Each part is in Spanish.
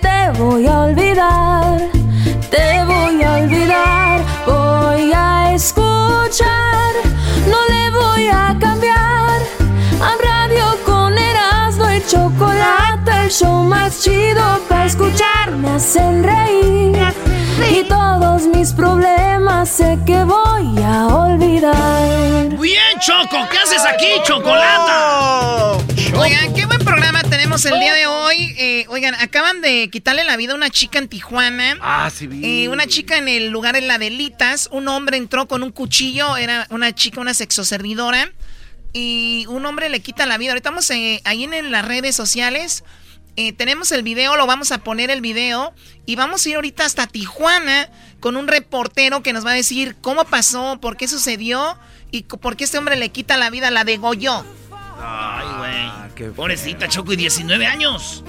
te voy a olvidar. Te voy a olvidar, voy a escuchar, no le voy a cambiar. Chocolate, el show más chido para escuchar. Me hacen reír y todos mis problemas sé que voy a olvidar. Bien, Choco, ¿qué haces aquí, Chocolata? Oigan, qué buen programa tenemos el día de hoy. Eh, oigan, acaban de quitarle la vida a una chica en Tijuana. Ah, sí vi. Eh, una chica en el lugar en la Delitas. Un hombre entró con un cuchillo. Era una chica, una sexoservidora. Y un hombre le quita la vida. Ahorita estamos eh, ahí en, en las redes sociales. Eh, tenemos el video, lo vamos a poner el video. Y vamos a ir ahorita hasta Tijuana con un reportero que nos va a decir cómo pasó, por qué sucedió y por qué este hombre le quita la vida, la degolló. Ay, güey. Pobrecita Choco y 19 años.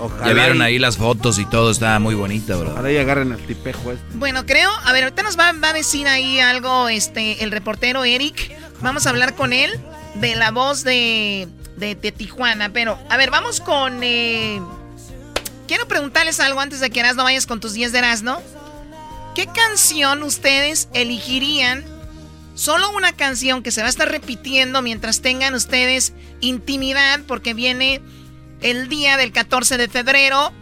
Ojalá Ya vieron ahí las fotos y todo, está muy bonita, bro. Ojalá y agarren el tipejo este. Bueno, creo, a ver, ahorita nos va, va a decir ahí algo este el reportero Eric. Vamos a hablar con él de la voz de, de, Tijuana. Pero, a ver, vamos con... eh, quiero preguntarles algo antes de que Erasno vayas con tus 10 de Erasno. ¿Qué canción ustedes elegirían? Solo una canción que se va a estar repitiendo mientras tengan ustedes intimidad porque viene el día del 14 de febrero.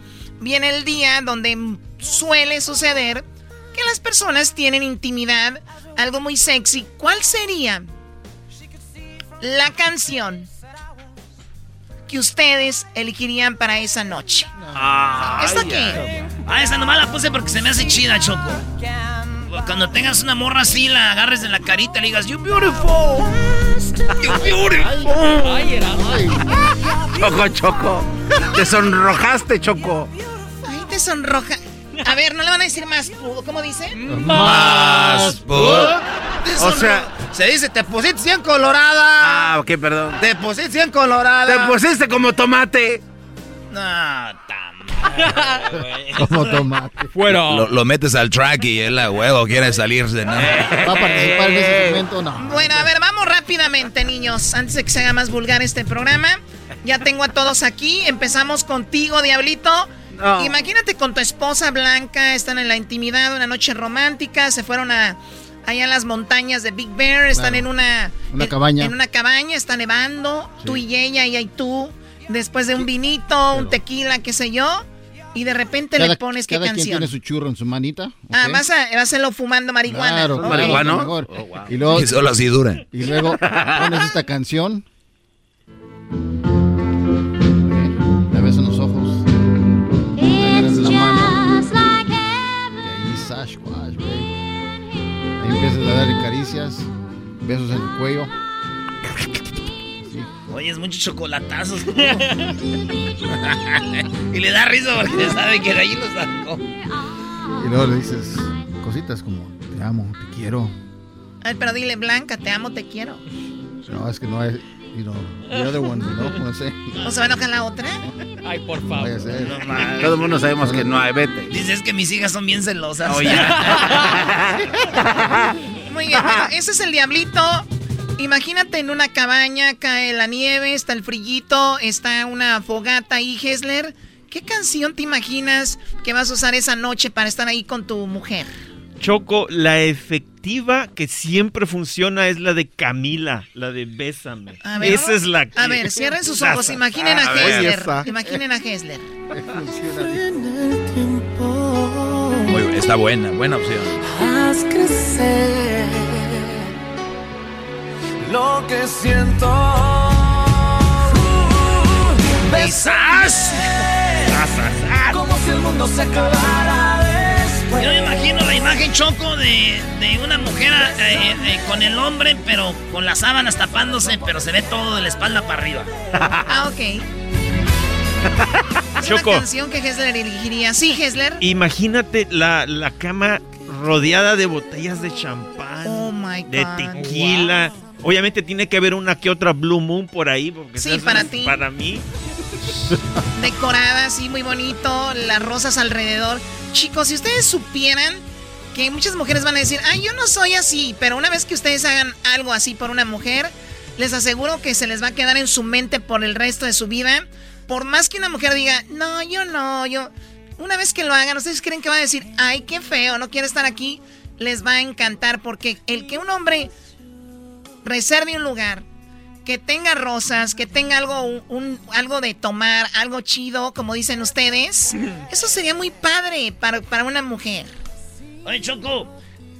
Viene el día donde suele suceder que las personas tienen intimidad, algo muy sexy. ¿Cuál sería la canción que ustedes elegirían para esa noche? Esta aquí. Ah, esa nomás la puse porque se me hace chida, Choco. Cuando tengas una morra así, la agarres en la carita y le digas, You beautiful. You beautiful. Choco, Choco. Te sonrojaste, Choco. Ay, te sonroja. A ver, no le van a decir más. pu- ¿Cómo dice? Más Te O sea, Se dice, te pusiste bien colorada. ah, ok, perdón. Te pusiste bien colorada. Te pusiste como tomate. No, Como tomate. Lo, lo metes al track y él a huevo quiere salirse, ¿no? ¿Va a participar en ese segmento? No. Bueno, a ver, vamos rápidamente, niños. Antes de que se haga más vulgar este programa. Ya tengo a todos aquí. Empezamos contigo, Diablito. No. Imagínate con tu esposa Blanca, están en la intimidad, una noche romántica, se fueron a allá a las montañas de Big Bear, están Claro. en una Una en- cabaña. En una cabaña, está nevando, tú y ella, ella y tú, después de un vinito, un tequila, qué sé yo, y de repente Cada, le pones qué cada quien canción. tiene su churro en su manita. Ah, ¿ok? vas a, vas a hacerlo fumando marihuana. Claro, claro, ¿Marihuano? mejor. Y luego, Y solo así dura. y luego pones esta canción. Darle caricias, besos en el cuello. Sí. Oye, es muchos chocolatazos. y le da risa porque sabe que de ahí lo sacó. Y luego le dices cositas como, te amo, te quiero. Ay, pero dile, Blanca, te amo, te quiero. No, es que no es... you know, the other one, you know what I'm saying? ¿O se va a enojar la otra? Ay, por Vaya a favor. Todo el mundo sabemos que no hay, vete. Dices que mis hijas son bien celosas. Oye. Muy bien, bueno, ese es el diablito. Imagínate en una cabaña, cae la nieve, está el frillito, está una fogata ahí, Hesler. ¿Qué canción te imaginas que vas a usar esa noche para estar ahí con tu mujer? Choco, la efectiva que siempre funciona es la de Camila, la de Bésame. A ver, Esa es la que... A ver, cierren sus ojos, imaginen a A. Imaginen a Hesler. Muy- está buena, buena opción. Haz crecer lo que siento. ¡Besas! Como si el mundo se acabara después. Yo me imagino la imagen choco de, de una mujer eh, eh, con el hombre, pero con las sábanas tapándose, pero se ve todo de la espalda para arriba. Ah, ok. Es Choco. una canción que Hesler elegiría. Sí, Hesler. Imagínate la, la cama rodeada de botellas de champán, Oh my God. de tequila. Obviamente tiene que haber una que otra Blue Moon por ahí. Porque Sí, para ti. Para mí. Decorada así, muy bonito. Las rosas alrededor. Chicos, si ustedes supieran que muchas mujeres van a decir, ay, yo no soy así. Pero una vez que ustedes hagan algo así por una mujer, les aseguro que se les va a quedar en su mente por el resto de su vida. Por más que una mujer diga, no, yo no, yo. Una vez que lo hagan, ustedes creen que va a decir, ay, qué feo, no quiere estar aquí. Les va a encantar porque el que un hombre reserve un lugar, que tenga rosas, que tenga algo, un, algo de tomar, algo chido, como dicen ustedes, eso sería muy padre para, para una mujer. Oye, Choco,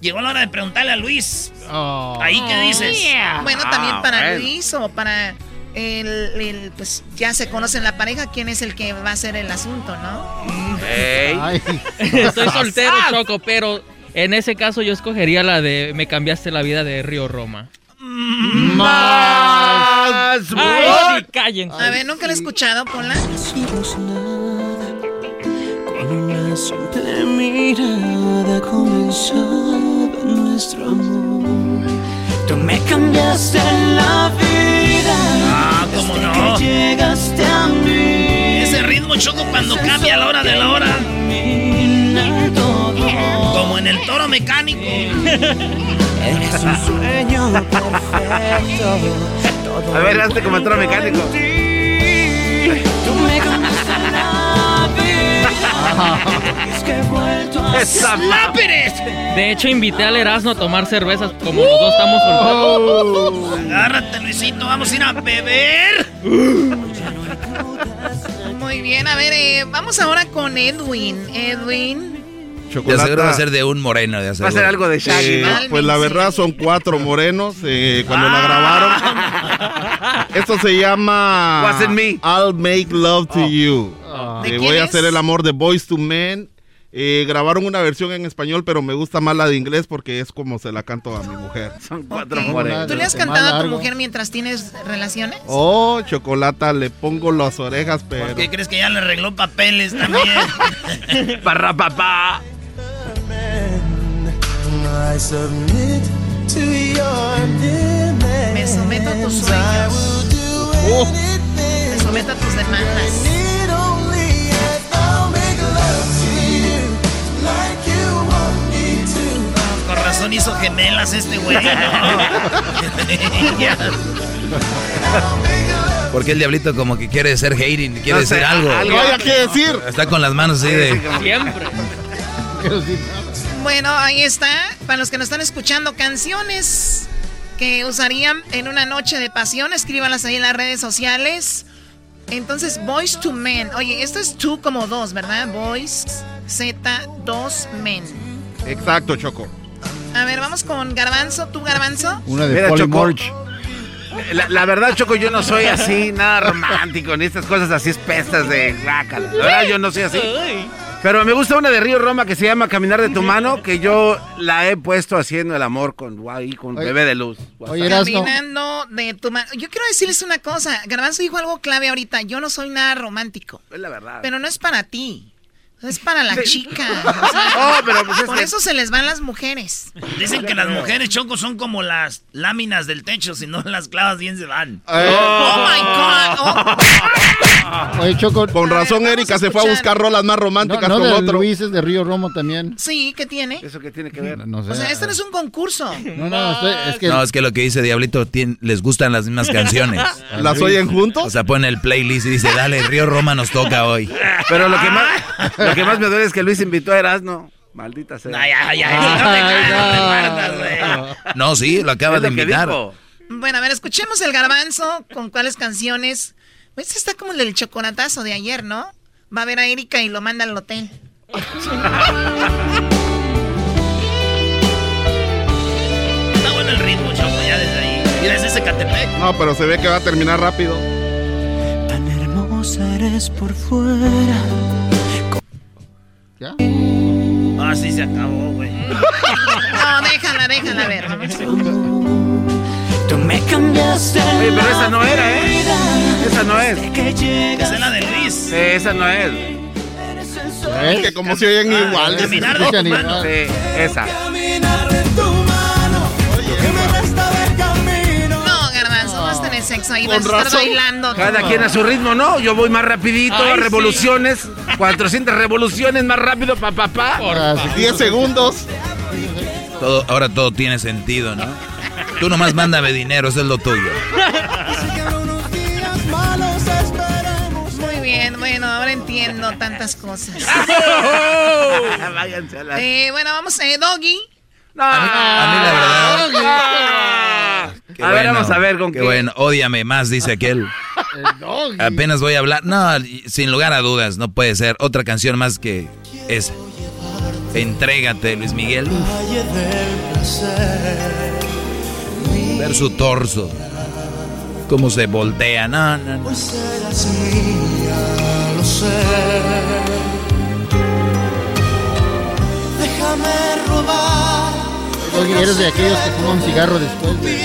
llegó la hora de preguntarle a Luis. Oh. ¿Ahí qué dices? Bueno, Ah, también para bueno. Luis o para el, el, pues ya se conocen la pareja, quién es el que va a hacer el asunto, ¿no? Ey. Ay, Estoy soltero, Choco, pero en ese caso yo escogería la de Me cambiaste la vida de Río Roma. Más. Ay, sí, cállense. A ver, nunca la he escuchado, ponla. Decimos nada, con una simple mirada comenzaba nuestro amor. Tú me cambiaste la vida. Cómo desde no. que llegaste a mí. Ese ritmo choco cuando cambia a la hora de la hora. Como en el toro mecánico. Eres un sueño perfecto. A ver, hazte como el toro mecánico. Tú me De hecho, invité al Erasmo a tomar cervezas como los dos estamos solteros. Agárrate, Luisito, vamos a ir a beber. Muy bien, a ver, eh, vamos ahora con Edwin. Edwin. De seguro va a ser de un moreno. De Va a ser algo de Shaggy, Eh, ¿no? pues la verdad son cuatro morenos eh, cuando la grabaron. Esto se llama Wasn't me. I'll Make Love to You. ¿De Eh, voy a hacer el amor de Boys to Men. Eh, grabaron una versión en español, pero me gusta más la de inglés porque es como se la canto a mi mujer. Son cuatro morenos. ¿Tú le has cantado a tu mujer mientras tienes relaciones? Oh, chocolata, le pongo las orejas, pero. ¿Por qué crees que ya le arregló papeles también? Parra papá. Me someto a tus I sueños. will do Oh. anything. Me someto a tus demandas. Con razón hizo gemelas este güey. Porque el diablito como que quiere ser hating, quiere No sé, decir algo. algo. No haya que decir. Está con las manos así de... Siempre. Bueno, ahí está. Para los que nos están escuchando, canciones que usarían en una noche de pasión, escríbanlas ahí en las redes sociales. Entonces, Boys to Men. Oye, esto es tú como dos, ¿verdad? Boys, Z, dos men. Exacto, Choco. A ver, vamos con Garbanzo. ¿Tú, Garbanzo? Una de Mira, Choco. Morch. La, la verdad, Choco, yo no soy así, nada romántico, ni estas cosas así espesas de. La verdad, yo no soy así. Pero me gusta una de Río Roma que se llama Caminar de tu mano, que yo la he puesto haciendo el amor con, ahí, con Oye. bebé de luz. Oye. Caminando de tu mano. Yo quiero decirles una cosa. Garbanzo dijo algo clave ahorita. Yo no soy nada romántico. Es la verdad. Pero no es para ti. Es para la chica. o sea, Oh, pero pues es por que- eso se les van las mujeres. Dicen que las mujeres, Choco, son como las láminas del techo. Si no las clavas bien, se van. Oh my God. Oh. Oye, Choco. Con razón, Erika se fue a buscar rolas más románticas no con de otro. Luis, es de Río Romo también. Sí, ¿qué tiene? ¿Eso qué tiene que ver? No sé. O sea, esto no es un concurso. No, no, estoy- es que... No, es que lo que dice Diablito, les gustan las mismas canciones. ¿Las oyen juntos? O sea, pone el playlist y dice, dale, Río Roma nos toca hoy. Pero lo que más, lo que más me duele es que Luis invitó a Erasmo. Maldita sea. No te caes, no te partas, güey. No, sí, lo acaba de invitar. Bueno, a ver, escuchemos el garbanzo con cuáles canciones. Pues está como el del chocolatazo de ayer, ¿no? Va a ver a Erika y lo manda al hotel. Está bueno el ritmo, Choco, ya desde ahí. Mira, es ese Catepec. No, pero se ve que va a terminar rápido. Tan hermosa eres por fuera. ¿Ya? Ah, sí, se acabó, güey. No, déjala, déjala, a ver. vamos. Tú me cambiaste. Oye, pero esa no era, ¿eh? Esa no es. Esa es la de Luis. Eh, esa no es. ¿Ves? Que como se oyen igual. Caminar de tu mano. igual. Sí, esa. Caminar de tu mano. Que me resta de camino. No, garbanzo, vas a tener sexo ahí, vas a estar bailando. Cada quien a su ritmo, ¿no? Yo voy más rapidito, Ay, a sí. revoluciones. 400 revoluciones más rápido, pa, pa, pa. Ahora, sí. 10 segundos. Todo, ahora todo tiene sentido, ¿no? Tú nomás mándame dinero, eso es lo tuyo. entiendo tantas cosas. Váyanse a la... Eh, bueno, vamos a Doggy. No. A mí, a mí la verdad. Ah. qué A ver, bueno, vamos a ver con qué qué. bueno, ódiame más, dice aquel. El doggy. Apenas voy a hablar. No, sin lugar a dudas, no puede ser. Otra canción más que esa. Entrégate, Luis Miguel. Ver su torso. Cómo se voltea. No, no, no. Lo sé. Déjame robar. Doggy, eres de aquellos que fuman cigarro después de...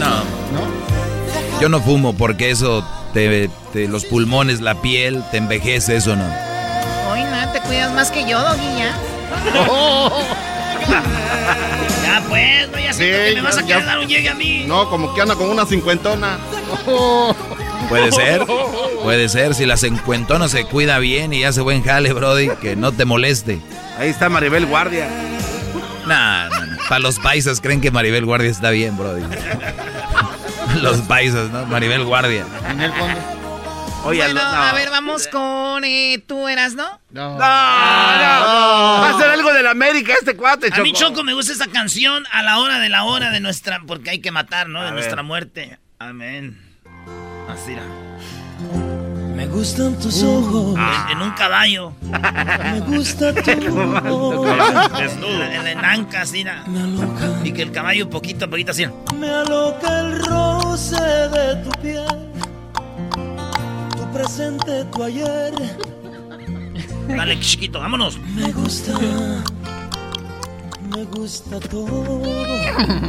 No. ¿No? Yo no fumo porque eso te, te- los pulmones, la piel, te envejece, eso no. Hoy nada, te cuidas más que yo, Doggy, ya. Ya, pues, no, ya siento Sí, que me vas a querer dar un llegue a mí. No, como que anda con una cincuentona. Puede ser, puede ser. Si la encuentona se cuida bien y hace buen jale, Brody, que no te moleste. Ahí está Maribel Guardia. Nah, no, no. Para los paisas creen que Maribel Guardia está bien, Brody. Los paisas, ¿no? Maribel Guardia. En el fondo. Oye, bueno, no, a ver, vamos con eh, tú eras, ¿no? No. No, no. Va a ser algo de la América este cuate, Choco. A mí, Choco, me gusta esta canción a la hora de la hora de nuestra... Porque hay que matar, ¿no? De A ver. nuestra muerte. Amén. Así era. Me gustan tus ojos. En, en un caballo. Me gusta tu. Desnudo. En la enanca, así era. Me aloca. Y que el caballo poquito a poquito así. era. Me aloca el roce de tu piel. Tu presente, tu ayer. Dale, chiquito, vámonos. Me gusta. Me gusta todo.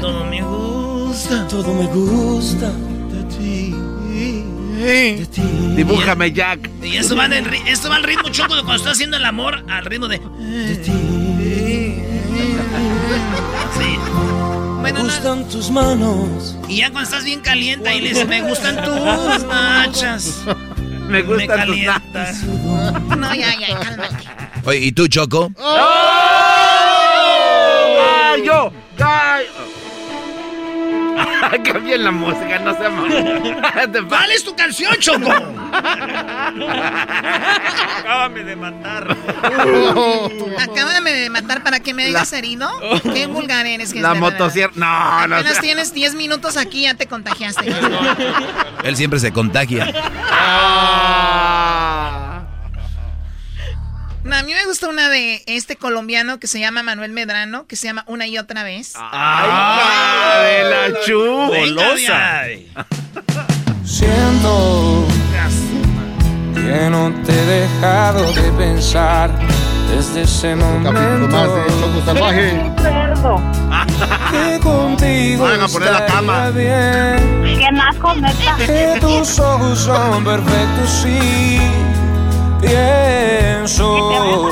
Todo me gusta. Todo me gusta de ti. De ti. Dibújame, Jack. Y eso va, en el ri- esto va al ritmo, Choco, de cuando estás haciendo el amor, al ritmo de... De ti. Así. Me no, gustan tus manos. Y ya cuando estás bien caliente, ahí le dices, me gustan tus nachas. Me Me gustan tus calientas. no, ya, ya, cálmate. Oye, ¿y tú, Choco? ¡Ay, yo! ¡Ay! Qué bien la música, no se mal. ¿Cuál es tu canción, Choco? Acábame de matar. Acábame de matar para que me digas herido. Qué vulgar eres. que La motosierra. No, no. Apenas tienes 10 minutos aquí, ya te contagiaste. Él siempre se contagia. Ah. No, a mí me gusta una de este colombiano que se llama Manuel Medrano, que se llama Una y otra vez. ¡Ay, Venga, ay. Siento que no te he dejado de pensar desde ese Un capítulo más de momento. Choco Salvaje. Que contigo Vayan a poner la cama. bien. ¿Qué más conecta? Que tus ojos son perfectos y pienso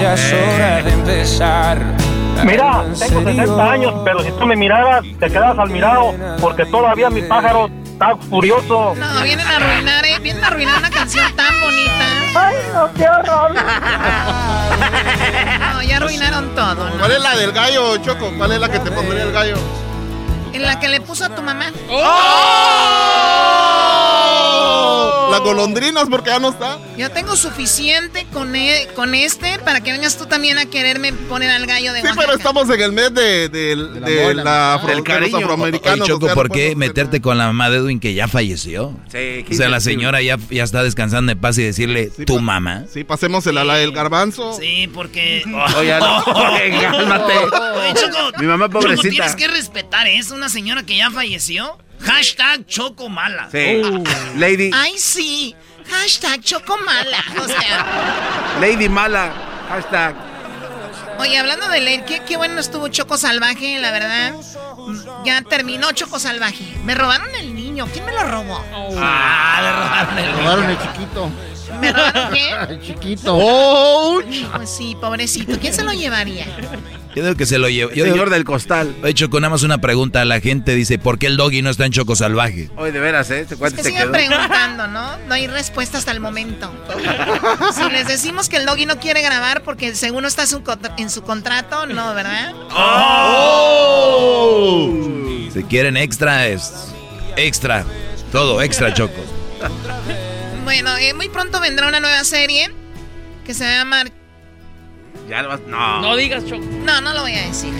ya es hora de empezar. Mira, tengo 60 años, pero si tú me miraras, te quedas al mirado, porque todavía mi pájaro está furioso. No, vienen a arruinar, ¿eh? Vienen a arruinar una canción tan bonita. Ay, no, qué horror. No, ya arruinaron todo, ¿no? ¿Cuál es la del gallo, Choco? ¿Cuál es la que te pondría el gallo? En la que le puso a tu mamá. ¡Oh! Las golondrinas, porque ya no está. Yo tengo suficiente con, e- con este para que vengas tú también a quererme poner al gallo de Sí, Oaxaca. pero estamos en el mes de, de- de la, afro- Del de cariño. los afroamericanos. Oye, Choco, o sea, ¿por qué podemos- meterte con la mamá de Edwin que ya falleció? Sí, O sea, la señora ya, ya está descansando en paz y decirle, tu mamá. Sí, pasemos el ala del garbanzo. Sí, porque. Oye, no, cálmate. Oye, Choco. Mi mamá Choco, pobrecita. tienes que respetar, ¿eh? es una señora que ya falleció. Hashtag Choco Mala. Sí. Lady, Ay, sí. Hashtag chocomala. O sea. Lady Mala. Hashtag. Oye, hablando de leer, qué, qué bueno estuvo Choco Salvaje, la verdad. Mm, Ya terminó Choco Salvaje. Me robaron el niño. ¿Quién me lo robó? Ah, le robaron el Robaron el chiquito. ¿Me robaron qué? El chiquito. Pues sí, pobrecito. ¿Quién se lo llevaría? Yo digo que se lo llevo. Yo Señor digo, del costal. Oye, Choco, nada más una pregunta. La gente dice, ¿por qué el doggy no está en Choco Salvaje? Hoy de veras, ¿eh? Este cuate Que quedó. preguntando, ¿no? No hay respuesta hasta el momento. Si les decimos que el doggy no quiere grabar porque según no está en su, contra- en su contrato, no, ¿verdad? Si quieren extra, es extra. Todo, extra, Choco. Bueno, eh, muy pronto vendrá una nueva serie que se va a llamar... Ya lo vas. No. No digas, Choco. No, no lo voy a decir.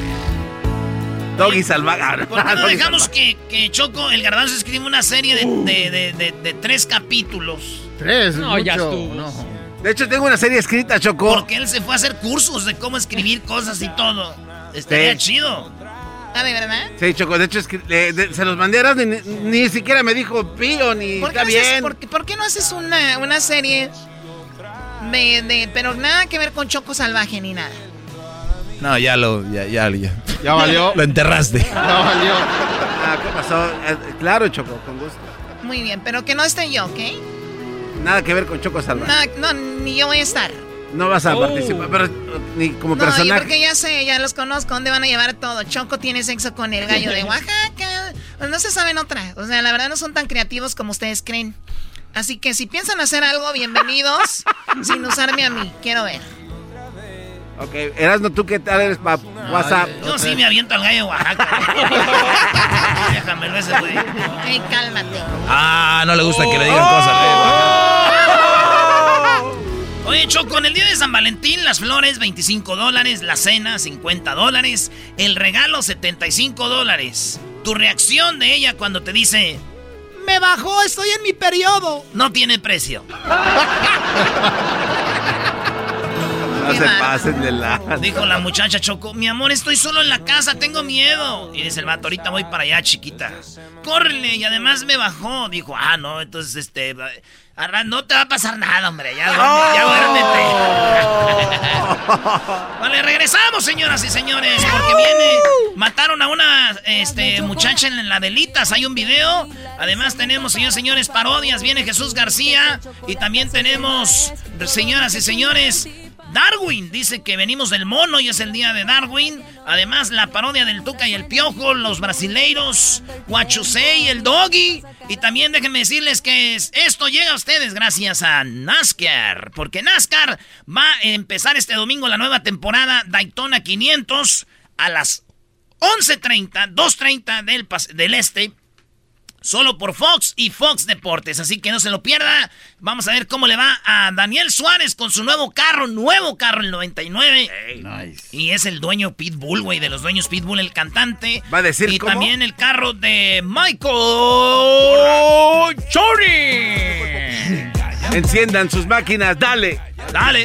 Doggy salvaje. ¿Por qué no dejamos que, que Choco, el garbanzo, escriba una serie de, de, de, de- de tres capítulos? Tres, No, ya estuvo. No. De hecho, tengo una serie escrita, Choco. Porque él se fue a hacer cursos de cómo escribir cosas y todo. Estaría Sí. chido. Ah, ¿de verdad? Sí, Choco. De hecho, escri- le- de- se los mandé a ni, ni siquiera me dijo pío ni ¿Por qué, está no haces, bien. por, qué- por qué no haces una, una serie de, de... Pero nada que ver con Choco Salvaje ni nada. No, ya lo, ya, ya, ya. Ya valió. Lo enterraste. Ya valió. Ah, ¿qué pasó? Eh, claro, Choco, con gusto. Muy bien, pero que no esté yo, ¿ok? Nada que ver con Choco Salvaje. No, no, ni yo voy a estar. No vas a Oh. participar, pero ni como No, yo personaje. porque ya sé, ya los conozco, ¿dónde van a llevar todo? Choco tiene sexo con el gallo de Oaxaca. Pues no se saben otra. O sea, la verdad no son tan creativos como ustedes creen. Así que si piensan hacer algo, bienvenidos. sin usarme a mí. Quiero ver. Ok, Erasmo, ¿tú qué tal eres para WhatsApp? Yo sí me aviento al gallo de Oaxaca. Déjamelo ese, güey. Ey, cálmate. Ah, no le gusta que le digan cosas. Oye, Choco, en el día de San Valentín, las flores, 25 dólares, la cena, 50 dólares, el regalo, 75 dólares. Tu reacción de ella cuando te dice, Me bajó, estoy en mi periodo. no tiene precio. No se pasen de la. Dijo la muchacha Choco, mi amor, estoy solo en la casa, tengo miedo. Y dice el vato, ahorita voy para allá, chiquita. Córrele, y además me bajó. Dijo, ah, no, entonces, este, no te va a pasar nada, hombre, ya, duerme- ya duérmete. vale, regresamos, señoras y señores, porque viene, mataron a una, este, muchacha en la delitas, hay un video. Además tenemos, señores, señores, parodias, viene Jesús García. Y también tenemos, señoras y señores, Darwin dice que venimos del mono y es el día de Darwin. Además, la parodia del Tuca y el Piojo, los brasileiros, Huachusei el Doggy. Y también déjenme decirles que es- esto llega a ustedes gracias a NASCAR. Porque NASCAR va a empezar este domingo la nueva temporada Daytona 500 a las 11.30, 2.30 del, del este. Solo por Fox y Fox Deportes. Así que no se lo pierda. Vamos a ver cómo le va a Daniel Suárez con su nuevo carro. Nuevo carro, el 99. Y es el dueño Pitbull, güey. De los dueños Pitbull, el cantante. ¿Va a decir Y cómo? también el carro de Michael Jordan. Enciendan sus máquinas, dale. Dale.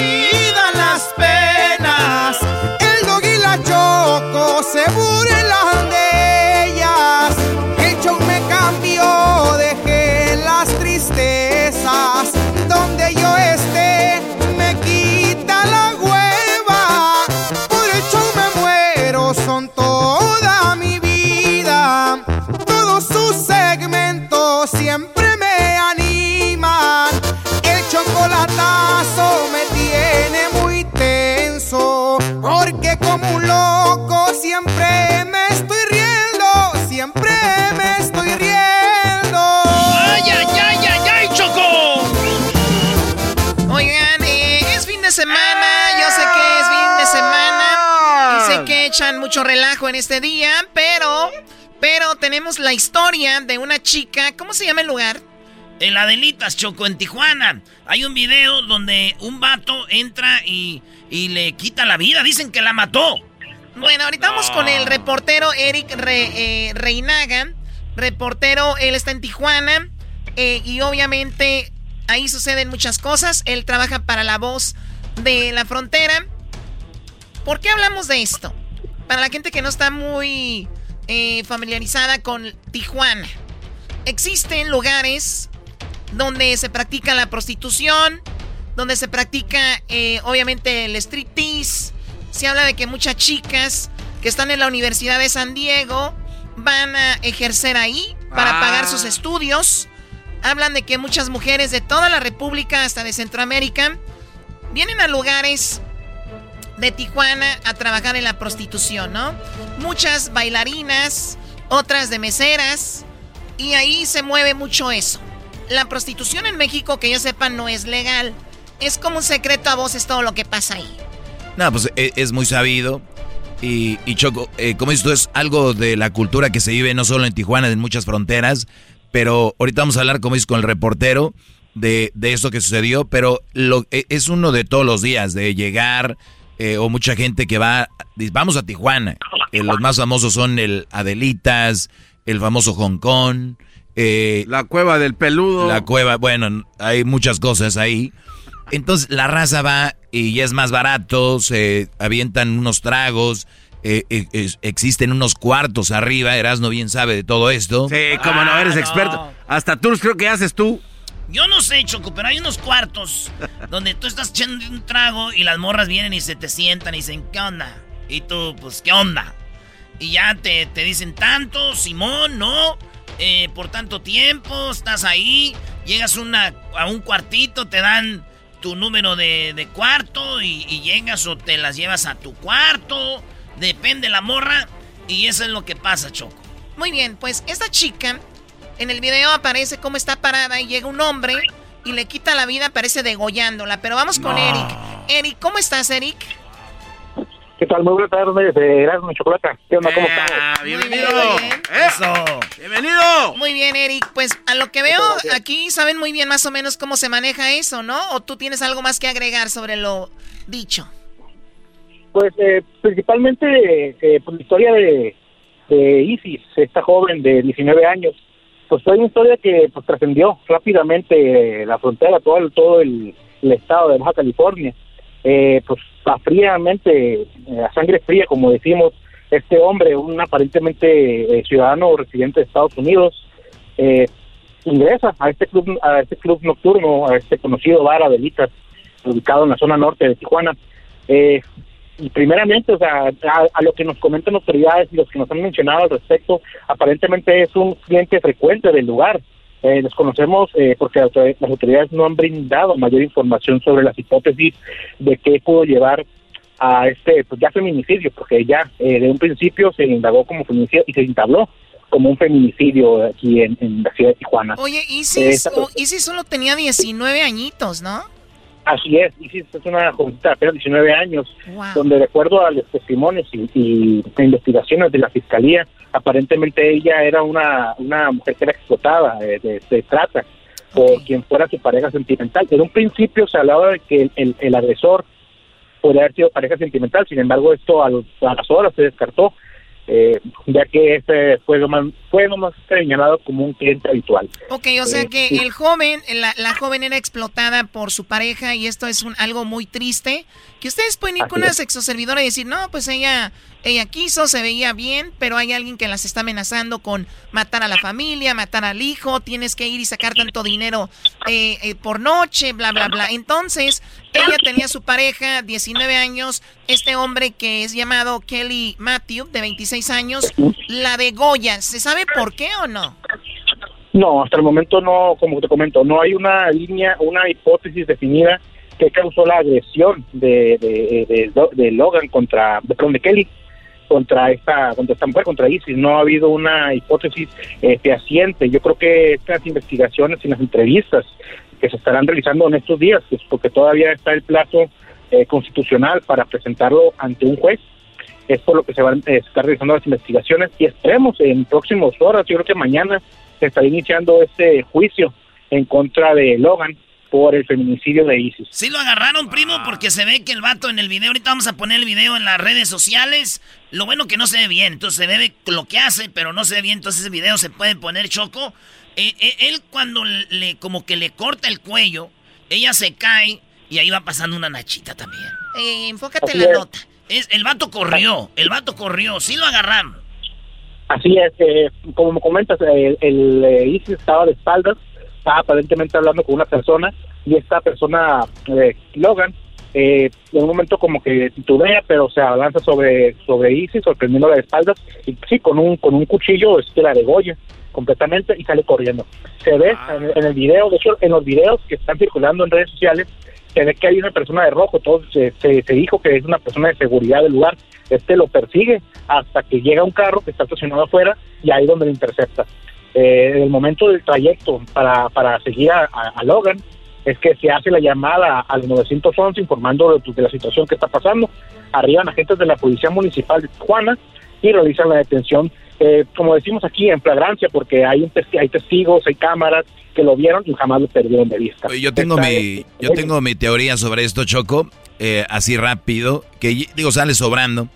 penas. El dog y la choco se burlan como un loco siempre me estoy riendo. Siempre me estoy riendo. ¡Ay, ay, ay, ay, ay, Choco! Oigan, eh, es fin de semana, yo sé que es fin de semana y sé que echan mucho relajo en este día, pero, pero tenemos la historia de una chica, ¿cómo se llama el lugar? En la Adelitas, Choco, en Tijuana. Hay un video donde un vato entra y, y le quita la vida. Dicen que la mató. Bueno, ahorita vamos con el reportero Eric Re- eh, Reinaga. Reportero, él está en Tijuana eh, y obviamente ahí suceden muchas cosas. Él trabaja para la voz de la frontera. ¿Por qué hablamos de esto? Para la gente que no está muy eh, familiarizada con Tijuana. Existen lugares donde se practica la prostitución, donde se practica eh, obviamente el striptease. Se habla de que muchas chicas que están en la Universidad de San Diego van a ejercer ahí para Ah. pagar sus estudios. Hablan de que muchas mujeres de toda la República, hasta de Centroamérica, vienen a lugares de Tijuana a trabajar en la prostitución, ¿no? Muchas bailarinas, otras de meseras, y ahí se mueve mucho eso. La prostitución en México, que yo sepa, no es legal. Es como un secreto a voces todo lo que pasa ahí. No, pues e- es, muy sabido. Y, y Choco, eh, como dices tú, es algo de la cultura que se vive no solo en Tijuana, en muchas fronteras. Pero ahorita vamos a hablar, como dices, con el reportero de, de esto que sucedió. Pero lo, e- es uno de todos los días, de llegar, eh, o mucha gente que va, dice, vamos a Tijuana. Eh, los más famosos son el Adelitas, el famoso Hong Kong. eh, la cueva del peludo. La cueva, bueno, hay muchas cosas ahí. Entonces la raza va y ya es más barato, se avientan unos tragos, eh, eh, existen unos cuartos arriba, Erasno bien sabe de todo esto. Sí, como no, eres experto. Hasta tours creo que haces tú. Yo no sé, Choco, pero hay unos cuartos donde tú estás echando un trago y las morras vienen y se te sientan y dicen, ¿qué onda? Y tú, pues, ¿qué onda? Y ya te, te dicen tanto, Simón, no, eh, por tanto tiempo, estás ahí, llegas una, a un cuartito, te dan tu número de, de cuarto y, y llegas o te las llevas a tu cuarto, depende la morra, y eso es lo que pasa, Choco. Muy bien, pues esta chica en el video aparece cómo está parada y llega un hombre y le quita la vida, parece degollándola. Pero vamos con Eric. Eric, ¿cómo estás, Eric? ¿Qué tal? Muy buenas tardes, de Erasmo Chocolate. ¿Qué onda? ¿Cómo estamos? bienvenido. Eso. Bienvenido. Muy bien, Eric. Pues a lo que veo aquí saben muy bien más o menos cómo se maneja eso, ¿no? ¿O tú tienes algo más que agregar sobre lo dicho? Pues eh, principalmente eh, por la historia de, de Isis, esta joven de 19 años, pues fue una historia que pues trascendió rápidamente eh, la frontera, todo el, todo el, el estado de Baja California. Eh, pues a fríamente, eh, a sangre fría, como decimos, este hombre, un aparentemente eh, ciudadano o residente de Estados Unidos, eh, ingresa a este club a este club nocturno, a este conocido bar Adelitas, ubicado en la zona norte de Tijuana. Eh, y primeramente, o sea, a, a lo que nos comentan autoridades y los que nos han mencionado al respecto, aparentemente es un cliente frecuente del lugar. Eh, desconocemos eh, porque las autor- las autoridades no han brindado mayor información sobre las hipótesis de qué pudo llevar a este, pues ya feminicidio, porque ya eh, de un principio se indagó como feminicidio y se entabló como un feminicidio aquí en, en la ciudad de Tijuana. Oye, Isis, esta- oh, Isis solo tenía 19 añitos, ¿no? Así es, Isis es una jovencita de apenas 19 años, Wow. donde de acuerdo a los testimonios y, y investigaciones de la fiscalía, aparentemente ella era una, una mujer que era explotada eh, de, de trata por quien fuera su pareja sentimental. En un principio se hablaba de que el, el- el agresor podría haber sido pareja sentimental, sin embargo esto a, los- a las horas se descartó, eh, ya que este fue lo más, fue lo más señalado como un cliente habitual. Ok, o sea Eh, que sí. el joven, la, la joven era explotada por su pareja y esto es un, algo muy triste. Que ustedes pueden ir Así con una sexoservidora y decir, no, pues ella, ella quiso, se veía bien, pero hay alguien que las está amenazando con matar a la familia, matar al hijo, tienes que ir y sacar tanto dinero eh, eh, por noche, bla, bla, bla. Entonces, ella tenía su pareja, 19 años, este hombre que es llamado Kelly Matthew, de 26 años, la de Goya. ¿Se sabe por qué o no? No, hasta el momento no, como te comento, no hay una línea, una hipótesis definida que causó la agresión de, de, Logan contra, de, Kelly contra esta, contra esta mujer, contra Isis. No ha habido una hipótesis eh, fehaciente. Yo creo que estas investigaciones y las entrevistas que se estarán realizando en estos días, pues, porque todavía está el plazo eh, constitucional para presentarlo ante un juez, es por lo que se van a estar realizando las investigaciones y esperemos en próximas horas, yo creo que mañana se estará iniciando este juicio en contra de Logan por el feminicidio de Isis. Sí lo agarraron, primo, porque se ve que el vato en el video, ahorita vamos a poner el video en las redes sociales. Lo bueno que no se ve bien, entonces se ve lo que hace, pero no se ve bien, entonces ese video se puede poner choco. Eh, eh, él cuando le, como que le corta el cuello, ella se cae y ahí va pasando una nachita también. Eh, enfócate Así en la es. nota. Es, el vato corrió, el vato corrió, sí lo agarraron. Así es, eh, como me comentas, el eh, Isis estaba de espaldas, estaba aparentemente hablando con una persona y esta persona, eh, Logan, eh, en un momento como que titubea, pero se avanza sobre sobre Isis, sorprendiéndola de espaldas y sí, con un con un cuchillo este la degolla completamente y sale corriendo. Se ve en, en el video, de hecho, en los videos que están circulando en redes sociales, se ve que hay una persona de rojo, todo se, se, se dijo que es una persona de seguridad del lugar, este lo persigue hasta que llega un carro que está estacionado afuera y ahí es donde lo intercepta. Eh, en el momento del trayecto para, para seguir a, a- a Logan es que se hace la llamada al 911 informando de, de la situación que está pasando. Arriban agentes de la Policía Municipal de Tijuana y realizan la detención, eh, como decimos aquí, en flagrancia, porque hay, un testi- hay testigos, hay cámaras que lo vieron y jamás lo perdieron de vista. Yo tengo mi, yo tengo mi teoría sobre esto, Choco, eh, así rápido, que digo, sale sobrando,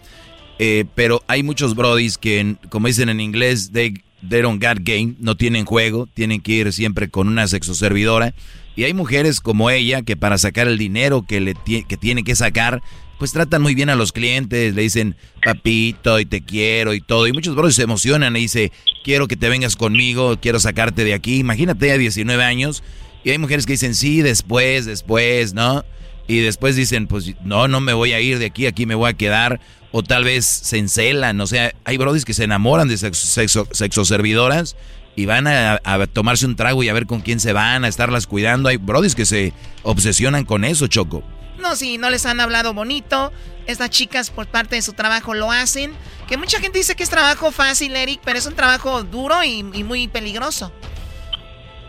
eh, pero hay muchos brodis que, como dicen en inglés, they, they don't game, no tienen juego, tienen que ir siempre con una sexoservidora, y hay mujeres como ella que para sacar el dinero que, le que tiene que sacar, pues tratan muy bien a los clientes, le dicen papito y te quiero y todo, y muchos brodis se emocionan y dice, quiero que te vengas conmigo, quiero sacarte de aquí, imagínate a 19 años, y hay mujeres que dicen, sí, después, después, ¿no? Y después dicen, pues no, no me voy a ir de aquí, aquí me voy a quedar. O tal vez se encelan, o sea, hay brodis que se enamoran de sexo, sexo, sexoservidoras y van a, tomarse un trago y a ver con quién se van, a estarlas cuidando. Hay brodis que se obsesionan con eso, Choco. No, sí, no les han hablado bonito. Estas chicas por parte de su trabajo lo hacen. Que mucha gente dice que es trabajo fácil, Eric, pero es un trabajo duro y muy peligroso.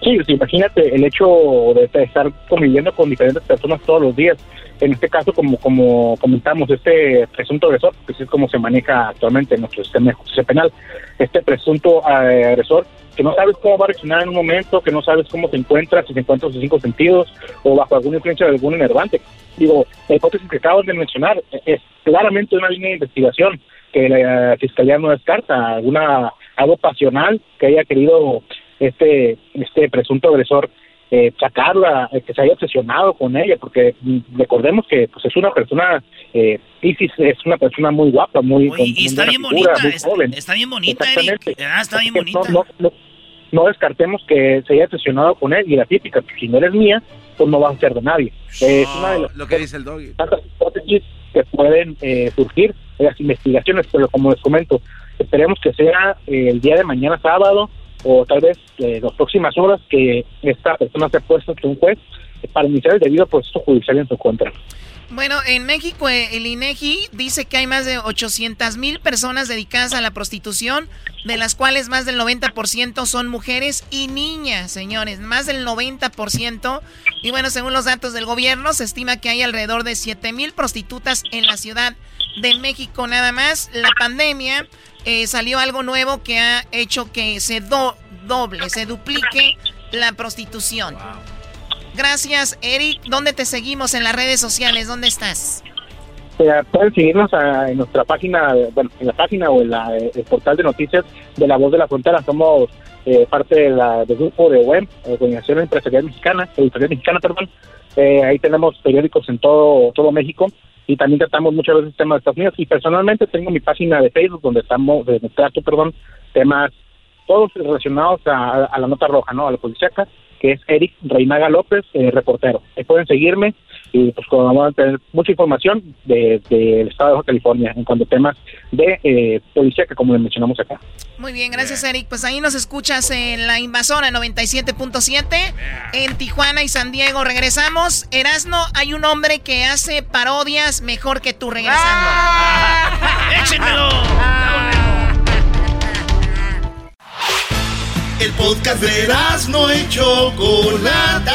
Sí, imagínate el hecho de estar conviviendo con diferentes personas todos los días. En este caso, como como comentamos, este presunto agresor, que es como se maneja actualmente en nuestro sistema de justicia penal, este presunto agresor, que no sabes cómo va a reaccionar en un momento, que no sabes cómo se encuentra, si se encuentra en sus cinco sentidos o bajo alguna influencia de algún enervante. Digo, la hipótesis que acabas de mencionar es claramente una línea de investigación que la fiscalía no descarta, alguna algo pasional que haya querido este este presunto agresor eh, sacarla, eh, que se haya obsesionado con ella, porque mm, recordemos que pues es una persona, eh, Isis es una persona muy guapa, muy y está bien figura, bonita, muy es- joven. está bien bonita. Eric. Ah, está bien bonita. No, no, no, no descartemos que se haya obsesionado con él y la típica, pues, si no eres mía, pues no vas a ser de nadie. Eh, es una de las Lo que dice el doggy. tantas hipótesis que pueden eh, surgir de las investigaciones, pero como les comento, esperemos que sea eh, el día de mañana sábado o tal vez eh, las próximas horas que esta persona sea puesta ante un juez para iniciar el debido proceso judicial en su contra. Bueno, en México eh, el INEGI dice que hay más de 800 mil personas dedicadas a la prostitución, de las cuales más del 90% son mujeres y niñas, señores, más del 90%. Y bueno, según los datos del gobierno, se estima que hay alrededor de 7 mil prostitutas en la Ciudad de México nada más. La pandemia eh, salió algo nuevo que ha hecho que se do- doble, se duplique la prostitución. Gracias, Eric. ¿Dónde te seguimos en las redes sociales? ¿Dónde estás? Eh, pueden seguirnos ah, en nuestra página, bueno, en la página o en la, eh, el portal de noticias de La Voz de la Frontera. Somos eh, parte de la, del grupo de WEM, Organización Empresarial Mexicana, Editorial Mexicana, perdón. Eh, ahí tenemos periódicos en todo, todo México y también tratamos muchas veces temas de Estados Unidos. Y personalmente tengo mi página de Facebook donde estamos, donde trato, perdón, temas todos relacionados a, a la nota roja, ¿no? A la policíaca, que es Eric Reinaga López, eh, reportero. Ahí pueden seguirme y pues como vamos a tener mucha información del de, estado de Baja California en cuanto a temas de eh, policía que como les mencionamos acá. Muy bien, gracias Eric. Pues ahí nos escuchas en La Invasora 97.7 en Tijuana y San Diego. Regresamos. Erasno, hay un hombre que hace parodias mejor que tú regresando. ¡Échenmelo! El podcast de no y Chocolata.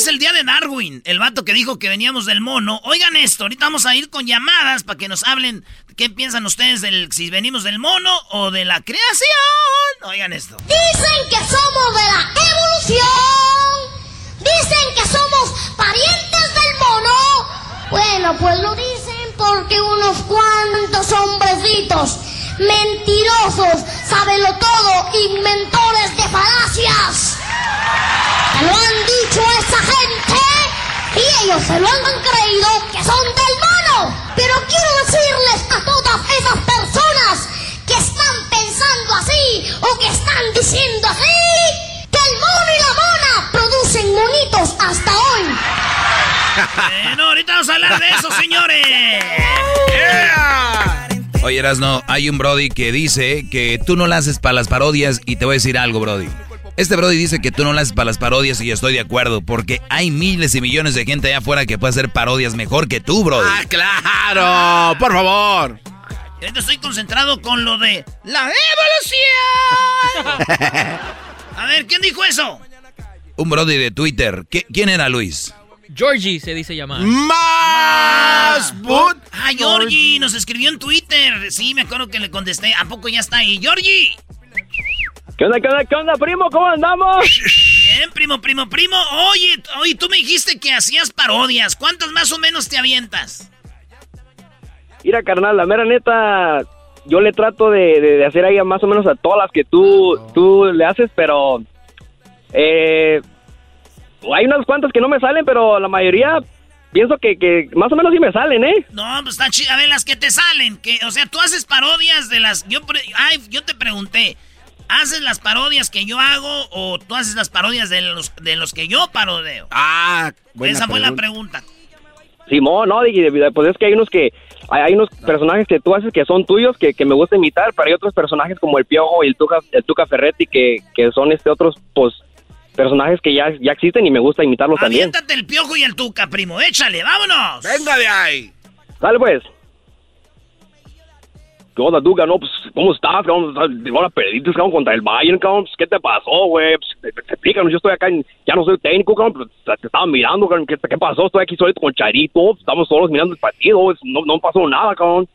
es el día de Darwin, el vato que dijo que veníamos del mono. Oigan esto, ahorita vamos a ir con llamadas para que nos hablen qué piensan ustedes del si venimos del mono o de la creación. Oigan esto. Dicen que somos de la evolución. Dicen que somos parientes del mono. Bueno, pues lo dicen porque unos cuantos hombrecitos mentirosos, sábelo todo, inventores de falacias. Me lo han dicho esa gente y ellos se lo han creído que son del mono. Pero quiero decirles a todas esas personas que están pensando así o que están diciendo así que el mono y la mona producen monitos hasta hoy. Bueno, ahorita vamos a hablar de eso, señores. Oye, Erasno, hay un Brody que dice que tú no la haces para las parodias y te voy a decir algo, Brody. Este Brody dice que tú no la haces para las parodias y yo estoy de acuerdo, porque hay miles y millones de gente allá afuera que puede hacer parodias mejor que tú, Brody. ¡Ah, claro! ¡Por favor! Estoy concentrado con lo de la evolución. A ver, ¿quién dijo eso? Un Brody de Twitter. ¿Qui- ¿Quién era Luis? Georgie se dice llamar. ¡Más! Ah, Georgie nos escribió en Twitter. Sí, me acuerdo que le contesté. ¿A poco ya está ahí? ¡Georgie! ¿Qué onda, qué onda, qué onda, primo? ¿Cómo andamos? Bien, primo, primo, primo. Oye, oye, tú me dijiste que hacías parodias. ¿Cuántas más o menos te avientas? Mira, carnal, la mera neta, yo le trato de, de- de hacer ahí más o menos a todas las que tú, tú le haces, pero Eh, hay unas cuantas que no me salen, pero la mayoría pienso que, que más o menos sí me salen, ¿eh? No, pues está chido. A ver, las que te salen. Que, o sea, tú haces parodias de las. Yo, pre- ay, yo te pregunté. ¿Haces las parodias que yo hago o tú haces las parodias de los, de los que yo parodeo? Ah, buena Esa fue la pregunta. Simón, no, dije, pues es que hay unos que hay, hay unos personajes que tú haces que son tuyos que, que me gusta imitar, pero hay otros personajes como el Piojo y el Tuca, el Tuca Ferretti que, que son este otros pues personajes que ya, ya existen y me gusta imitarlos también. Aviéntate el piojo y el tuca, primo. Échale, vámonos. Venga de ahí. Dale pues. ¿Qué onda, Tuca? No, pues, ¿cómo estás, cabrón? Ahora perdiste, cabrón, contra el Bayern, cabrón. Pues, ¿Qué te pasó, güey? Pues, te- explícanos, yo estoy acá, en- ya no soy técnico, cabrón, pero te, te estaba mirando, cabrón. ¿Qué, qué pasó? Estoy aquí solito con Charito, estamos solos mirando el partido, pues, no, no pasó nada, cabrón.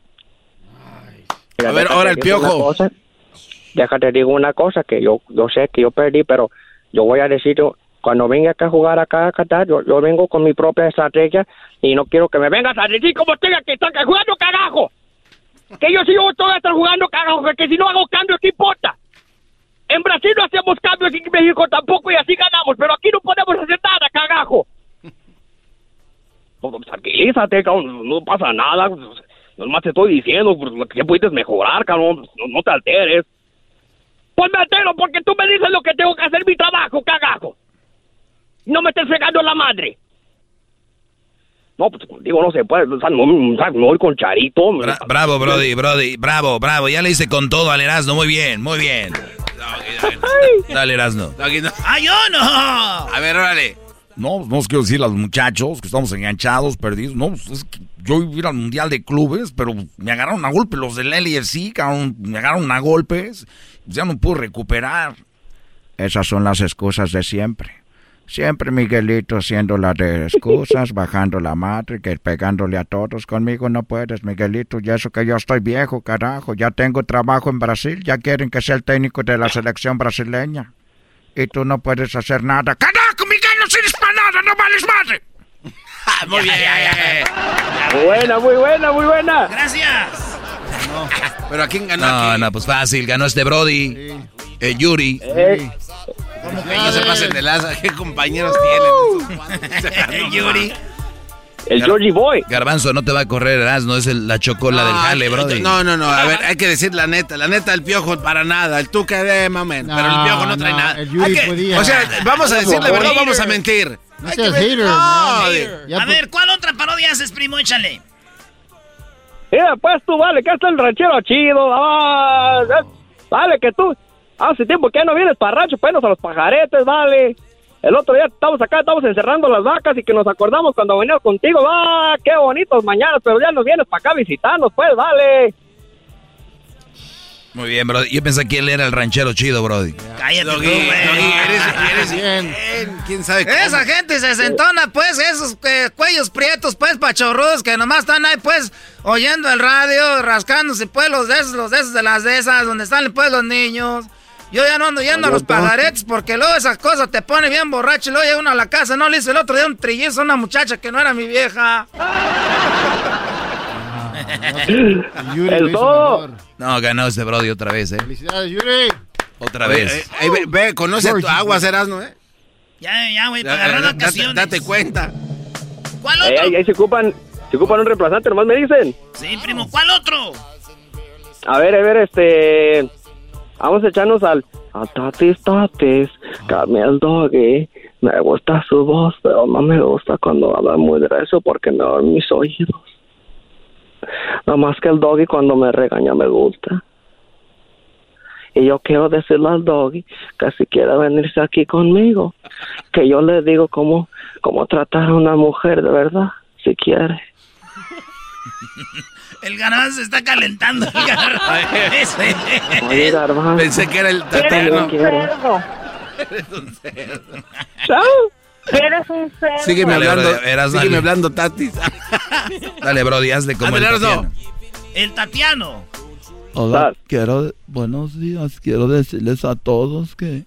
A ver, ahora el piojo. Déjate digo una cosa, que yo, yo sé que yo perdí, pero yo voy a decir, cuando venga acá a jugar acá a Qatar, yo, yo vengo con mi propia estrategia y no quiero que me vengas a decir cómo tenga que estar jugando, carajo. Que yo sí yo voy a estar jugando, carajo, que si no hago cambio, ¿qué importa? En Brasil no hacemos cambios en México tampoco y así ganamos, pero aquí no podemos hacer nada, carajo. No, Tranquilízate, no, pasa nada. Nomás te estoy diciendo pues, lo que puedes mejorar, cabrón. No, no te alteres. Pues me altero porque tú me dices lo que tengo que hacer mi trabajo, cagajo. No me estés fregando la madre. No, pues digo, no se puede. O sea, no, no voy con Charito. Bra- bravo, Brody, Brody, bravo, bravo. Ya le hice con todo al Erasmo. Muy bien, muy bien. Dale, Erasmo. ¡Ah, yo no! A ver, órale. No, no os quiero decir a los muchachos que estamos enganchados, perdidos. No, pues, es que yo iba a ir al Mundial de Clubes, pero me agarraron a golpe los del LFC, cabrón, me agarraron a golpes. Ya no pude recuperar. Esas son las excusas de siempre. Siempre Miguelito haciendo las de excusas, bajando la madre, que pegándole a todos. Conmigo no puedes, Miguelito. Y eso que yo estoy viejo, carajo. Ya tengo trabajo en Brasil. Ya quieren que sea el técnico de la selección brasileña. Y tú no puedes hacer nada. ¡Carajo, Miguel! No sirves para nada, no vales madre. Muy bien. Muy buena, muy buena, muy buena. Gracias. Pero ¿a quién ganó? No, no, pues fácil. Ganó este Brody. Eh, Yuri. ¿Cómo que no se pasen de laza? ¿Qué compañeros tienen? Yuri. El Georgie Boy. Garbanzo no te va a correr, Erasmo. Es el- la chocola del jale, Brody. No, no, no. A ver, hay que decir la neta. La neta, el piojo para nada. El tuca de mamen. pero el piojo no trae no, nada. el Yuri que- podía. O sea, vamos a decir la verdad, o vamos a mentir. No Hay seas hater, No, a ver, ¿cuál otra parodia haces, primo? Échale. Mira, pues tú, vale, que está el ranchero chido. Ah, eh, vale, que tú. Hace tiempo que ya no vienes para rancho, pues a los pajaretes, vale. El otro día estamos acá, estamos encerrando las vacas y que nos acordamos cuando veníamos contigo. ¡Ah, qué bonitos mañanas! Pero ya nos vienes para acá a visitarnos, pues, vale. Muy bien, Brody. Yo pensé que él era el ranchero chido, Brody. Cállate, tú, Doggy, güey. Doggy, eres, eres bien. ¿Quién sabe cómo? Esa gente se sentona, pues, esos eh, cuellos prietos, pues, pachorrudos, que nomás están ahí, pues, oyendo el radio, rascándose, pues, los de esos, los de esos de las de esas, donde están, pues, los niños. Yo ya no ando yendo a los pajaretes, porque luego esas cosas te pone bien borracho, y luego llega uno a la casa, no le hice el otro día un trillizo a una muchacha que no era mi vieja. Yuri El todo. No, ganó este Brody otra vez, ¿eh? Felicidades, Yuri. Otra Oye, vez. eh, eh, ve, ve, conoce tu Georgie. agua, Erasmo, ¿eh? Ya, ya, güey, para agarrar da- date, cuenta. ¿Cuál otro? ahí, ahí se ocupan, se ocupan un reemplazante, nomás me dicen. Sí, primo, ¿cuál otro? A ver, a ver, este. Vamos a echarnos al. A tatis, tatis, dame el doggy. Me gusta su voz, pero no me gusta cuando habla muy grueso porque me dan mis oídos. Nada más que el doggy cuando me regaña me gusta. Y yo quiero decirle al doggy que si quiere venirse aquí conmigo, que yo le digo cómo, cómo tratar a una mujer de verdad, si quiere. El garbanzo se está calentando. El garbanzo. Ese. Oye, garbanzo. Pensé que era el quiero. Eres un cerdo. Chao. Eres un cerdo. Sígueme hablando, eras sígueme dale. hablando, Tatis. Dale, Brody, hazle como Ándale, el. Tatiano. El Tatiano. Hola, quiero, buenos días, quiero decirles a todos que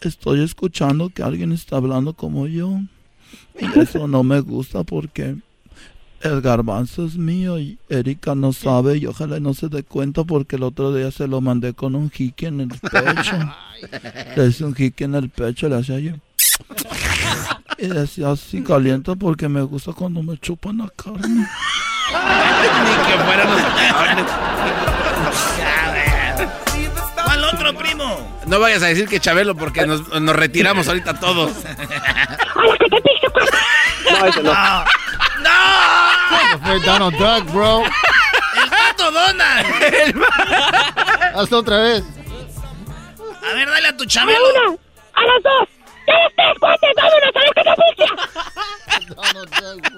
estoy escuchando que alguien está hablando como yo. Y eso no me gusta porque El garbanzo es mío y Erika no sabe y ojalá no se dé cuenta porque el otro día se lo mandé con un jique en el pecho. Le hice un jique en el pecho, le hacía yo. Y decía así caliente porque me gusta cuando me chupan la carne. Ni que fueran ¿Cuál otro, primo? No vayas a decir que Chabelo porque nos, nos retiramos ahorita todos. No, ese no. Fue Donald Duck, bro. ¡El pato Donald! Hasta otra vez. A ver, dale a tu Chabelo. ¡A las dos!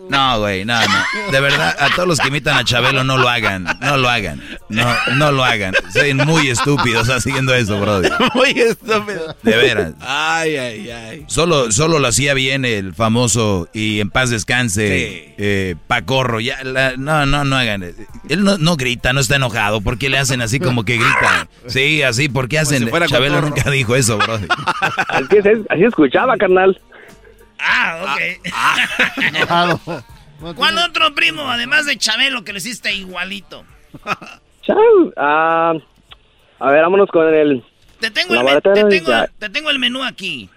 No, güey, no, no. De verdad, a todos los que imitan a Chabelo, no lo hagan. No lo hagan. No, no lo hagan. Son muy estúpidos haciendo eso, brother. Muy estúpido. De veras. Ay, ay, ay. Solo, solo lo hacía bien el famoso y en paz descanse Sí. eh, Pacorro. Ya, la- no, no, no hagan. Él no, no grita, no está enojado. ¿Por qué le hacen así como que grita? Sí, así, ¿por qué hacen? si Chabelo cotorro. nunca dijo eso, brother. Así, es- así escuchaba, carnal. Ah, ok. ¿Cuál otro, primo? Además de Chabelo, que le hiciste igualito. Chau. Ah, a ver, vámonos con el... Te tengo, el, me- Laboratorio te, tengo, ya. te tengo el menú aquí.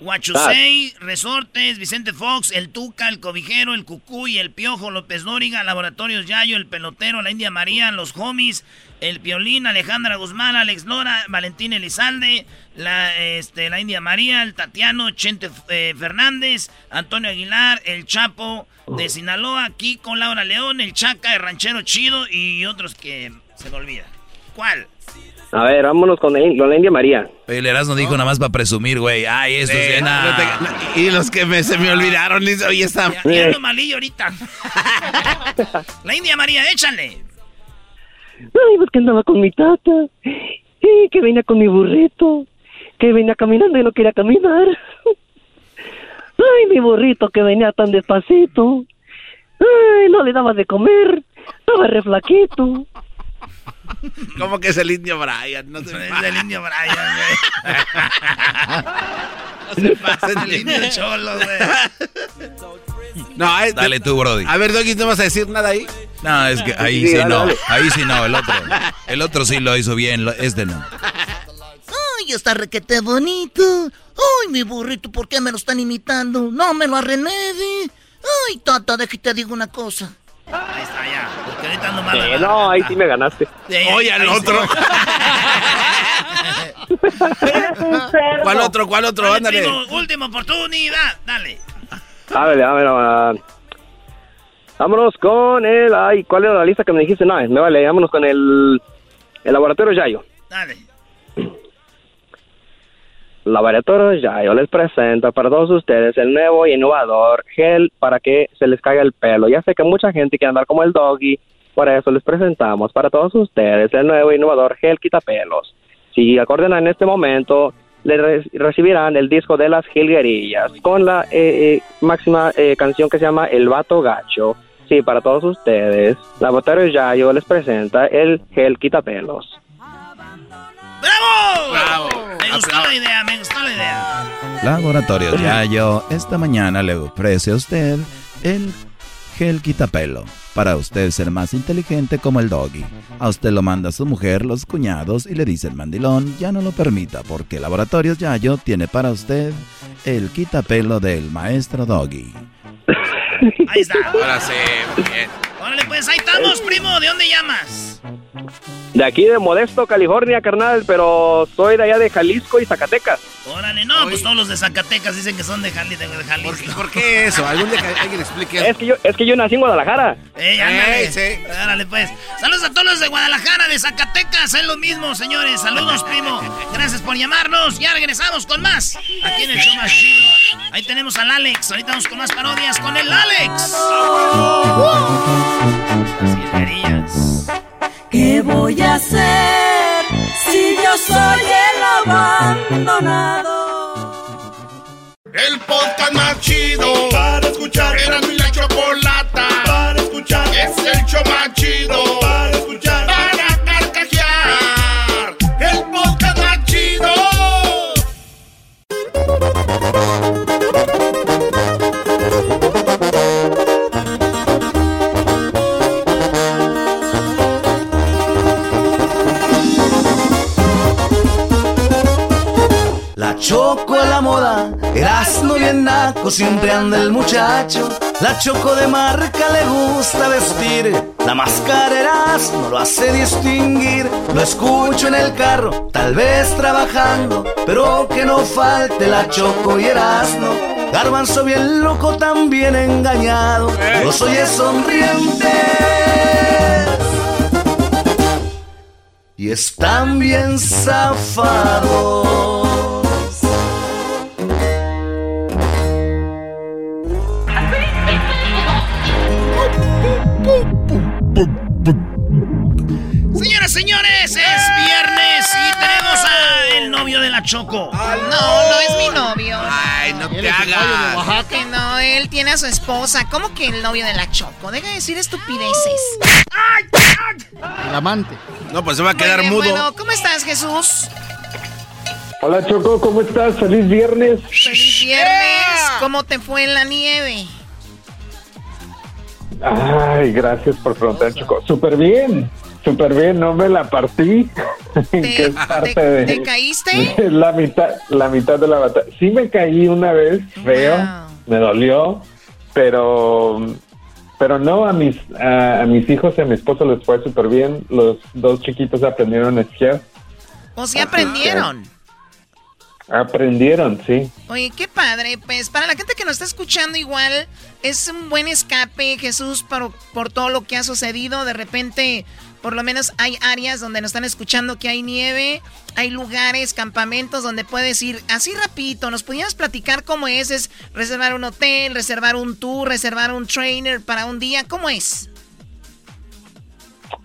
Huachusei, Resortes, Vicente Fox, El Tuca, El Cobijero, El Cucuy, El Piojo, López Dóriga, Laboratorios Yayo, El Pelotero, La India María, Los Homies, El Piolín, Alejandra Guzmán, Alex Lora, Valentín Elizalde, la, este, la India María, El Tatiano, Chente eh, Fernández, Antonio Aguilar, El Chapo de Sinaloa, Kiko, Laura León, El Chaca, El Ranchero Chido y otros que se me olvidan. ¿Cuál? A ver, vámonos con, el- con la India María. Oye, el Erasmo dijo nada más para presumir, güey. Ay, esto es no te- y los que me- se me olvidaron, dice, oye, está... Ya, ya ando malillo ahorita. La India María, échale. Ay, pues que andaba con mi tata. Y que venía con mi burrito. Que venía caminando y no quería caminar. Ay, mi burrito que venía tan despacito. Ay, no le daba de comer. Estaba re flaquito. ¿Cómo que es el indio Brian? No se Es del indio Brian, No se pasen El indio cholo, güey. No, es- Dale tú, Brody. A ver, Doggy, ¿no vas a decir nada ahí? No, es que ahí Sí, sí, no. Ahí sí no, el otro. El otro sí lo hizo bien, este no. Ay, está requete bonito. Ay, mi burrito, ¿por qué me lo están imitando? No me lo arrenede. Ay, tata, déjate te digo una cosa. Ahí está, ya. Porque ahorita ando mal. Eh, no, ahí sí me ganaste. Oye, al otro. ¿Cuál otro? ¿Cuál otro? Dale, Ándale. primo, última oportunidad. Dale. A ver, a ver, a ver. Vámonos con el... Ay, ¿cuál era la lista que me dijiste? No, me vale, vámonos con el... El laboratorio Yayo. Dale. Laboratorio Yayo les presenta para todos ustedes el nuevo y innovador gel para que se les caiga el pelo. Ya sé que mucha gente quiere andar como el doggy, por eso les presentamos para todos ustedes el nuevo innovador gel quitapelos. Si acorden en este momento, le re- recibirán el disco de las jilguerillas con la eh, eh, máxima eh, canción que se llama El Vato Gacho. Sí, para todos ustedes, Laboratorio Yayo les presenta el gel quitapelos. ¡Bravo! Me gustó la idea, me gustó la idea. Laboratorios Yayo, esta mañana le ofrece a usted el gel quitapelo. Para usted ser más inteligente como el doggy. A usted lo manda su mujer, los cuñados, y le dice el mandilón, ya no lo permita, porque Laboratorios Yayo tiene para usted el quitapelo del maestro doggy. Ahí está. Ahora sí, muy bien. Órale, pues ahí estamos, primo. ¿De dónde llamas? De aquí de Modesto, California, carnal, pero soy de allá de Jalisco y Zacatecas. Órale, no, pues todos los de Zacatecas dicen que son de, Jali- de, de Jalisco. ¿Por qué eso? ¿Algún día que alguien explique eso? Es que yo, es que yo nací en Guadalajara. Ey, ándale. Ey, sí. Órale, pues. Saludos a todos los de Guadalajara, de Zacatecas. Es lo mismo, señores. Saludos, primo. Gracias por llamarnos. Ya regresamos con más. Aquí en el show más chido. Ahí tenemos al Alex. Ahorita vamos con más parodias con el Alex. Jilguerillas. ¿Qué voy a hacer si yo soy el abandonado? El podcast más chido para escuchar. Era mi la chocolata para escuchar. Es el show más chido para escuchar. Para carcajear. El podcast más chido. Choco a la moda, Erasmo bien naco, siempre anda el muchacho. La choco de marca le gusta vestir, la máscara Erasmo lo hace distinguir. Lo escucho en el carro, tal vez trabajando, pero que no falte la choco y Erasmo. Garbanzo bien loco, también engañado, los oye sonrientes y están bien zafados. Señores, es viernes y tenemos a el novio de la Choco. No, no es mi novio. Ay, no te hagas. Que no, él tiene a su esposa. ¿Cómo que el novio de la Choco? Deja de decir estupideces. El amante. No, pues se va a quedar Bueno, mudo. Bueno, ¿cómo estás, Jesús? Hola Choco, ¿cómo estás? Feliz viernes. Feliz viernes. ¿Cómo te fue en la nieve? Ay, gracias por preguntar, Choco. Súper bien, súper bien, no me la partí. que es parte te- de, te caíste? de la mitad, la mitad de la batalla. Sí me caí una vez, feo, me dolió, pero pero no a mis a, a mis hijos y a mi esposo les fue súper bien. Los dos chiquitos aprendieron a esquiar. ¿O sí aprendieron? Aprendieron, sí. Oye, qué padre. Pues para la gente que nos está escuchando igual, es un buen escape, Jesús, por, por todo lo que ha sucedido. De repente, por lo menos hay áreas donde nos están escuchando que hay nieve, hay lugares, campamentos donde puedes ir así rapidito. ¿Nos pudieras platicar cómo es? ¿Es reservar un hotel, reservar un tour, reservar un trainer para un día? ¿Cómo es?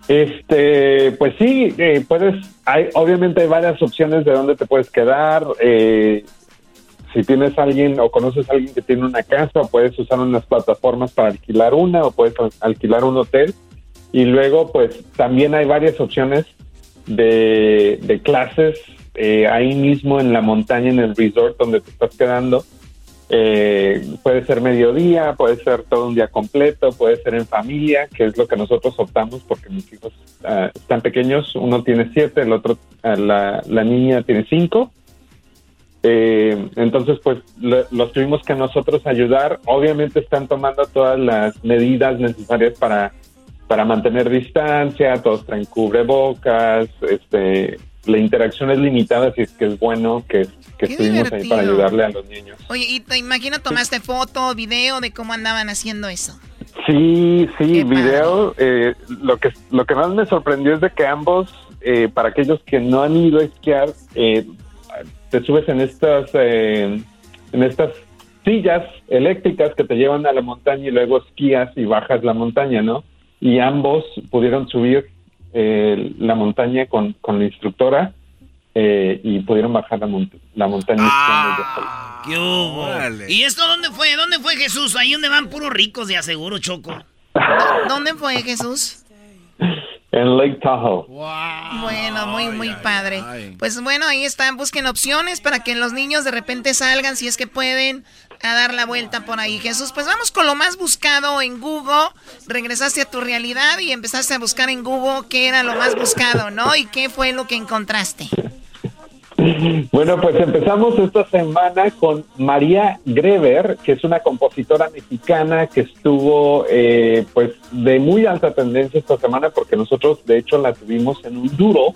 Este, pues sí, eh, puedes, hay, obviamente hay varias opciones de dónde te puedes quedar. eh, si tienes alguien o conoces a alguien que tiene una casa, puedes usar unas plataformas para alquilar una o puedes al- alquilar un hotel. Y luego, pues también hay varias opciones de, de clases eh, ahí mismo en la montaña, en el resort donde te estás quedando. Eh, puede ser mediodía, puede ser todo un día completo, puede ser en familia, que es lo que nosotros optamos porque mis hijos ah, están pequeños. Uno tiene siete, el otro, ah, la, la niña tiene cinco. Eh, entonces, pues lo- los tuvimos que nosotros ayudar. Obviamente están tomando todas las medidas necesarias para, para mantener distancia, todos traen cubrebocas, este, la interacción es limitada, así es que es bueno que, estuvimos ahí para ayudarle a los niños. Oye, y te imagino tomaste foto, video de cómo andaban haciendo eso. Sí, sí, video. eh, lo que lo que más me sorprendió es de que ambos, eh, para aquellos que no han ido a esquiar, eh, te subes en estas eh, en estas sillas eléctricas que te llevan a la montaña y luego esquías y bajas la montaña, ¿no? Y ambos pudieron subir eh, la montaña con, con la instructora eh, y pudieron bajar la, mont- la montaña. ellos solos. ¿Qué hubo? ¿Y esto dónde fue? ¿Dónde fue Jesús? Ahí donde van puros ricos, de aseguro, Choco. ¿Dónde fue Jesús? En Lake Tahoe. Bueno, muy, muy padre. Pues bueno, ahí están, busquen opciones para que los niños de repente salgan, si es que pueden, a dar la vuelta por ahí. Jesús, pues vamos con lo más buscado en Google. Regresaste a tu realidad y empezaste a buscar en Google qué era lo más buscado, ¿no? ¿Y qué fue lo que encontraste? Bueno, pues empezamos esta semana con María Greber, que es una compositora mexicana que estuvo pues pues de muy alta tendencia esta semana porque nosotros de hecho la tuvimos en un duro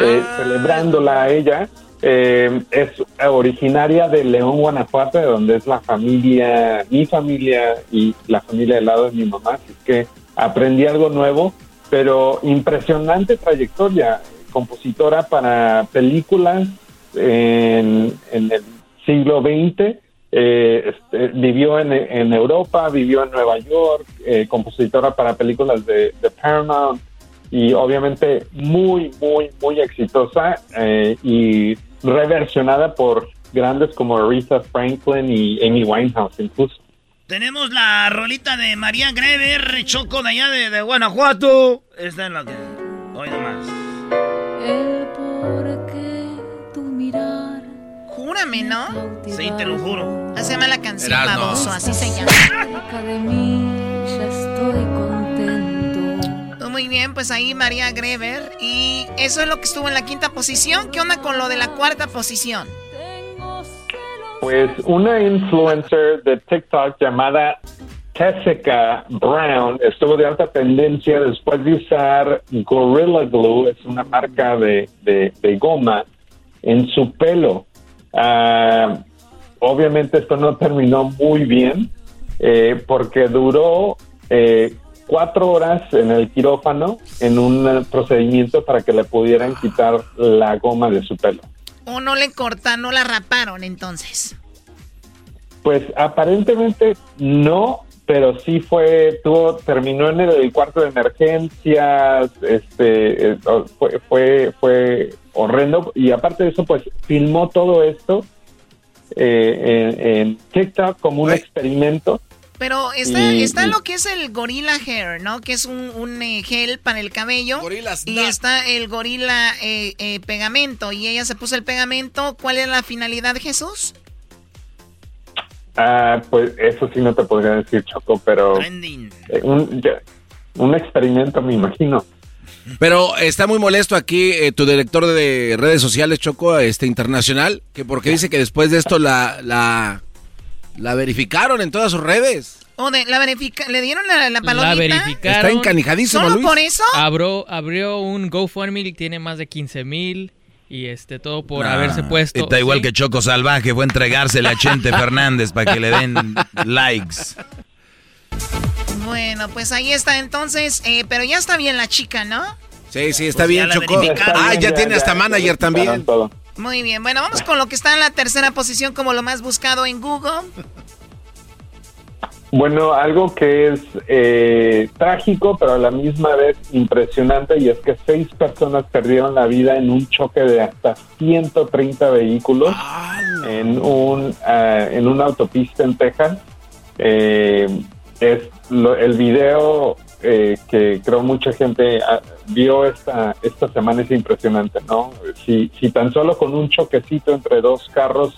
eh, celebrándola a ella. Eh, es originaria de León, Guanajuato, de donde es la familia, mi familia y la familia del lado de mi mamá, así que aprendí algo nuevo, pero impresionante trayectoria, compositora para películas en, el siglo XX, eh, este, vivió en, Europa, vivió en Nueva York, eh, compositora para películas de, Paramount y obviamente muy, muy, muy exitosa eh, y reversionada por grandes como Aretha Franklin y Amy Winehouse incluso. Tenemos la rolita de María Greber, Choco de allá de, de Guanajuato. Esta es la que... Hoy nomás. Júrame, ¿no? Sí, te lo juro. Se llama la canción Erasmo. Baboso, así se llama. Contento. Muy bien, pues ahí María Greber. Y eso es lo que estuvo en la quinta posición. ¿Qué onda con lo de la cuarta posición? Pues una influencer de TikTok llamada Tessica Brown estuvo de alta tendencia después de usar Gorilla Glue, es una marca de, de- de goma, en su pelo. Ah, obviamente esto no terminó muy bien eh, porque duró eh, cuatro horas en el quirófano en un procedimiento para que le pudieran quitar la goma de su pelo. O no le cortan, no la raparon entonces. Pues aparentemente no, pero sí fue, tuvo, terminó en el cuarto de emergencias, este, eh, fue, fue, fue horrendo y aparte de eso, pues filmó todo esto eh, en, en TikTok como un experimento. Pero está, Y- está y- lo que es el Gorilla Hair, ¿no? Que es un, un, eh, gel para el cabello. y está el Gorilla eh, eh, Pegamento. Y ella se puso el pegamento. ¿Cuál es la finalidad, Jesús? Ah, pues eso sí no te podría decir, Choco, pero eh, un, experimento, me imagino. Pero está muy molesto aquí eh, tu director de redes sociales, Choco, este internacional, que porque dice que después de esto la, la, la verificaron en todas sus redes. O de, la verifica, ¿Le dieron la, la palomita? La verificaron. Está encanijadísimo, ¿Solo Luis. por eso? Abrió, abrió un GoFundMe y tiene más de 15 mil. Y este, todo por Nah, haberse puesto. Está igual sí. que Choco Salvaje, fue entregársele a Chente Fernández para que le den likes. Bueno, pues ahí está entonces. eh, pero ya está bien la chica, ¿no? Sí, sí, está Pues bien, Choco. Ah, ya tiene ya, hasta ya, manager ya también. Muy bien, bueno, vamos con lo que está en la tercera posición como lo más buscado en Google. Bueno, algo que es eh, trágico, pero a la misma vez impresionante, y es que seis personas perdieron la vida en un choque de hasta 130 vehículos en, un, ah, en una autopista en Texas. Eh, es lo- el video eh, que creo mucha gente ah, vio esta, esta semana es impresionante, ¿no? Si, si tan solo con un choquecito entre dos carros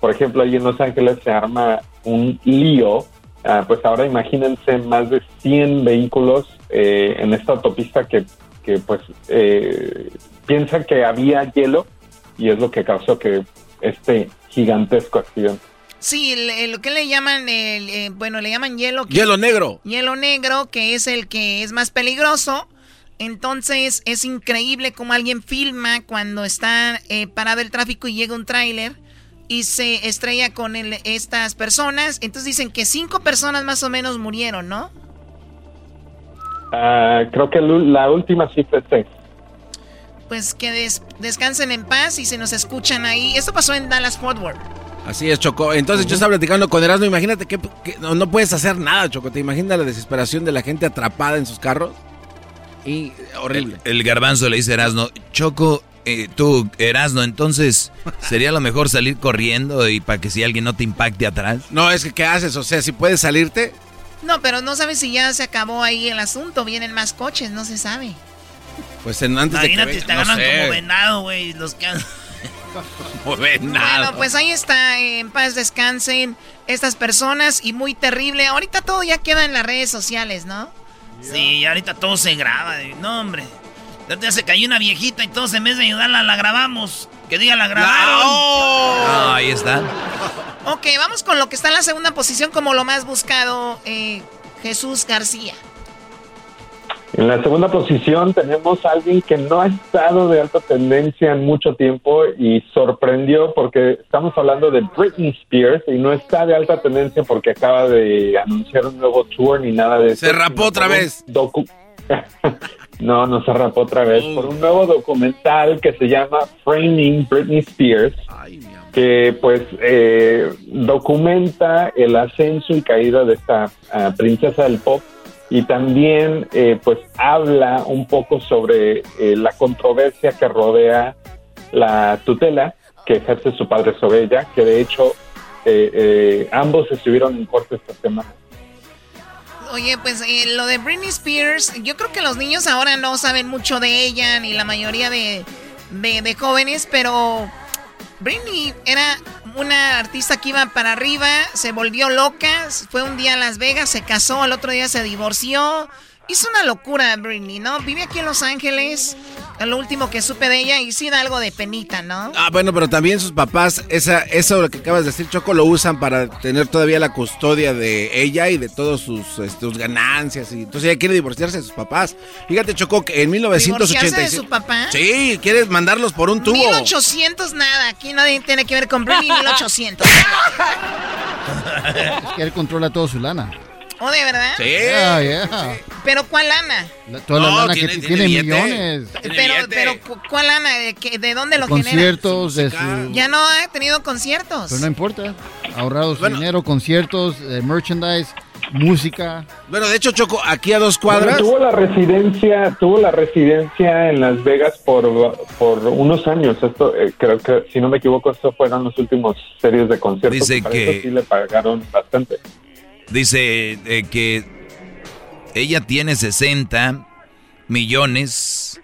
por ejemplo, ahí en Los Ángeles se arma un lío, ah, pues ahora imagínense más de 100 vehículos eh, en esta autopista que, que pues eh, piensan que había hielo y es lo que causó que este gigantesco accidente. Sí, el- el- lo que le llaman, el, eh, bueno, le llaman hielo. que- Hielo negro. Hielo negro, que es el que es más peligroso. Entonces es increíble cómo alguien filma cuando está eh, parado el tráfico y llega un tráiler y se estrella con el- estas personas. Entonces dicen que cinco personas más o menos murieron, ¿no? Ah, creo que la última cifra es seis. Pues que des- descansen en paz y se nos escuchan ahí. Esto pasó en Dallas Fort Worth. Así es, Choco. Entonces yo estaba platicando con Erasmo. Imagínate que, que no, no puedes hacer nada, Choco. ¿Te imaginas la desesperación de la gente atrapada en sus carros? Y horrible. El garbanzo le dice a Erasno, Choco, eh, tú, Erasno, entonces sería lo mejor salir corriendo y para que si alguien no te impacte atrás. No, es que ¿qué haces? O sea, si puedes salirte. No, pero no sabes si ya se acabó ahí el asunto. Vienen más coches, no se sabe. Pues en- antes de que te no agarran sé. como venado, güey. Los que Como venado. Bueno, pues ahí está, en paz descansen estas personas y muy terrible. Ahorita todo ya queda en las redes sociales, ¿no? Sí, ahorita todo se graba. No, hombre. Se cayó una viejita y todos en vez de ayudarla la grabamos. Que diga la grabaron. Ah, ahí está. Ok, vamos con lo que está en la segunda posición como lo más buscado, eh, Jesús García. En la segunda posición tenemos a alguien que no ha estado de alta tendencia en mucho tiempo y sorprendió porque estamos hablando de Britney Spears y no está de alta tendencia porque acaba de anunciar un nuevo tour ni nada de eso. Se rapó otra vez. No, no se rapó otra vez. Por un nuevo documental que se llama Framing Britney Spears, que pues eh, documenta el ascenso y caída de esta ah, princesa del pop y también eh, pues habla un poco sobre eh, la controversia que rodea la tutela que ejerce su padre sobre ella, que de hecho eh, eh, ambos estuvieron en corte esta semana. Oye, pues eh, lo de Britney Spears, yo creo que los niños ahora no saben mucho de ella, ni la mayoría de, de, de jóvenes, pero Britney era una artista que iba para arriba, se volvió loca, fue un día a Las Vegas, se casó, al otro día se divorció, Hizo una locura Britney, ¿no? Vive aquí en Los Ángeles. Lo último que supe de ella y sí da algo de penita, ¿no? Ah, bueno, pero también sus papás, esa, eso lo que acabas de decir, Choco, lo usan para tener todavía la custodia de ella y de todas sus, este, sus ganancias. Y entonces ella quiere divorciarse de sus papás. Fíjate, Choco, que en 1986... ¿Divorciarse de su papá? Sí, quiere mandarlos por un tubo. 1800 nada, aquí nadie tiene que ver con Britney 1800. Es que él controla toda su lana. ¿Oh, de verdad? Sí. Yeah, yeah. ¿Pero cuál lana? La- toda la No, lana tiene- que tiene tiene, millones. Pero, pero, ¿cu- ¿cuál lana? ¿De, qué- de dónde lo genera? Conciertos de su... Ya no ha tenido conciertos. Pero no importa. Ahorrado su dinero, conciertos, eh, merchandise, música. Bueno, de hecho, Choco, aquí a dos Bueno, cuadras... tuvo la residencia, tuvo la residencia en Las Vegas por, por unos años. Esto, eh, creo que, si no me equivoco, estos fueron los últimos series de conciertos. Dice que- eso sí le pagaron bastante. Dice eh, que ella tiene 60 millones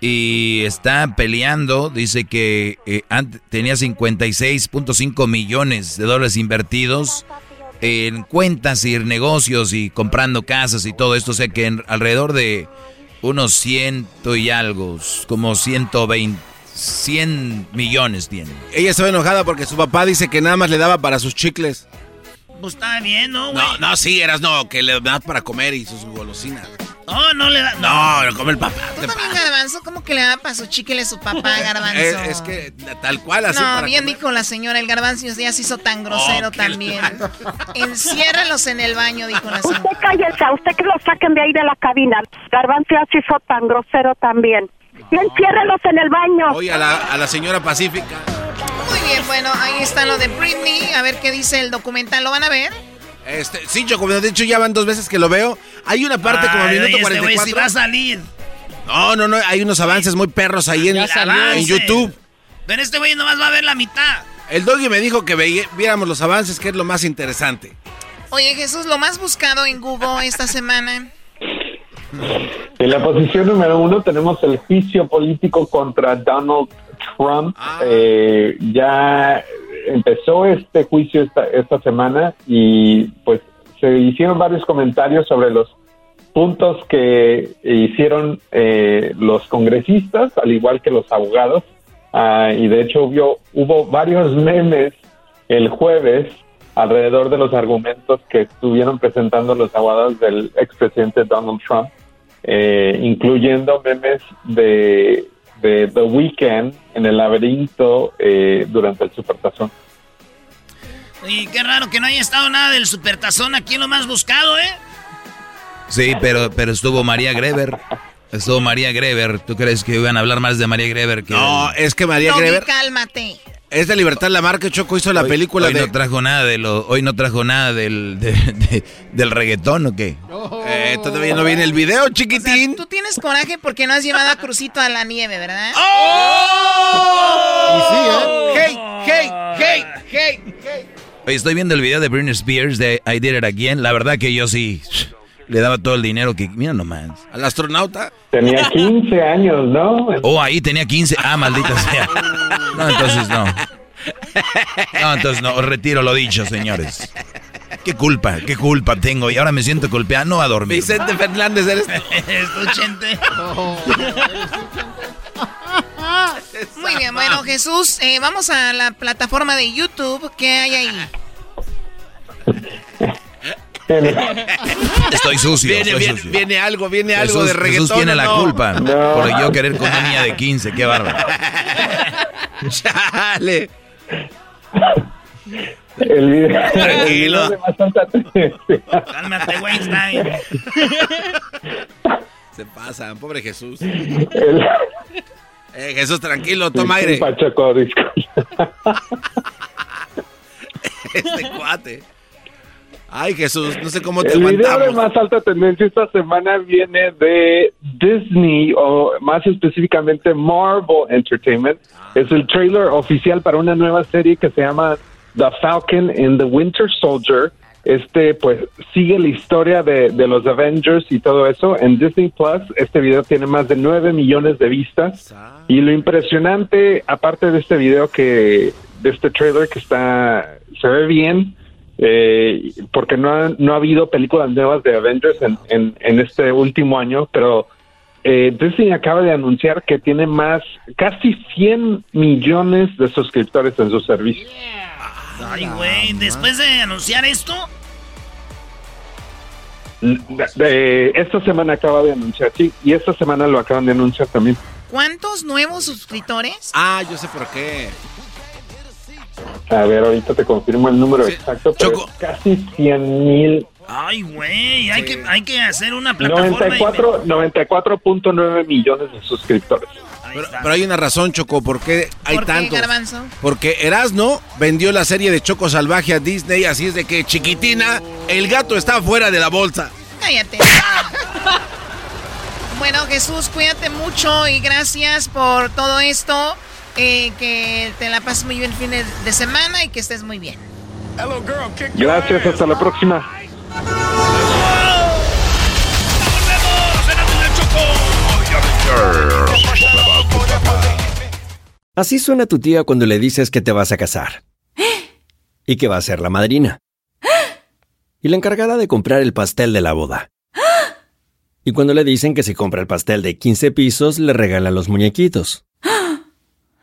y está peleando. Dice que eh, tenía 56.5 millones de dólares invertidos en cuentas y negocios y comprando casas y todo esto. O sea que en- alrededor de unos ciento y algo, como 120, 100 millones tiene. Ella estaba enojada porque su papá dice que nada más le daba para sus chicles. Pues está bien, ¿no, güey? No, no, sí, eras no, que le da para comer y sus golosinas. No, no le da. No, lo come el papá. ¿Tú también, Garbanzo? ¿Cómo que le da para su chicle su papá, Garbanzo? Es, es que tal cual, así no, para bien comer. dijo la señora, el Garbanzo ya se hizo tan grosero Oh, también. Enciérralos en el baño, dijo la señora. Usted cállese, a usted que lo saquen de ahí de la cabina. Garbanzo ya se hizo tan grosero también. Y enciérrelos en el baño. Oye, a la, a la señora Pacífica. Bien, bueno, ahí está lo de Britney. A ver qué dice el documental. ¿Lo van a ver? Este, sí, Choco, de hecho ya van dos veces que lo veo. Hay una parte como Ay, minuto oye, este güey 44. sí va a salir. No, no, no, hay unos avances muy perros ahí en, YouTube. Pero este güey nomás va a ver la mitad. El doggy me dijo que viéramos los avances, que es lo más interesante. Oye, Jesús, lo más buscado en Google esta semana. En la posición número uno tenemos el juicio político contra Donald Trump. Eh, ya empezó este juicio esta, esta semana y pues se hicieron varios comentarios sobre los puntos que hicieron eh, los congresistas, al igual que los abogados. Ah, y de hecho hubo, hubo varios memes el jueves alrededor de los argumentos que estuvieron presentando los abogados del expresidente Donald Trump, eh, incluyendo memes de, de The Weeknd en el laberinto eh, durante el Supertazón. Y qué raro que no haya estado nada del supertazón aquí en lo más buscado, ¿eh? Sí, pero, pero estuvo María Greber. Estuvo María Greber. ¿Tú crees que iban a hablar más de María Greber que No, es que María Doggy, Greber cálmate. Es de Libertad Lamarque. Choco hizo la Hoy- película hoy de... no trajo nada de lo, hoy no trajo nada del, de- de- del reggaetón o qué? Eh, todavía no viene el video, chiquitín. Tú tienes coraje porque no has llevado a Crucito a la nieve, ¿verdad? ¡Oh! ¡Hey, hey, hey, hey, hey! Oye, estoy viendo el video de Britney Spears de I Did It Again. La verdad que yo sí le daba todo el dinero que... Mira nomás. ¿Al astronauta? Tenía 15 años, ¿no? Oh, ahí tenía 15. Ah, maldita sea. No, entonces no. No, entonces no. Retiro lo dicho, señores. ¿Qué culpa? ¿Qué culpa tengo? Y ahora me siento golpeado. No a dormir. Vicente Fernández, eres tú. Escuchente. Muy bien, bueno, Jesús, eh, vamos a la plataforma de YouTube. ¿Qué hay ahí? Estoy sucio. Viene, estoy viene, sucio. viene algo, viene algo de reggaetón. Jesús tiene ¿o la no? culpa No. por yo querer con una niña de 15. Qué bárbaro. Chale. El video, Tranquilo. Cálmate, Weinstein. Se pasan, pobre Jesús. El- Eh, Jesús, tranquilo, toma aire. Este cuate. Ay, Jesús, no sé cómo te El video de aguantamos. más alta tendencia esta semana viene de Disney o más específicamente Marvel Entertainment. Es el trailer oficial para una nueva serie que se llama The Falcon and the Winter Soldier. Este pues sigue la historia de, de los Avengers y todo eso. En Disney Plus este video tiene más de 9 millones de vistas. Y lo impresionante, aparte de este video que, de este trailer que está, se ve bien, eh, porque no ha, no ha habido películas nuevas de Avengers en, en, en este último año, pero eh, Disney acaba de anunciar que tiene más, casi 100 millones de suscriptores en su servicio. Ay, güey, después de anunciar esto, De- de- esta semana acaba de anunciar, sí, y esta semana lo acaban de anunciar también. ¿Cuántos nuevos suscriptores? Ah, yo sé por qué. A ver, ahorita te confirmo el número exacto, pero es casi 100 mil, ay, güey, hay, que, hay que hacer una plataforma. y- 94 94.9 millones de suscriptores. Pero, pero hay una razón, Choco, ¿por qué hay ¿Por qué, tantos? Garbanzo? Porque Erasno vendió la serie de Choco Salvaje a Disney, así es de que chiquitina, el gato está fuera de la bolsa. Cállate. bueno, Jesús, cuídate mucho y gracias por todo esto. Eh, que te la pases muy bien el fin de, de semana y que estés muy bien. Gracias, hasta la próxima. Así suena tu tía cuando le dices que te vas a casar. Y que va a ser la madrina. Y la encargada de comprar el pastel de la boda. Y cuando le dicen que si compra el pastel de 15 pisos, le regalan los muñequitos.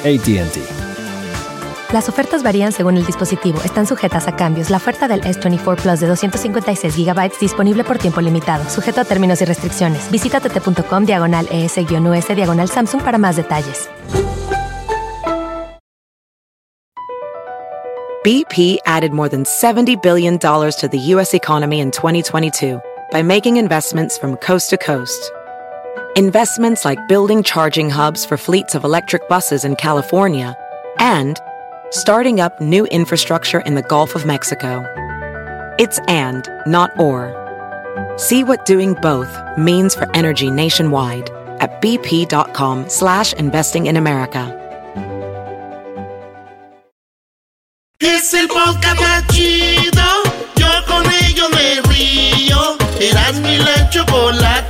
ATT. Las ofertas varían según el dispositivo. Están sujetas a cambios. La oferta del S24 Plus de 256 GB disponible por tiempo limitado, sujeto a términos y restricciones. Visita tt.com diagonal ES-US diagonal Samsung para más detalles. BP added more than $70 billion to the U.S. economy in 2022 by making investments from coast to coast. Investments like building charging hubs for fleets of electric buses in California and starting up new infrastructure in the Gulf of Mexico. It's and, not or. See what doing both means for energy nationwide at bp.com slash investing in America. Es el podcast chido. Yo con ello me río. Eras mi la chocolata.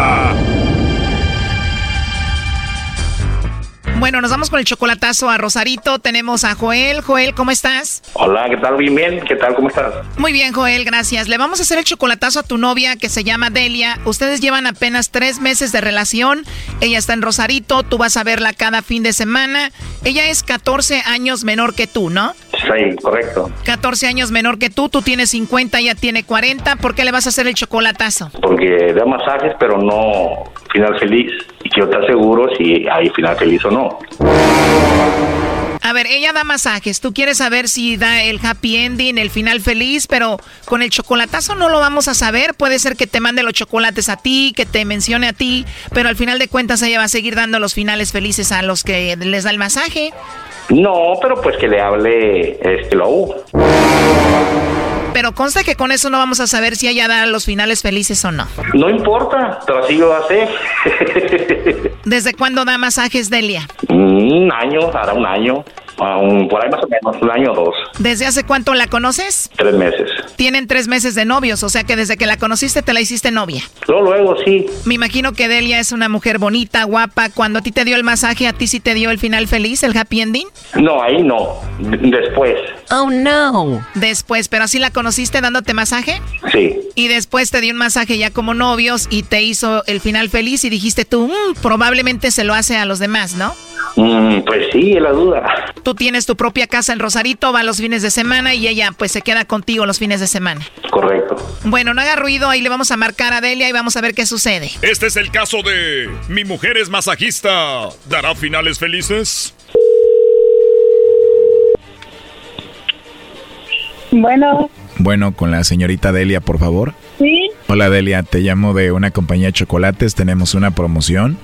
Bueno, nos vamos con el chocolatazo a Rosarito. Tenemos a Joel. Joel, ¿cómo estás? Hola, ¿qué tal? Bien, bien. ¿Qué tal? ¿Cómo estás? Muy bien, Joel, gracias. Le vamos a hacer el chocolatazo a tu novia que se llama Delia. Ustedes llevan apenas tres meses de relación. Ella está en Rosarito. Tú vas a verla cada fin de semana. Ella es 14 años menor que tú, ¿no? Correcto. 14 años menor que tú. Tú tienes 50, ella tiene 40. ¿Por qué le vas a hacer el chocolatazo? Porque da masajes, pero no final feliz. Y quiero estar seguro si hay final feliz o no. A ver, ella da masajes. Tú quieres saber si da el happy ending, el final feliz, pero con el chocolatazo no lo vamos a saber. Puede ser que te mande los chocolates a ti, que te mencione a ti, pero al final de cuentas ella va a seguir dando los finales felices a los que les da el masaje. No, pero pues que le hable este Low. Pero consta que con eso no vamos a saber si ella da los finales felices o no. No importa, pero así lo hace. ¿Desde cuándo da masajes, Delia? un año, hará un año. un- por ahí más o menos, un año o dos. ¿Desde hace cuánto la conoces? Tres meses. Tienen tres meses de novios, o sea que desde que la conociste te la hiciste novia. Luego, luego, sí. Me imagino que Delia es una mujer bonita, guapa. Cuando a ti te dio el masaje, ¿a ti sí te dio el final feliz, el happy ending? No, ahí no. Después. Oh, no. Después, pero así la conociste dándote masaje. Sí. Y después te dio un masaje ya como novios y te hizo el final feliz y dijiste tú, "Mm, probablemente se lo hace a los demás, ¿no? Mm, pues sí, es la duda. Tú tienes tu propia casa en Rosarito, va los fines de semana y ella pues se queda contigo los fines de semana. Correcto. Bueno, no haga ruido, ahí le vamos a marcar a Delia y vamos a ver qué sucede. Este es el caso de Mi mujer es masajista. ¿Dará finales felices? Bueno. Bueno, con la señorita Delia, por favor. Hola Delia, te llamo de una compañía de chocolates. Tenemos una promoción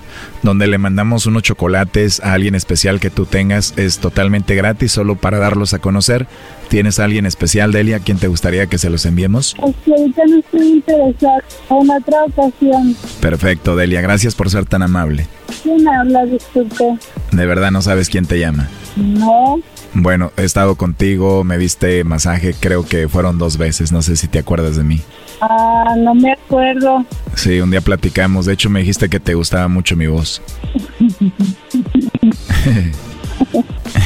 donde le mandamos unos chocolates a alguien especial que tú tengas. Es totalmente gratis, solo para darlos a conocer. ¿Tienes a alguien especial, Delia, a quien te gustaría que se los enviemos? Es que ahorita no estoy interesada. En otra ocasión. Perfecto, Delia. Gracias por ser tan amable. ¿Quién habla? Disculpe. De verdad no sabes quién te llama. No. Bueno, he estado contigo, me diste masaje, creo que fueron dos veces, no sé si te acuerdas de mí. Ah, no me acuerdo. Sí, un día platicamos, de hecho me dijiste que te gustaba mucho mi voz.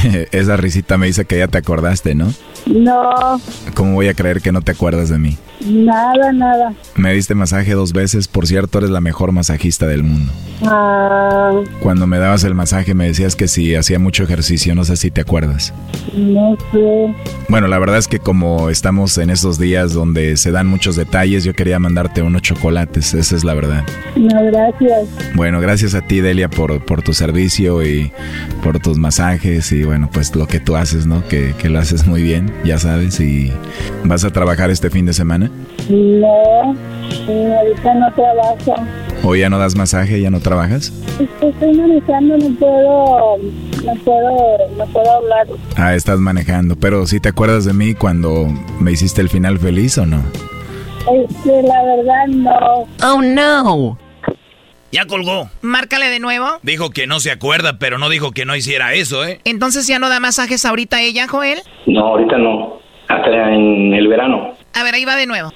Esa risita me dice que ya te acordaste, ¿no? No, ¿Cómo voy a creer que no te acuerdas de mí? Nada, nada. Me diste masaje dos veces, por cierto, eres la mejor masajista del mundo. Ah, Cuando me dabas el masaje me decías que si hacía mucho ejercicio, no sé si te acuerdas. no sé. Bueno, la verdad es que como estamos en esos días donde se dan muchos detalles, yo quería mandarte unos chocolates, esa es la verdad. No, gracias. Bueno, gracias a ti Delia por, por tu servicio y por tus masajes y bueno, pues lo que tú haces, ¿no? Que, que lo haces muy bien, ya sabes, y vas a trabajar este fin de semana. No, ahorita no trabajo. ¿O ya no das masaje, ya no trabajas? Estoy manejando, no puedo, no puedo, no puedo hablar. Ah, estás manejando, pero ¿sí te acuerdas de mí cuando me hiciste el final feliz o no? Este, la verdad no. Oh no. Ya colgó. Márcale de nuevo. Dijo que no se acuerda, pero no dijo que no hiciera eso, ¿eh? Entonces ya no da masajes ahorita ella, Joel. No, ahorita no. Hasta en el verano. A ver, ahí va de nuevo.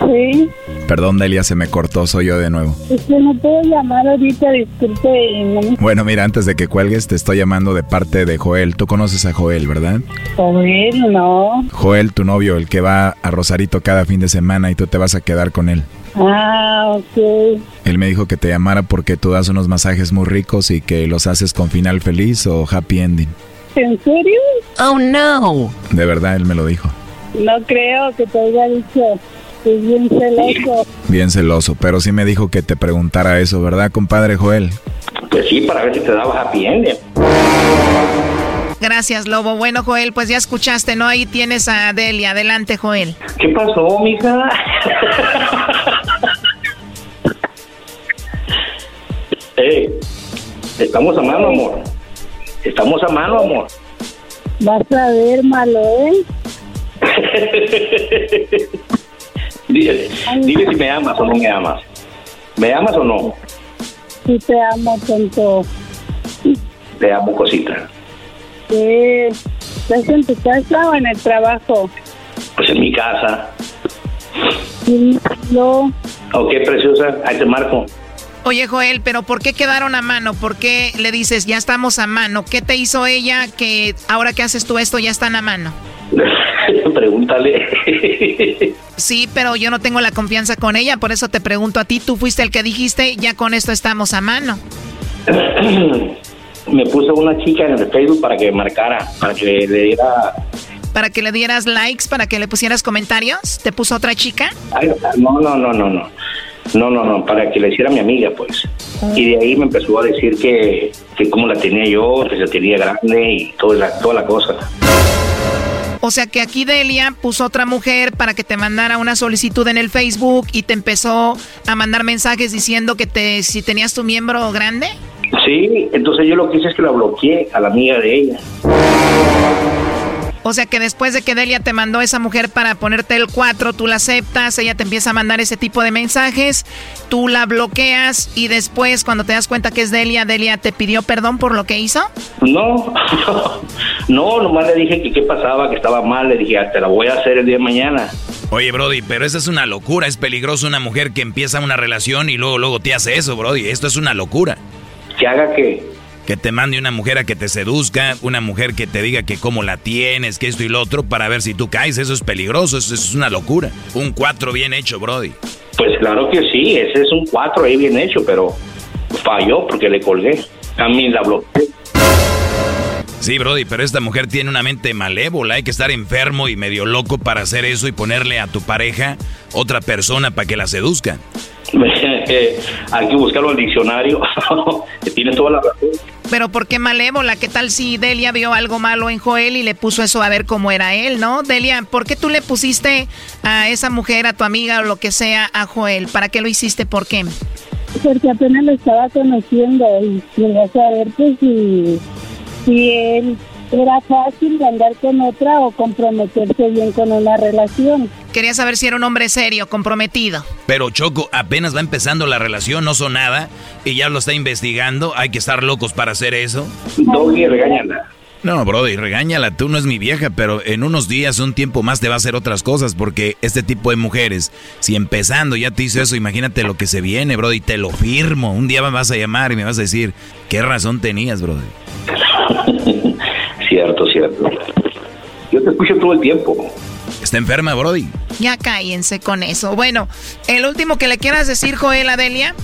Sí, Perdón Delia, se me cortó, soy yo de nuevo. es que no puedo llamar ahorita, disculpe. No Bueno, mira, antes de que cuelgues, te estoy llamando de parte de Joel. Tú conoces a Joel, ¿verdad? Joel, no. Joel, tu novio, el que va a Rosarito cada fin de semana y tú te vas a quedar con él. Ah, ok. Él me dijo que te llamara porque tú das unos masajes muy ricos y que los haces con final feliz o happy ending. ¿En serio? Oh no. De verdad, él me lo dijo. No creo que te haya dicho. Es bien celoso. Bien celoso, pero sí me dijo que te preguntara eso, ¿verdad, compadre Joel? Pues sí, para ver si te daba happy ending. Gracias, Lobo. Bueno, Joel, pues ya escuchaste, ¿no? Ahí tienes a Delia. Adelante, Joel. ¿Qué pasó, mija? Ey, estamos a mano, amor. Estamos a mano, amor. Vas a ver, malo, ¿eh? dile, dile si me amas o no me amas. ¿Me amas o no? Sí te amo, tonto. Te amo, cosita. ¿Qué? ¿Estás en tu casa o en el trabajo? Pues en mi casa. Sí, no. Ok, preciosa. Ahí te marco. Oye, Joel, pero ¿por qué quedaron a mano? ¿Por qué le dices ya estamos a mano? ¿Qué te hizo ella que ahora que haces tú esto ya están a mano? Pregúntale. Sí, pero yo no tengo la confianza con ella, por eso te pregunto a ti. Tú fuiste el que dijiste, ya con esto estamos a mano. me puso una chica en el Facebook para que marcara, para que le, diera. Para que le dieras likes, para que le pusieras comentarios. ¿Te puso otra chica? Ay, no, no, no, no, no. No, no, no, para que le hiciera mi amiga, pues. Y de ahí me empezó a decir que, que cómo la tenía yo, que se tenía grande y toda la, toda la cosa. O sea que aquí Delia puso otra mujer para que te mandara una solicitud en el Facebook y te empezó a mandar mensajes diciendo que te si tenías tu miembro grande. Sí, entonces yo lo que hice es que la bloqueé a la amiga de ella. O sea que después de que Delia te mandó esa mujer para ponerte el 4, tú la aceptas, ella te empieza a mandar ese tipo de mensajes, tú la bloqueas y después cuando te das cuenta que es Delia, Delia te pidió perdón por lo que hizo. No, no, nomás le dije que qué pasaba, que estaba mal, le dije, "Ah, te la voy a hacer el día de mañana. Oye, Brody, pero esa es una locura. Es peligroso una mujer que empieza una relación y luego, luego te hace eso, Brody. Esto es una locura. ¿Que haga qué? Que te mande una mujer a que te seduzca, una mujer que te diga que cómo la tienes, que esto y lo otro, para ver si tú caes. Eso es peligroso, eso es una locura. Un cuatro bien hecho, Brody. Pues claro que sí, ese es un 4 ahí bien hecho, pero falló porque le colgué. A la bloqueé. Sí, Brody, pero esta mujer tiene una mente malévola. Hay que estar enfermo y medio loco para hacer eso y ponerle a tu pareja otra persona para que la seduzca. Hay que buscarlo en el diccionario. Tiene toda la razón. Pero ¿por qué malévola? ¿Qué tal si Delia vio algo malo en Joel y le puso eso a ver cómo era él, no? Delia, ¿por qué tú le pusiste a esa mujer, a tu amiga o lo que sea, a Joel? ¿Para qué lo hiciste? ¿Por qué? Porque apenas lo estaba conociendo y quería saber pues si si él era fácil andar con otra o comprometerse bien con una relación. Quería saber si era un hombre serio, comprometido. Pero Choco, apenas va empezando la relación, no son nada, y ya lo está investigando. Hay que estar locos para hacer eso. Doggy, regáñala. No, Brody, regáñala, tú no es mi vieja, pero en unos días, un tiempo más te va a hacer otras cosas, porque este tipo de mujeres, si empezando ya te hizo eso, imagínate lo que se viene, Brody, te lo firmo. Un día me vas a llamar y me vas a decir, ¿qué razón tenías, Brody? cierto, cierto. Yo te escucho todo el tiempo. ¿Está enferma, Brody? Ya cállense con eso. Bueno, el último que le quieras decir, Joel Adelia.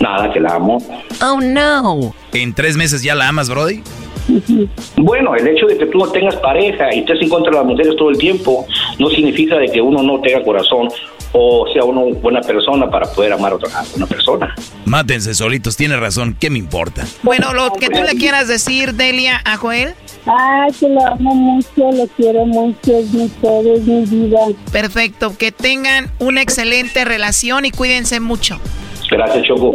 Nada, que la amo. Oh, no. ¿En tres meses ya la amas, Brody? Bueno, el hecho de que tú no tengas pareja y estés en contra de las mujeres todo el tiempo no significa de que uno no tenga corazón o sea una buena persona para poder amar a otra una persona. Mátense solitos, tiene razón, ¿qué me importa? Bueno, lo que tú le quieras decir, Delia, a Joel. Ah, que lo amo mucho, lo quiero mucho, es mi todo, es mi vida. Perfecto, que tengan una excelente relación y cuídense mucho. Gracias, Choco.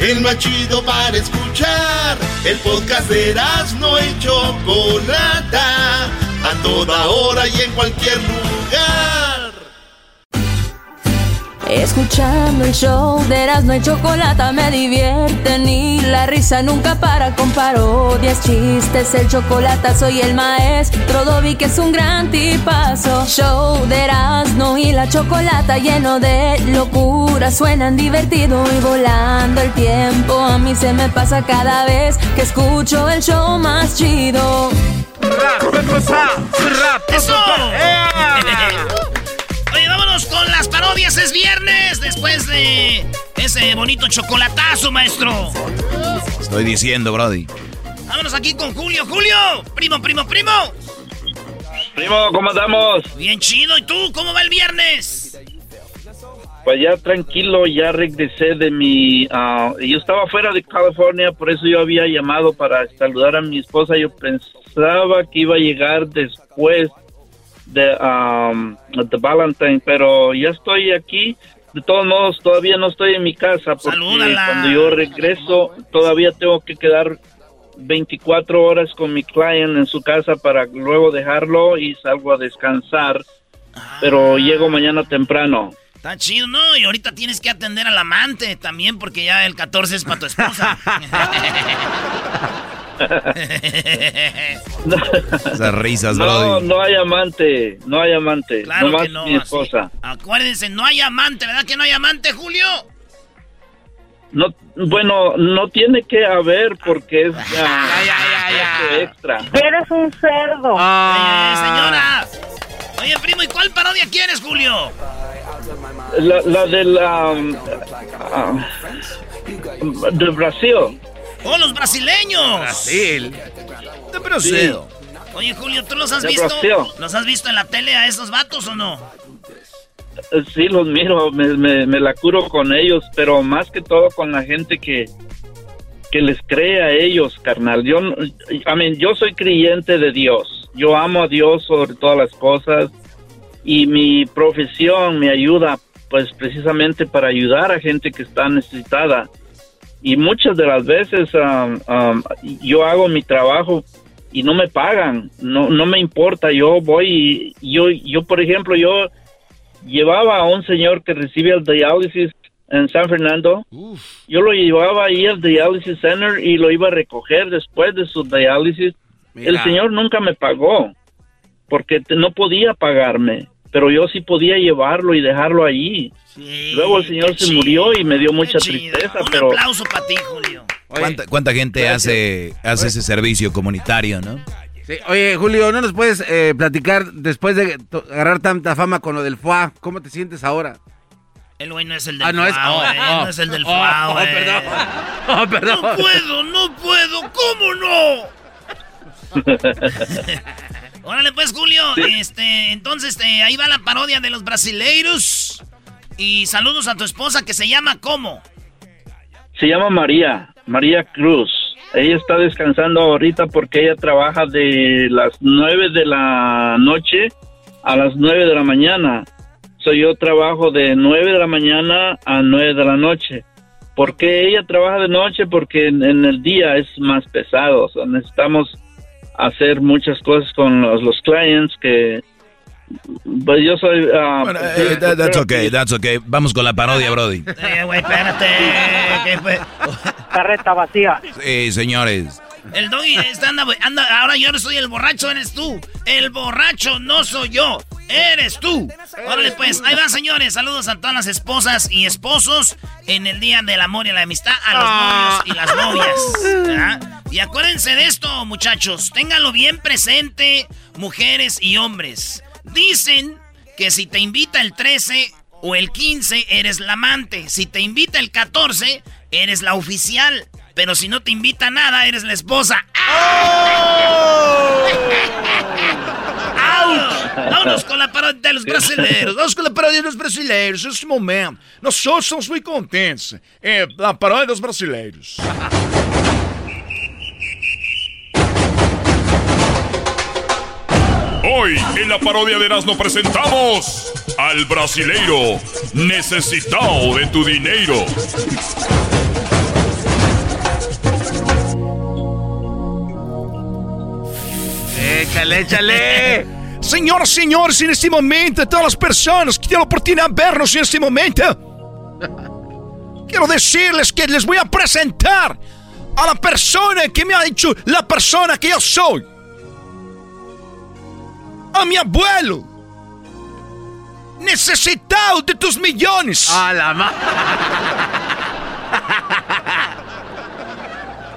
el más chido para escuchar. El podcast de no y Chocolata, a toda hora y en cualquier lugar. Escuchando el show de Erasmo y Chocolata me divierte ni la risa nunca para con parodias, chistes, el chocolate soy el maestro Dobby que es un gran tipazo. Show Erasmo la Chocolata lleno de locura, suenan divertido y volando el tiempo. A mí se me pasa cada vez que escucho el show más chido. ¡Eso! Oye, vámonos con las parodias. Es viernes después de ese bonito chocolatazo, maestro. Estoy diciendo, Brody. Vámonos aquí con Julio. Julio, primo, primo, primo. Primo, ¿cómo andamos? Bien chido. ¿Y tú? ¿Cómo va el viernes? Pues ya tranquilo, ya regresé de mi... ah, yo estaba fuera de California, por eso yo había llamado para saludar a mi esposa. Yo pensaba que iba a llegar después de, um, de Valentine, pero ya estoy aquí. De todos modos, todavía no estoy en mi casa porque cuando yo regreso todavía tengo que quedar 24 horas con mi client en su casa para luego dejarlo y salgo a descansar. Pero llego mañana temprano. Está chido, ¿no? Y ahorita tienes que atender al amante también porque ya el 14 es para tu esposa. Esas risas, No, Brody. no hay amante, no hay amante. Claro nomás que no, mi así. esposa. Acuérdense, no hay amante, ¿verdad que no hay amante, Julio? No, bueno, no tiene que haber porque es ah, gasto extra. Eres un cerdo. Eh, señora. Oye, primo, ¿y cuál parodia quieres, Julio? La, la de la um, ah, de Brasil. ¡Oh, los brasileños! Brasil. De Brasil. Oye, Julio, ¿tú los has De visto? Brasil. ¿Los has visto en la tele a esos vatos o no? Sí, los miro, me, la curo con ellos, pero más que todo con la gente que, que les cree a ellos, carnal. Yo, yo soy creyente de Dios. Yo amo a Dios sobre todas las cosas y mi profesión me ayuda, pues precisamente para ayudar a gente que está necesitada. Y muchas de las veces um, um, yo hago mi trabajo y no me pagan, no, no me importa, yo voy y yo, yo por ejemplo, yo llevaba a un señor que recibe el diálisis en San Fernando. Yo lo llevaba ahí al dialysis center y lo iba a recoger después de su diálisis. El señor nunca me pagó porque te- no podía pagarme, pero yo sí podía llevarlo y dejarlo allí. Luego el señor se murió y me dio mucha tristeza, Un pero aplauso para ti, Julio. ¿Cuánta, cuánta gente hace, hace ese servicio comunitario, no? Sí, Oye, Julio, ¿no nos puedes eh, platicar después de agarrar tanta fama con lo del FUA? ¿Cómo te sientes ahora? El güey no es el del Ah, no es- FUA, oh, güey, oh, no es el del oh, FUA, oh, perdón. Oh, perdón. No puedo, no puedo, ¿cómo no? Órale pues, Julio, este, entonces este, ahí va la parodia de los brasileiros. Y saludos a tu esposa que se llama ¿cómo? se llama María, María Cruz. Ella está descansando ahorita porque ella trabaja de las nueve de la noche a las nueve de la mañana. So, yo trabajo de nueve de la mañana a nueve de la noche. ¿Por qué ella trabaja de noche? Porque en, el día es más pesado. So, necesitamos hacer muchas cosas con los, los clients que... Pues yo soy... ah, Eh, that- that's okay, that's okay. Vamos con la parodia, Brody. Eh, güey, espérate. ¿qué fue? Carreta vacía. Sí, señores. El doggy está anda, anda, ahora yo no soy el borracho, eres tú. El borracho no soy yo, eres tú. Órale pues, ahí va señores, saludos a todas las esposas y esposos en el Día del Amor y la Amistad, a los novios y las novias. ¿verdad? Y acuérdense de esto, muchachos, ténganlo bien presente, mujeres y hombres. Dicen que si te invita el 13 o el 15, eres la amante. Si te invita el 14, eres la oficial. Pero si no te invita nada, eres la esposa. ¡Auch! Vámonos con la parodia de los brasileños. Vamos com a paródia dos brasileiros. Neste momento, nós todos estamos muito contentes. É a paródia dos brasileiros. Hoy en la parodia de Erasmo presentamos al brasileiro necesitado de tu dinero. Échale, échale. Senhoras e senhores, neste momento, todas as pessoas que têm a oportunidade de vernos neste momento, quero dizer-lhes que les vou apresentar a la persona que me ha dicho la persona que eu sou. A mi abuelo. Necesitado de tus millones. A la ma...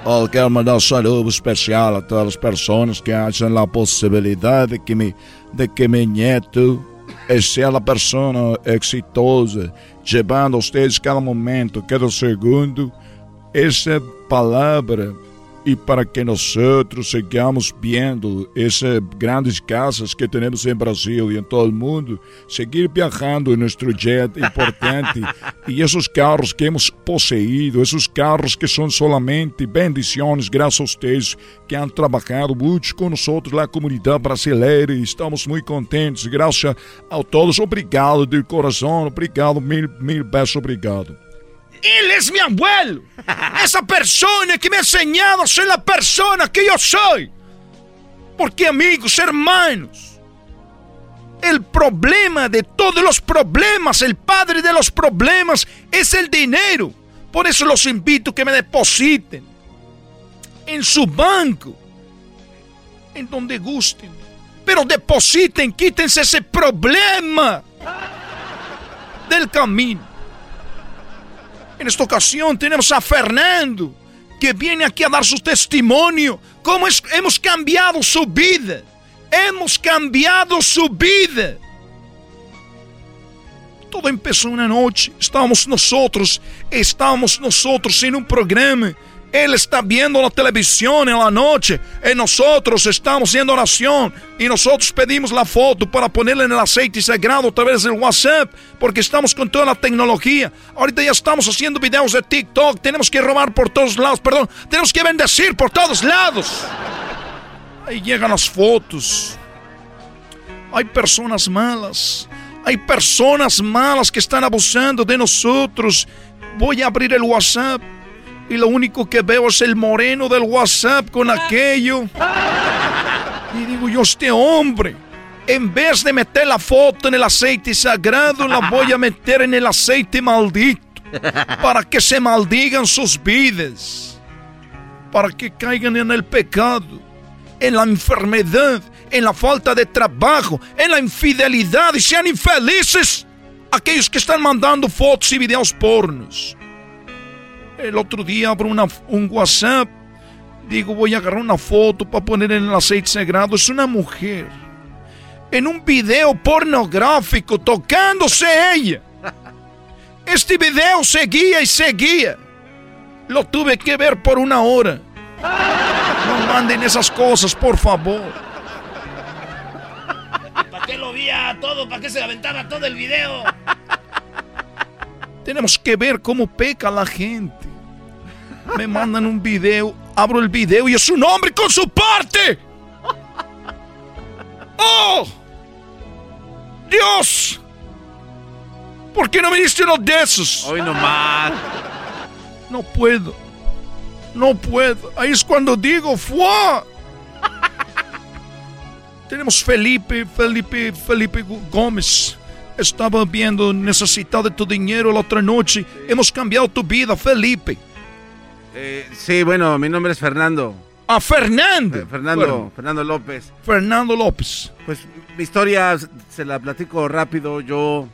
Oh, quero mandar um saludo especial a todas as pessoas que acham a possibilidade de que, me, de que meu neto seja uma pessoa exitosa, levando a vocês cada momento, cada segundo, essa palavra e para que nós outros sigamos vendo essas grandes casas que temos em Brasil e em todo o mundo, seguir viajando em nosso jet importante e esses carros que hemos possuído, esses carros que são solamente bendições graças a vocês que han trabalhado muito com nós outros, a comunidade brasileira e estamos muito contentes, graças a todos, obrigado de coração, obrigado, mil, mil beijos, obrigado. Ele é meu abuelo. Essa persona que me ha enseñado a ser a persona que eu sou. Porque, amigos, hermanos, el problema de todos los problemas, el padre de los problemas es el dinero. Por eso los invito a que me depositen en su banco, en donde gusten. Pero depositen, quítense ese problema del camino. En esta ocasión tenemos a Fernando, que viene aquí a dar su testimonio. Cómo es- hemos cambiado su vida. Hemos cambiado su vida. Todo empezó una noche. Estábamos nosotros, estábamos nosotros en un programa. Él está viendo la televisión en la noche. Y nosotros estamos haciendo oración. Y nosotros pedimos la foto para ponerla en el aceite sagrado a través del WhatsApp. Porque estamos con toda la tecnología. Ahorita ya estamos haciendo videos de TikTok. Tenemos que robar por todos lados. Perdón. Tenemos que bendecir por todos lados. Ahí llegan las fotos. Hay personas malas. Hay personas malas que están abusando de nosotros. Voy a abrir el WhatsApp y lo único que veo es el moreno del WhatsApp con aquello. Y digo yo, este hombre, en vez de meter la foto en el aceite sagrado, la voy a meter en el aceite maldito. para que se maldigan sus vidas, para que caigan en el pecado, en la enfermedad, en la falta de trabajo, en la infidelidad y sean infelices aquellos que están mandando fotos y videos pornos. El otro día abro una, un WhatsApp, digo voy a agarrar una foto para poner en el aceite sagrado, es una mujer en un video pornográfico tocándose ella. Este video seguía y seguía. Lo tuve que ver por una hora. No manden esas cosas, por favor. ¿Para qué lo vía todo? ¿Para qué se aventaba todo el video? Tenemos que ver cómo peca la gente. Me mandan un video, abro el video y es un hombre con su parte. ¡Oh! ¡Dios! ¿Por qué no me diste uno de esos? Hoy nomás. No puedo. No puedo. Ahí es cuando digo, ¡fua! Tenemos Felipe, Felipe, Felipe Gómez. Estaba viendo necesitado de tu dinero la otra noche. Hemos cambiado tu vida, Felipe. Eh, sí, bueno, mi nombre es Fernando. Ah, Fernando. Eh, Fernando, Fernando López. Fernando López. Pues mi historia se la platico rápido. Yo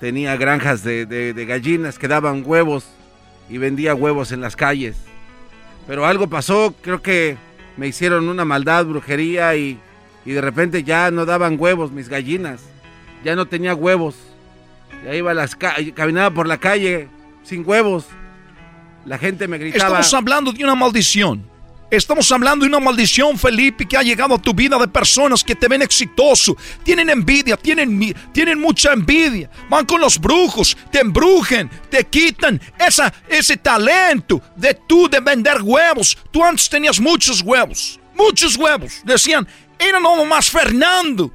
tenía granjas de, de, gallinas que daban huevos y vendía huevos en las calles. Pero algo pasó, creo que me hicieron una maldad, brujería y, y de repente ya no daban huevos mis gallinas. Ya no tenía huevos. Ya iba a las caminaba por la calle sin huevos. La gente me gritaba. Estamos hablando de una maldición. Estamos hablando de una maldición, Felipe, que ha llegado a tu vida de personas que te ven exitoso. Tienen envidia, tienen, tienen mucha envidia. Van con los brujos, te embrujen, te quitan esa, ese talento de tú de vender huevos. Tú antes tenías muchos huevos, muchos huevos. Decían, era no más Fernando,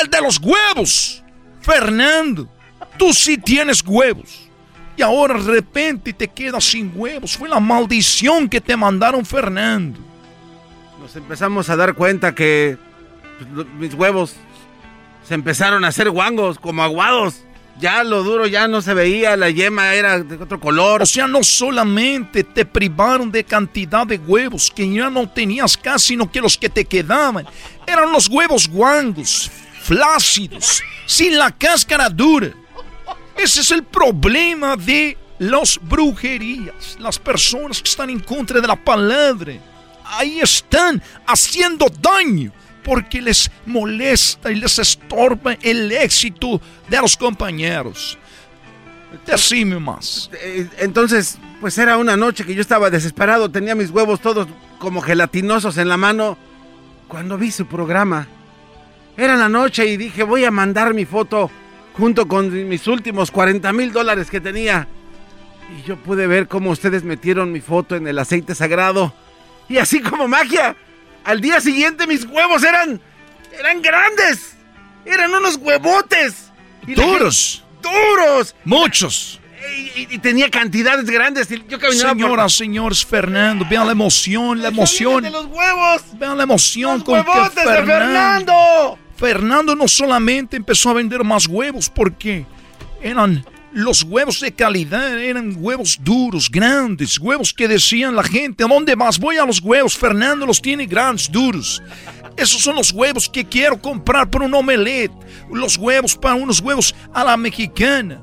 el de los huevos. Fernando, tú sí tienes huevos y ahora de repente te quedas sin huevos. Fue la maldición que te mandaron Fernando. Nos empezamos a dar cuenta que pues, mis huevos se empezaron a hacer guangos, como aguados. Ya lo duro ya no se veía, la yema era de otro color. O sea, no solamente te privaron de cantidad de huevos que ya no tenías casi, sino que los que te quedaban eran los huevos guangos, flácidos, sin la cáscara dura. Ese es el problema de las brujerías, las personas que están en contra de la palabra. Ahí están haciendo daño porque les molesta y les estorba el éxito de los compañeros. Decime más. Eh, entonces, pues era una noche que yo estaba desesperado, tenía mis huevos todos como gelatinosos en la mano cuando vi su programa. Era la noche y dije, voy a mandar mi foto junto con mis últimos 40 mil dólares que tenía. Y yo pude ver cómo ustedes metieron mi foto en el aceite sagrado. Y así como magia, al día siguiente mis huevos eran... eran grandes. Eran unos huevotes. duros. duros. Muchos. Y, tenía cantidades grandes. Yo Señoras, señores, Fernando, vean la emoción, la emoción. de los huevos. Vean la emoción los con que Fernando, de Fernando Fernando no solamente empezó a vender más huevos porque eran los huevos de calidad, eran huevos duros, grandes, huevos que decían la gente, ¿a dónde vas? Voy a los huevos, Fernando los tiene grandes, duros. Esos son los huevos que quiero comprar para un omelette, los huevos para unos huevos a la mexicana.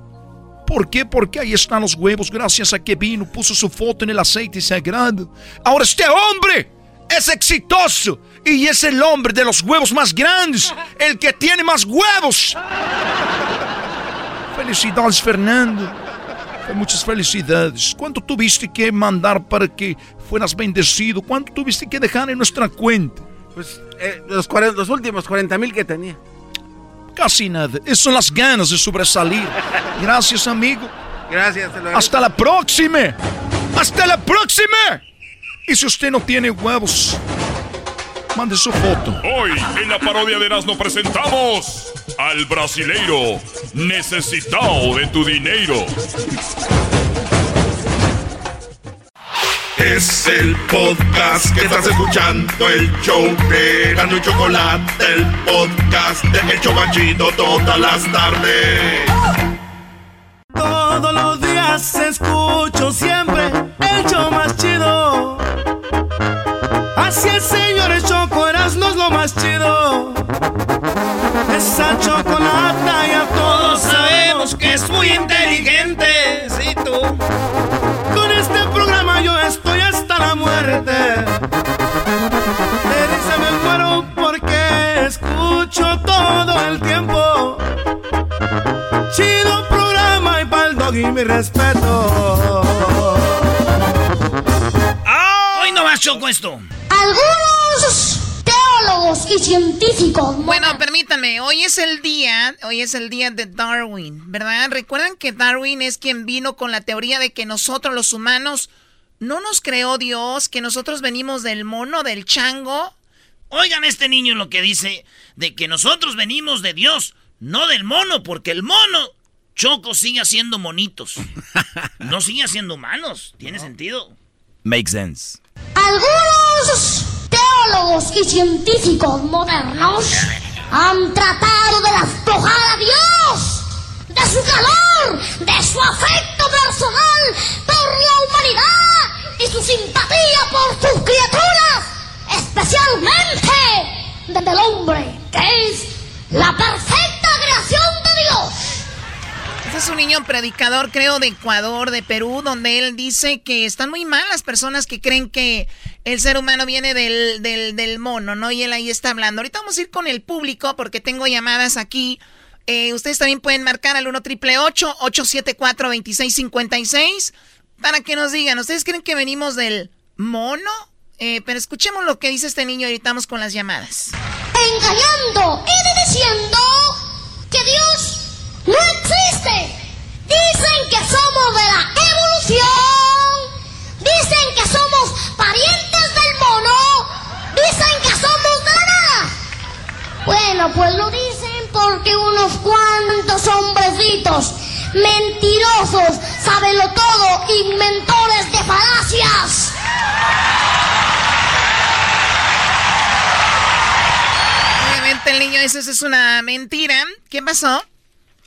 ¿Por qué? Porque ahí están los huevos, gracias a que vino, puso su foto en el aceite sagrado. Ahora este hombre es exitoso y es el hombre de los huevos más grandes, el que tiene más huevos. Felicidades, Fernando. Muchas felicidades. ¿Cuánto tuviste que mandar para que fueras bendecido? ¿Cuánto tuviste que dejar en nuestra cuenta? Pues eh, los, los últimos 40 mil que tenía. Casi nada. Esas son las ganas de sobresalir. Gracias, amigo. Gracias. Hasta la próxima. Hasta la próxima. Y si usted no tiene huevos, mande su foto. Hoy en la parodia de Erasmo presentamos al brasileiro necesitado de tu dinero. Es el podcast que estás escuchando, el show de Erasmo y Chocolate, el podcast de El Chocachito todas las tardes. Todos los días escucho siempre el show. Así el señor Choco Erasmo es lo más chido. Esa chocolata ya todos sabemos que es muy inteligente. Sí, tú. Con este programa yo estoy hasta la muerte. De risa me muero porque escucho todo el tiempo. Chido programa y pa'l y mi respeto. Hoy no más choco esto. Algunos teólogos y científicos. Bueno, permítanme, hoy es el día, hoy es el día de Darwin, ¿verdad? Recuerdan que Darwin es quien vino con la teoría de que nosotros los humanos no nos creó Dios, que nosotros venimos del mono, del chango. Oigan este niño lo que dice de que nosotros venimos de Dios, no del mono, porque el mono Choco sigue haciendo monitos. No sigue haciendo humanos. ¿Tiene sentido? Make sense. Algunos teólogos y científicos modernos han tratado de despojar a Dios de su calor, de su afecto personal por la humanidad y su simpatía por sus criaturas, especialmente del hombre, que es la perfecta creación de Dios. Este es un niño predicador, creo, de Ecuador, de Perú, donde él dice que están muy mal las personas que creen que el ser humano viene del, del, del mono, ¿no? Y él ahí está hablando. Ahorita vamos a ir con el público porque tengo llamadas aquí. Eh, ustedes también pueden marcar al 1 triple 874 2656 para que nos digan, ¿ustedes creen que venimos del mono? Eh, pero escuchemos lo que dice este niño y ahorita vamos con las llamadas. engañando y diciendo que Dios no existe. Dicen que somos de la evolución. Dicen que somos parientes del mono. Dicen que somos de nada. Bueno, pues lo dicen porque unos cuantos hombrecitos mentirosos, sábelo todo, inventores de falacias. Obviamente el niño eso es una mentira. ¿Qué pasó?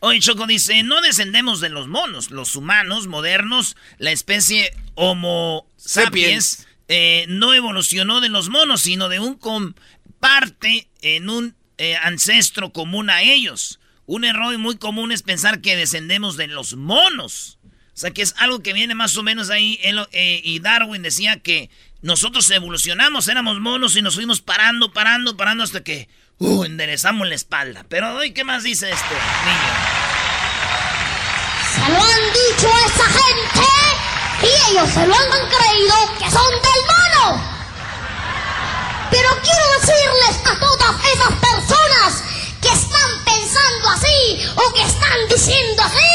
Hoy Choco dice, no descendemos de los monos, los humanos modernos, la especie Homo sapiens, eh, no evolucionó de los monos, sino de un comparte en un eh, ancestro común a ellos. Un error muy común es pensar que descendemos de los monos. O sea que es algo que viene más o menos ahí. él, eh, y Darwin decía que nosotros evolucionamos, éramos monos y nos fuimos parando, parando, parando hasta que uh, enderezamos la espalda. Pero hoy, ¿qué más dice este niño? Se lo han dicho a esa gente y ellos se lo han creído que son del mono. Pero quiero decirles a todas esas personas que están pensando así o que están diciendo así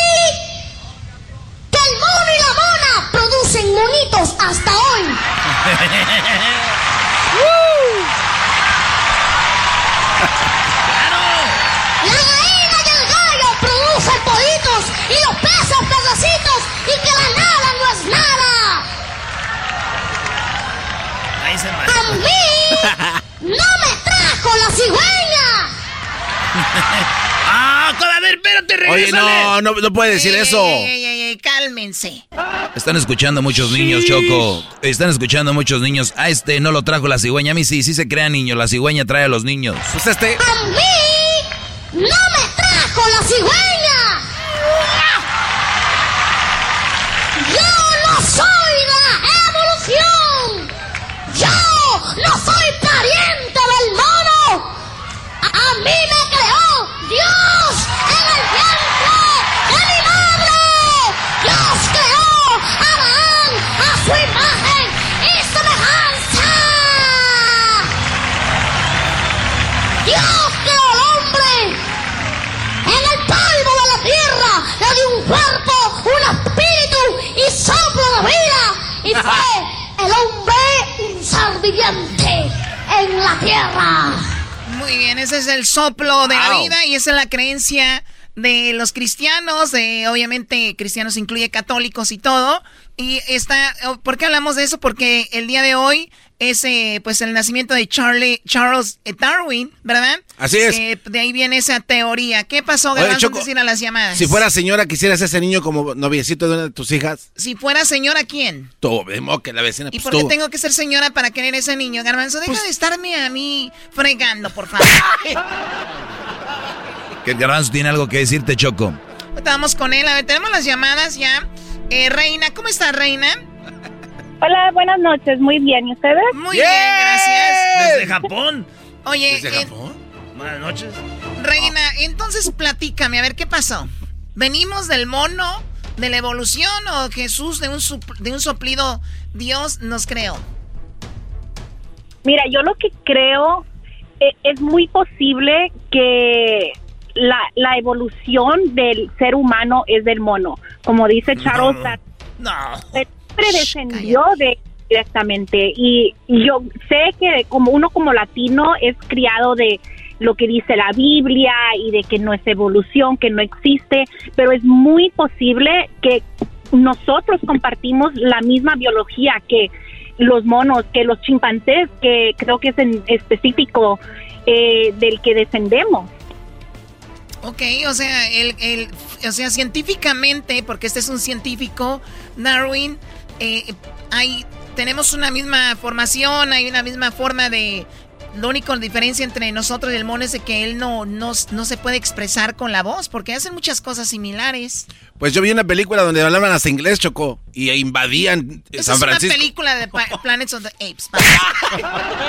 que el mono y la mona producen monitos hasta hoy. La gallina y el gallo producen pollitos y los peces pececitos y que la nada no es nada. Ahí se A mí no me trajo la cigüeña. ah, a ver, espérate, Oye, no, no, no puede decir eso. Ey, ey, ey, ey, cálmense. Están escuchando muchos niños, Choco. Están escuchando muchos niños. A este no lo trajo la cigüeña. A mí sí, sí se crea niño. La cigüeña trae a los niños. Pues este. A mí no me trajo la cigüeña. Y fue el hombre un ser viviente en la tierra. Muy bien, ese es el soplo de la vida y esa es la creencia de los cristianos, de obviamente cristianos incluye católicos y todo. Y está, ¿por qué hablamos de eso? Porque el día de hoy ese, pues el nacimiento de Charlie, Charles Darwin, ¿verdad? Así es. Que de ahí viene esa teoría. ¿Qué pasó, Oye, Garbanzo, Choco, antes de ir a las llamadas? Si fuera señora, ¿quisieras ese niño como noviecito de una de tus hijas? Si fuera señora, ¿quién? Tú, vemos que la vecina, ¿Y pues por qué tú. tengo que ser señora para querer ese niño, Garbanzo? Deja de estarme a mí fregando, por favor. Que el garbanzo tiene algo que decirte, Choco. Vamos con él. A ver, tenemos las llamadas ya. Eh, Reina, ¿cómo está, Reina? Hola, buenas noches. Muy bien. ¿Y ustedes? Muy bien, gracias. Desde Japón. Oye, ¿Desde eh, Japón? Buenas noches. Reina, entonces platícame, a ver, ¿qué pasó? ¿Venimos del mono, de la evolución o Jesús de un, de un soplido Dios nos creó? Mira, yo lo que creo eh, es muy posible que la, la evolución del ser humano es del mono. Como dice Charles Darwin, No. Siempre descendió de directamente y, y yo sé que como uno como latino es criado de lo que dice la Biblia y de que no es evolución, que no existe, pero es muy posible que nosotros compartimos la misma biología que los monos, que los chimpancés, que creo que es en específico eh, del que descendemos. Ok, o sea, el, el- o sea, científicamente, porque este es un científico, Darwin, eh, hay, tenemos una misma formación, hay una misma forma de... Lo único diferencia entre nosotros y el mono es de que él no, no, no se puede expresar con la voz, porque hacen muchas cosas similares. Pues yo vi una película donde hablaban hasta inglés, Choco, y invadían Esa San es una Francisco. película de Pa- Planets of the Apes.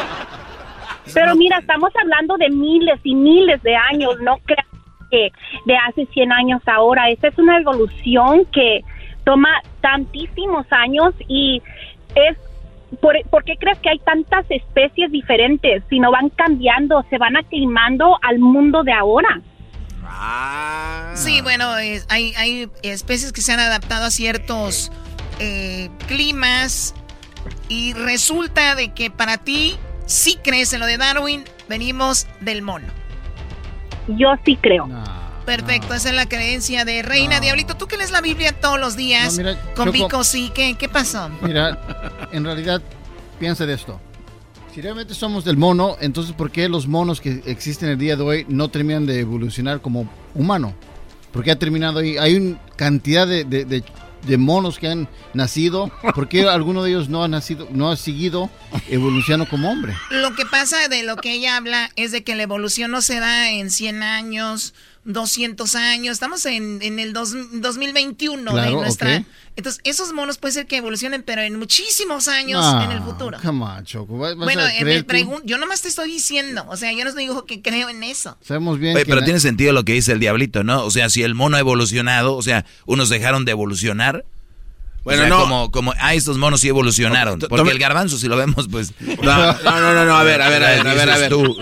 Pero mira, estamos hablando de miles y miles de años, no creas que de hace 100 años a ahora. Esta es una evolución que toma tantísimos años y es... ¿Por, por qué crees que hay tantas especies diferentes? Si no van cambiando, se van aclimando al mundo de ahora. Sí, bueno, es- hay, hay especies que se han adaptado a ciertos eh, climas y resulta de que para ti sí crees en lo de Darwin, venimos del mono. Yo sí creo. Perfecto, esa es la creencia de Reina Diablito. ¿Tú que lees la Biblia todos los días? No, mira, con Vico, sí. ¿Qué, ¿Qué pasó? Mira, en realidad, piensa de esto. Si realmente somos del mono, entonces ¿por qué los monos que existen el día de hoy no terminan de evolucionar como humano? Porque ha terminado ahí, hay una cantidad de, de- de- de monos que han nacido, ¿por qué alguno de ellos no ha nacido, no ha seguido evolucionando como hombre? Lo que pasa de lo que ella habla es de que la evolución no se da en 100 años, 200 años. Estamos en, en el dos- 2021 de Claro, nuestra... ok. Entonces, esos monos puede ser que evolucionen, pero en muchísimos años No, en el futuro. Come on, Choco. ¿vas- vas Bueno, en el pregun- yo nomás te estoy diciendo. O sea, yo no digo que creo en eso. Sabemos bien Oye, que pero tiene sentido lo que dice el diablito, ¿no? O sea, si el mono ha evolucionado, o sea, unos dejaron de evolucionar. Bueno, no. Como, como, ah, estos monos sí evolucionaron. to- Porque tome- el garbanzo, si lo vemos, pues. No, no, no, no, a ver, a ver, a ver, a ver, a ver. Tú.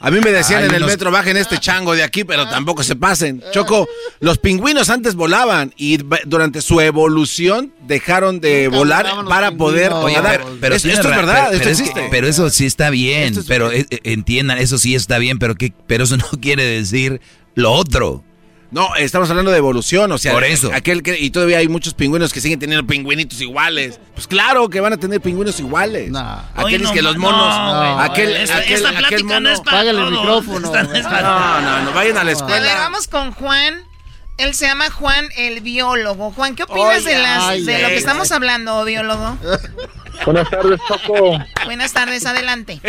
A mí me decían en el unos- metro, bajen este chango de aquí, pero tampoco se pasen. Choco, los pingüinos antes volaban y durante su evolución dejaron de volar los para poder Oye, nadar. pero, pero esto, es verdad, pero- esto pero es que- existe. pero eso sí está bien, es- pero eh, eh, entiendan, eso sí está bien, pero que, pero eso no quiere decir lo otro. No, estamos hablando de evolución, o sea, Por eso. aquel que, y todavía hay muchos pingüinos que siguen teniendo pingüinitos iguales. Pues claro que van a tener pingüinos iguales. Aquel Oye, es que no, los no, monos, güey, aquel, esta- aquel, esta aquel plática mono. no es para Págale el micrófono, Esta no es para- No, no, no, vayan a la A ver, escuela. vamos con Juan. Él se llama Juan el biólogo. Juan, ¿qué opinas de, las, ay, de lo ay, que estamos hablando, biólogo? Buenas tardes, Choco. Buenas tardes, adelante.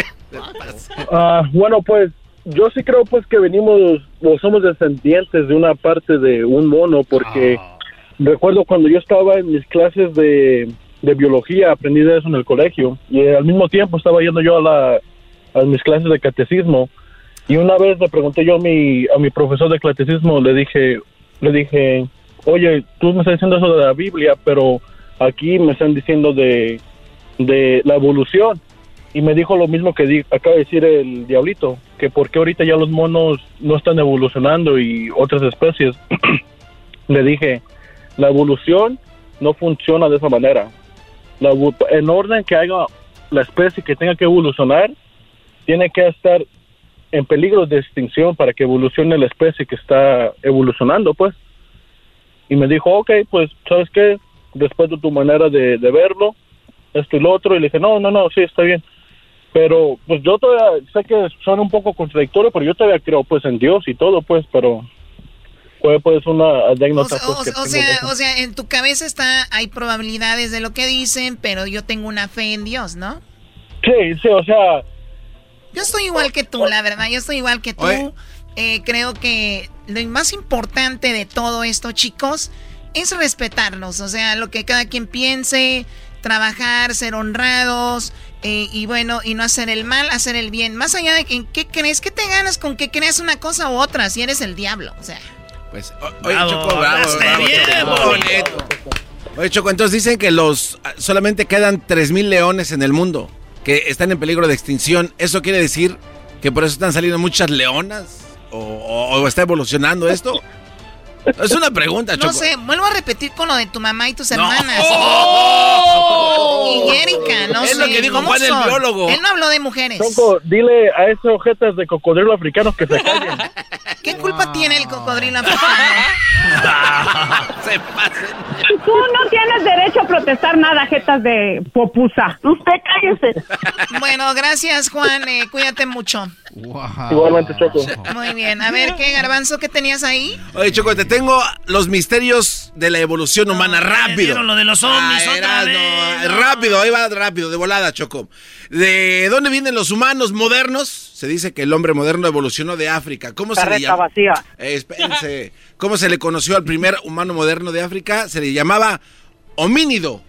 Ah, bueno, pues yo sí creo pues que venimos o somos descendientes de una parte de un mono porque recuerdo cuando yo estaba en mis clases de, de biología, aprendí de eso en el colegio y al mismo tiempo estaba yendo yo a, la, a mis clases de catecismo y una vez le pregunté yo a mi, a mi profesor de catecismo, le dije, le dije, oye, tú me estás diciendo eso de la Biblia, pero aquí me están diciendo de, de la evolución y me dijo lo mismo que di- acaba de decir el diablito, que por qué ahorita ya los monos no están evolucionando y otras especies. Le dije, la evolución no funciona de esa manera. La en orden que haga la especie que tenga que evolucionar, tiene que estar en peligro de extinción para que evolucione la especie que está evolucionando, pues. Y me dijo, ok, pues, ¿sabes qué? Respeto tu manera de, de verlo, esto y lo otro. Y le dije, no, no, no, sí, está bien. Pero pues yo todavía sé que suena un poco contradictorio, pero yo todavía creo pues en Dios y todo, pues, pero fue pues una anécdota. O, pues, que o tengo sea, o sea, en tu cabeza está, hay probabilidades de lo que dicen, pero yo tengo una fe en Dios, ¿no? Sí, sí, o sea, Yo estoy igual que tú, la verdad, yo estoy igual que tú. Eh, creo que lo más importante de todo esto, chicos, es respetarnos, o sea, lo que cada quien piense, trabajar, ser honrados, eh, y bueno, y no hacer el mal, hacer el bien. Más allá de que, en qué crees, ¿qué te ganas con que creas una cosa u otra si eres el diablo? O sea, Pues, o- oye, Bravo, Choco, bravo, bravo, bien, Choco. Oye, Choco, entonces dicen que los ah, solamente quedan 3.000 leones en el mundo, que están en peligro de extinción. ¿Eso quiere decir que por eso están saliendo muchas leonas? ¿O, o- o está evolucionando esto? Es una pregunta, Choco. no sé, vuelvo a repetir con lo de tu mamá y tus No. hermanas. ¡Oh! Y Erika, no Es sé. lo que dijo ¿cómo Juan el biólogo. Él no habló de mujeres. Choco, dile a esos ojetas de cocodrilo africanos que se callen. ¿Qué culpa tiene el cocodrilo africano? Se pasen. Tú no tienes derecho a protestar nada, jetas de popusa. Usted cállese. Bueno, gracias, Juan. eh, cuídate mucho. Igualmente, Choco. Muy bien. A ver, ¿qué, Garbanzo, qué tenías ahí? Oye, Choco, te tengo los misterios de la evolución humana. rápido. dieron lo de los ovnis Ah, otra vez, no. Rápido, ahí va rápido, de volada, Choco. ¿De dónde vienen los humanos modernos? Se dice que el hombre moderno evolucionó de África. ¿Cómo se le Carreta llama? vacía. Eh, espérense. ¿Cómo se le conoció al primer humano moderno de África? Se le llamaba homínido.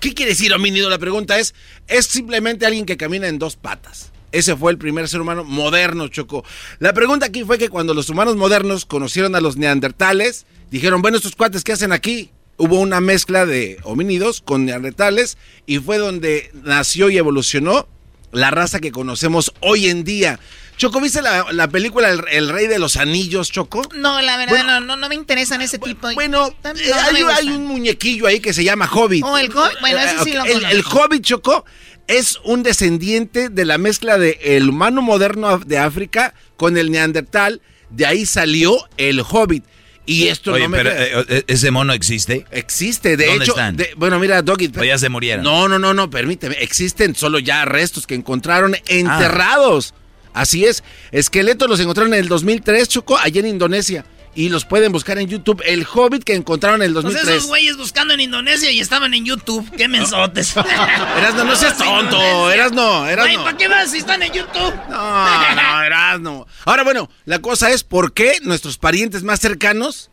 ¿Qué quiere decir homínido? La pregunta es, es simplemente alguien que camina en dos patas. Ese fue el primer ser humano moderno, Choco. La pregunta aquí fue que cuando los humanos modernos conocieron a los neandertales, dijeron, bueno, estos cuates, ¿qué hacen aquí? Hubo una mezcla de homínidos con neandertales y fue donde nació y evolucionó la raza que conocemos hoy en día. Choco, ¿viste la, la película el, El Rey de los Anillos, Choco? No, la verdad, Bueno, no, no, no me interesan ese tipo de... Bueno, no, Eh, hay, un muñequillo ahí que se llama Hobbit. Oh, el Hobbit, bueno, ese sí lo conozco. el Hobbit, Choco, es un descendiente de la mezcla de el humano moderno de África con el neandertal. De ahí salió el Hobbit. Y esto Oye, no me pero creas. eh, eh, ese mono existe. Existe, de ¿Dónde hecho. están? de- bueno, mira, Doggy. O ya se murieron. No, no, no, no, permíteme. Existen solo ya restos que encontraron Ah. enterrados. Así es. Esqueletos los encontraron en el 2003, Choco, allá en Indonesia. Y los pueden buscar en YouTube. El Hobbit que encontraron en el Pues 2003. esos güeyes buscando en Indonesia y estaban en YouTube. ¡Qué mensotes! Erasno, no seas tonto. Erasno, Güey, Erasno. ¿para qué vas si están en YouTube? No, no, Erasno. Ahora, bueno, la cosa es por qué nuestros parientes más cercanos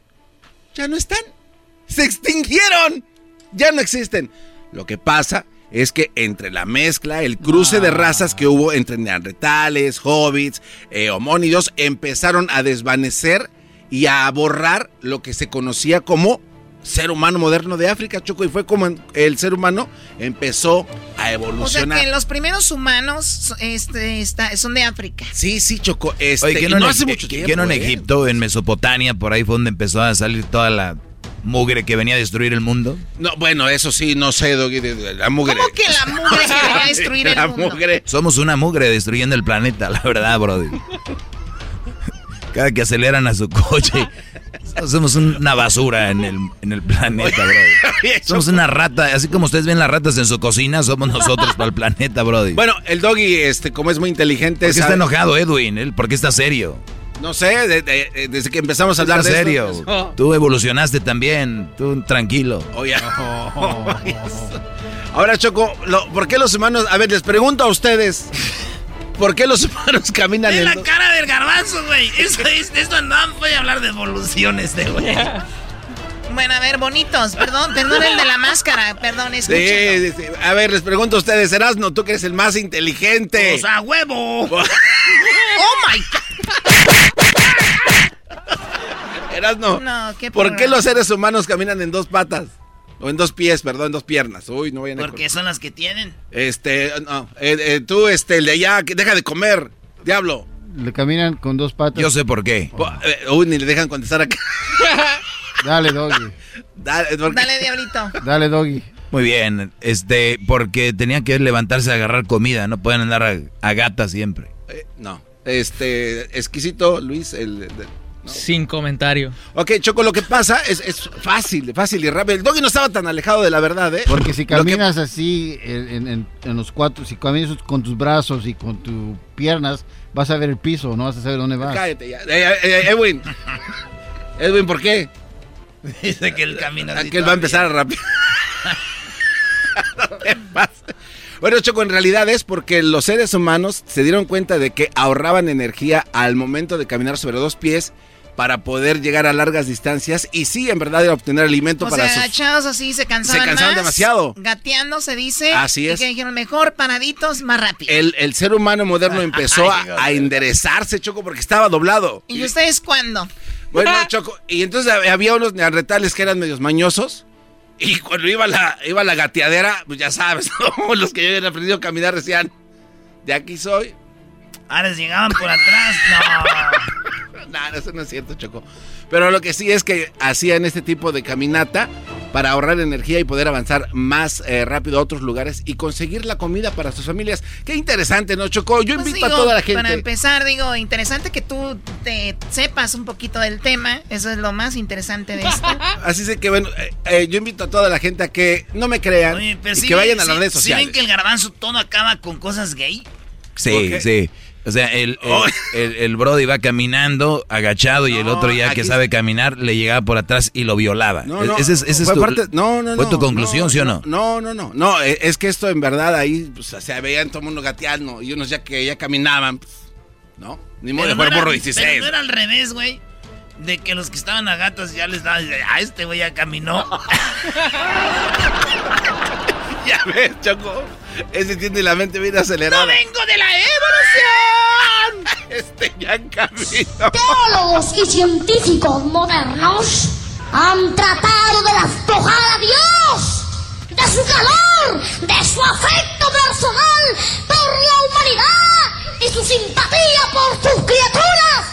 ya no están. Se extinguieron. Ya no existen. Lo que pasa es que entre la mezcla, el cruce de razas que hubo entre neandertales, hobbits, eh, homónidos, empezaron a desvanecer y a borrar lo que se conocía como ser humano moderno de África, Choco, y fue como el ser humano empezó a O sea evolucionar. que los primeros humanos este, está- son de África. Sí, sí, Choco. Este, Oye, ¿qué y no, no hace mucho qué tiempo. no en ¿eh? Egipto, en Mesopotamia, por ahí fue donde empezó a salir toda la mugre que venía a destruir el mundo? No, bueno, eso sí, no sé, Doggy, la mugre. ¿Cómo que la mugre que venía a destruir el La mundo? mugre. Somos una mugre destruyendo el planeta, la verdad, brody. Cada que aceleran a su coche, somos una basura en el, en el planeta, brody. Somos una rata, así como ustedes ven las ratas en su cocina, somos nosotros para el planeta, brody. Bueno, el Doggy, este, como es muy inteligente... ¿Por qué está enojado Edwin? ¿Él? ¿Por qué está serio? No sé, de- de- de- desde que empezamos a hablar Está de serio. esto, pues, Tú evolucionaste también, tú tranquilo. Oye. Ahora, Choco, lo- ¿por qué los humanos... A ver, les pregunto a ustedes, ¿por qué los humanos caminan en la dos- cara del garbanzo, güey. Eso es, esto no voy a hablar de evoluciones, de güey. Bueno, a ver, bonitos, perdón, perdón el de la máscara, perdón, Sí, escúchenlo. sí, sí. A ver, les pregunto a ustedes, Erasno, tú que eres el más inteligente. O sea, huevo. ¡Oh, my God! Erasno, No, qué ¿por qué los seres humanos caminan en dos patas? O en dos pies, perdón, en dos piernas. Uy, no vayan a Porque son las que tienen. Este, no, eh, eh, tú, este, el de allá, que deja de comer, diablo. Le caminan con dos patas. Yo sé por qué. Eh, Uy, ni le dejan contestar acá. Dale, Doggy. Dale, porque- Dale, diablito. Dale, Doggy. Muy bien, este, porque tenían que levantarse a agarrar comida, no pueden andar a, a gata siempre. eh, no, este, exquisito, Luis, el, Sin comentario. Ok, Choco, lo que pasa es, es fácil, fácil y rápido. El doggy no estaba tan alejado de la verdad, ¿eh? Porque si caminas así en, en- en los cuatro, si caminas con tus brazos y con tus piernas, vas a ver el piso, no vas a saber dónde vas. Cállate ya. Eh, eh, eh, Edwin. Edwin, ¿por qué? Dice que el camino así Aquel va a empezar a rápido. No te pases. Bueno, Choco, en realidad es porque los seres humanos se dieron cuenta de que ahorraban energía al momento de caminar sobre dos pies para poder llegar a largas distancias y sí, en verdad, era obtener alimento O para sea, sus... agachados así se cansaban Se cansaban más, demasiado. Gateando se dice. Así y es. que dijeron, mejor paraditos, más rápido. El, el ser humano moderno empezó a, a enderezarse, Choco, porque estaba doblado. ¿Y ustedes cuándo? Bueno, Choco, y entonces hab- había unos neandertales que eran medios mañosos. Y cuando iba la, iba la gateadera, pues ya sabes, ¿no? los que ya habían aprendido a caminar decían, de aquí soy. Ahora les llegaban por atrás. No. no, no, eso no es cierto, Choco. Pero lo que sí es que hacían este tipo de caminata para ahorrar energía y poder avanzar más eh, rápido a otros lugares y conseguir la comida para sus familias. Qué interesante, ¿no, Choco? Yo Pues invito digo, a toda la gente. Para empezar, digo, interesante que tú te sepas un poquito del tema. Eso es lo más interesante de esto. Así es que, bueno, eh, eh, yo invito a toda la gente a que no me crean Oye, pero y sí que vayan a las sí- redes sí sociales. ven que el garbanzo todo acaba con cosas gay? Sí, sí. O sea, el, el, el- el Brody va caminando agachado y el otro ya que sabe caminar le llegaba por atrás y lo violaba. No, no, Ese es, ese es fue tu, parte- no, no, fue tu conclusión, ¿sí o no? No, no, no. No, eh, es que esto en verdad ahí pues, se veían todo el mundo gateando y unos ya que ya caminaban. pues, ¿No? Ni modo de jugar era- burro Pero 16. no era al revés, güey. De que los que estaban a gatos ya les daban. Ah, este güey ya caminó. ya ves, Choco. Ese tiene la mente bien acelerada. ¡No vengo de la evolución! Este ya caminó. Teólogos y científicos modernos han tratado de despojar a Dios de su calor, de su afecto personal por la humanidad y su simpatía por sus criaturas,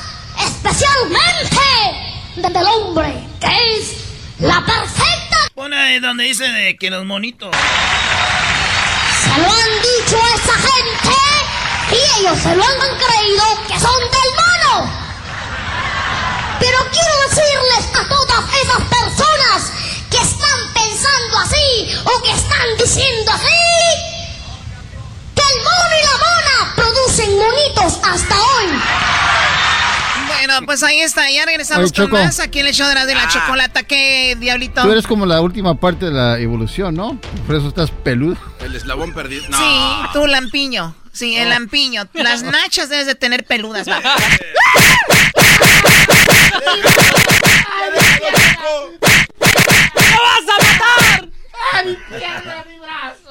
especialmente del hombre, que es la perfecta. Pone ahí donde dice de que los monitos. Se lo han dicho a esa gente y ellos se lo han creído que son del mono. Pero quiero decirles a todas esas personas que están pensando así o que están diciendo así que el mono y la mona producen monitos hasta hoy. Bueno, pues ahí está. Ya regresamos Oye, con más aquí en el show de la, Ah. de la chocolata. ¿Qué, diablito? Tú eres como la última parte de la evolución, ¿no? Por eso estás peludo. El eslabón perdido. No. Sí, tú lampiño. Sí, el lampiño. Las nachas debes de tener peludas. va. ¡Me vas a matar! ¡A mi pierna, mi brazo!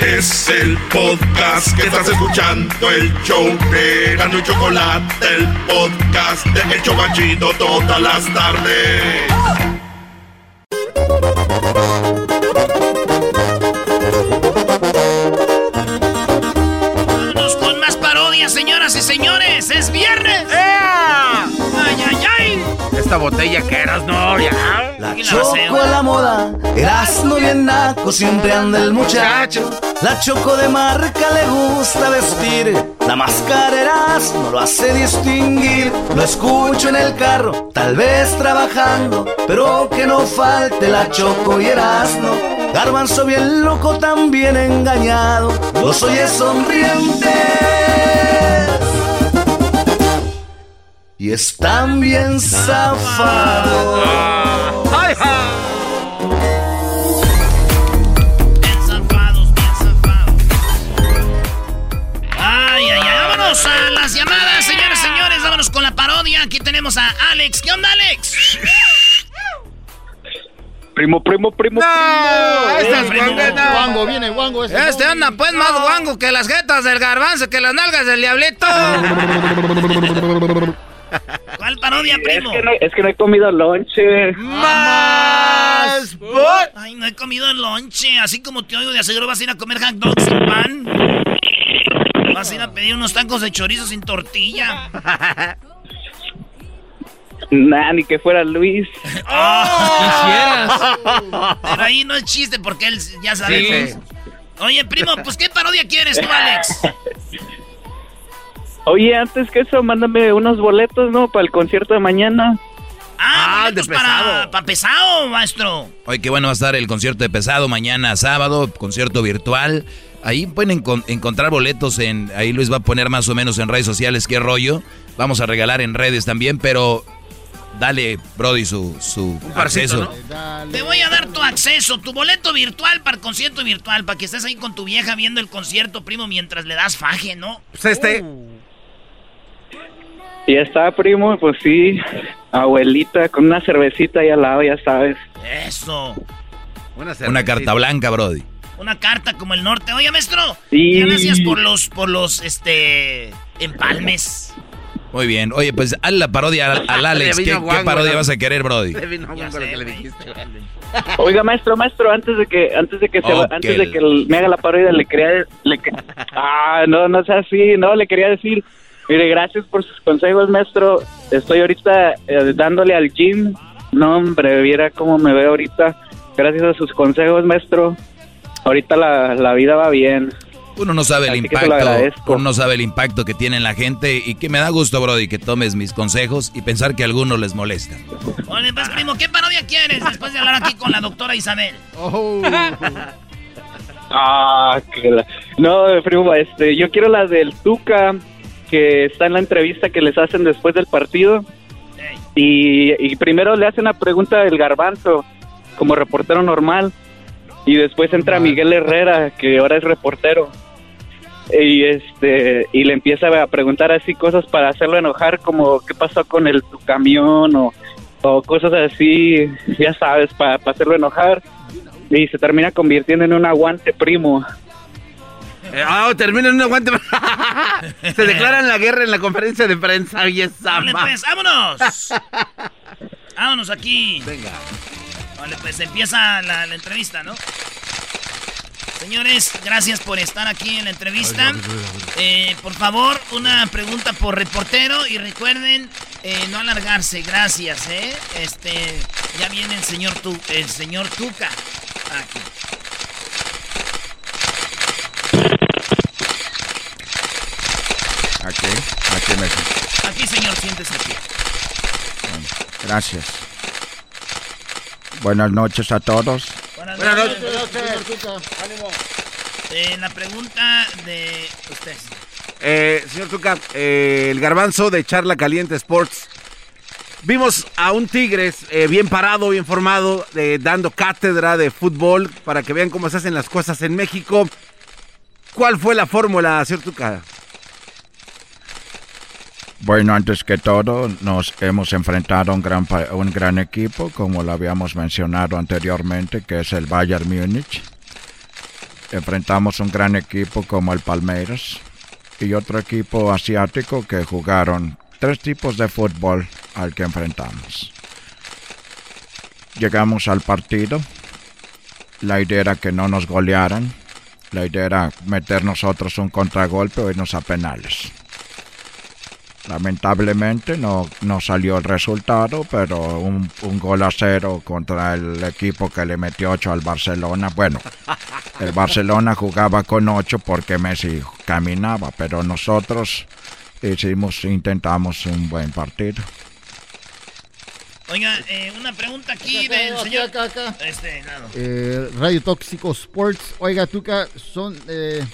Es el podcast que estás escuchando, el show de Gano y Chocolate, el podcast de El Chobachito todas las tardes. Vámonos con más parodias, señoras y señores. ¡Es viernes! ¡Ay, ay, ay! Esta botella que eras, no, ya. La ¿Quién la va a hacer, choco a la moda, Erasmo bien naco, siempre anda el muchacho. La choco de marca le gusta vestir, la máscara Erasmo lo hace distinguir. Lo escucho en el carro, tal vez trabajando, pero que no falte la choco y Erasmo. Garbanzo bien loco, también engañado, los oye sonrientes. Y están bien zafados. Bien zafados, bien zafados. Ay, ay, ay. Vámonos a las llamadas, señores, señores. Vámonos con la parodia. Aquí tenemos a Alex. ¿Qué onda, Alex? Primo, primo, primo, primo. Este es primo. guango, guango, viene guango. Este, Este anda pues más guango que las jetas del garbanzo, que las nalgas del diablito. ¿Cuál parodia, primo? Es que, no, es que no he comido lonche. Más. Ay, no he comido lonche. Así como te oigo de aseguro vas a ir a comer hot dogs sin pan. Vas a ir a pedir unos tacos de chorizo sin tortilla. Nah, ni que fuera Luis. Pero ahí no es chiste porque él ya sabe. Sí. Oye, primo, pues ¿qué parodia quieres tú, Alex? Oye, antes que eso, mándame unos boletos, ¿no? Para el concierto de mañana. Ah, boletos para, para pesado, maestro. Hoy qué bueno va a estar el concierto de pesado mañana sábado, concierto virtual. Ahí pueden encon- encontrar boletos en. Ahí Luis va a poner más o menos en redes sociales qué rollo. Vamos a regalar en redes también, pero dale, Brody, su, su acceso. Te voy a dar tu acceso, tu boleto virtual para el concierto virtual, para que estés ahí con tu vieja viendo el concierto, primo, mientras le das faje, ¿no? Pues este. Y está, primo, pues sí. Abuelita, con una cervecita ahí al lado, ya sabes. Eso. Una carta blanca, Brody. Una carta como el norte. Oye, maestro, Sí. gracias por los, por los, este, empalmes. Muy bien. Oye, pues haz la parodia al, al Alex. Le ¿Qué, vino qué guango, parodia ¿no? vas a querer, Brody? Oiga, maestro, maestro, antes de que, antes de que se, antes de que me haga la parodia, le quería, le, que- ah, no, no sea así, no, le quería decir, mire, gracias por sus consejos, maestro. Estoy ahorita eh, dándole al gym. No, hombre, viera cómo me veo ahorita. Gracias a sus consejos, maestro. Ahorita la, la vida va bien. Uno no sabe el Así impacto, uno no sabe el impacto que tiene en la gente y que me da gusto, Brody, que tomes mis consejos y pensar que a algunos les molesta. Oye, pues, primo, ¿qué parodia quieres después de hablar aquí con la doctora Isabel? Ah, que la- No, primo, este, yo quiero la del Tuca, que está en la entrevista que les hacen después del partido. Y, y primero le hacen la pregunta del garbanzo, como reportero normal. Y después entra Miguel Herrera, que ahora es reportero. Y este y le empieza a preguntar así cosas para hacerlo enojar, como qué pasó con el tu camión o, o cosas así, ya sabes, para hacerlo enojar. Y se termina convirtiendo en un aguante primo. Eh, Ah, termina en un aguante. Se declaran la guerra en la conferencia de prensa. Y esa Vale, pues, vámonos. vámonos aquí. Venga. Vale, pues empieza la, la entrevista, ¿no? Señores, gracias por estar aquí en la entrevista. Eh, por favor, una pregunta por reportero y recuerden eh, no alargarse. Gracias, ¿eh? Este, ya viene el señor tu, el señor Tuca. Aquí. Aquí, aquí me... Aquí, señor, siéntese aquí. Gracias. Buenas noches a todos. Buenas Buenas noches. noches. Eh, la pregunta de usted. Eh, señor Tuca, eh, el garbanzo de Charla Caliente Sports. Vimos a un Tigres eh, bien parado, bien formado, eh, dando cátedra de fútbol para que vean cómo se hacen las cosas en México. ¿Cuál fue la fórmula, señor Tuca? Bueno, antes que todo, nos hemos enfrentado a un gran, un gran equipo, como lo habíamos mencionado anteriormente, que es el Bayern Múnich. Enfrentamos un gran equipo como el Palmeiras y otro equipo asiático que jugaron tres tipos de fútbol al que enfrentamos. Llegamos al partido. La idea era que no nos golearan. La idea era meter nosotros un contragolpe o irnos a penales. Lamentablemente no, no salió el resultado, pero un, un gol a cero contra el equipo que le metió 8 al Barcelona. Bueno, el Barcelona jugaba con 8 porque Messi caminaba, pero nosotros hicimos, intentamos un buen partido. Oiga, eh, una pregunta aquí del señor. acá, acá. Este. Eh, Radio Tóxico Sports. Oiga, Tuca, son eh,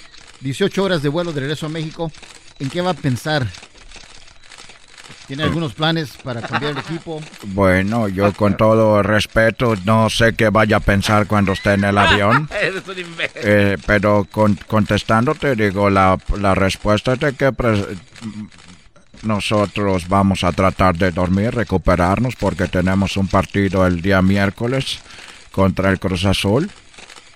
18 horas de vuelo de regreso a México. ¿En qué va a pensar? ¿Tiene algunos planes para cambiar el equipo? Bueno, yo con todo respeto no sé qué vaya a pensar cuando esté en el avión. Eh, pero con- contestándote, digo, la, la respuesta es de que nosotros vamos a tratar de dormir, recuperarnos, porque tenemos un partido el día miércoles contra el Cruz Azul.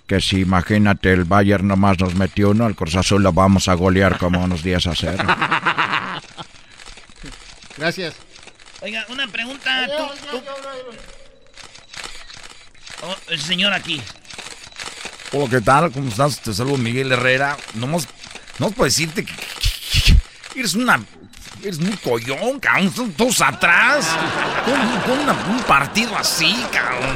Que si imagínate, el Bayern nomás nos metió uno, el Cruz Azul lo vamos a golear como unos 10 a 0. Gracias. Oiga, una pregunta. tú- tú- Oh, el señor aquí. Hola, ¿qué tal? ¿Cómo estás? Te saludo Miguel Herrera. Nomás, no puedo decirte que, que- que eres una... Eres muy collón, cabrón. Todos atrás. Con, un partido así, cabrón.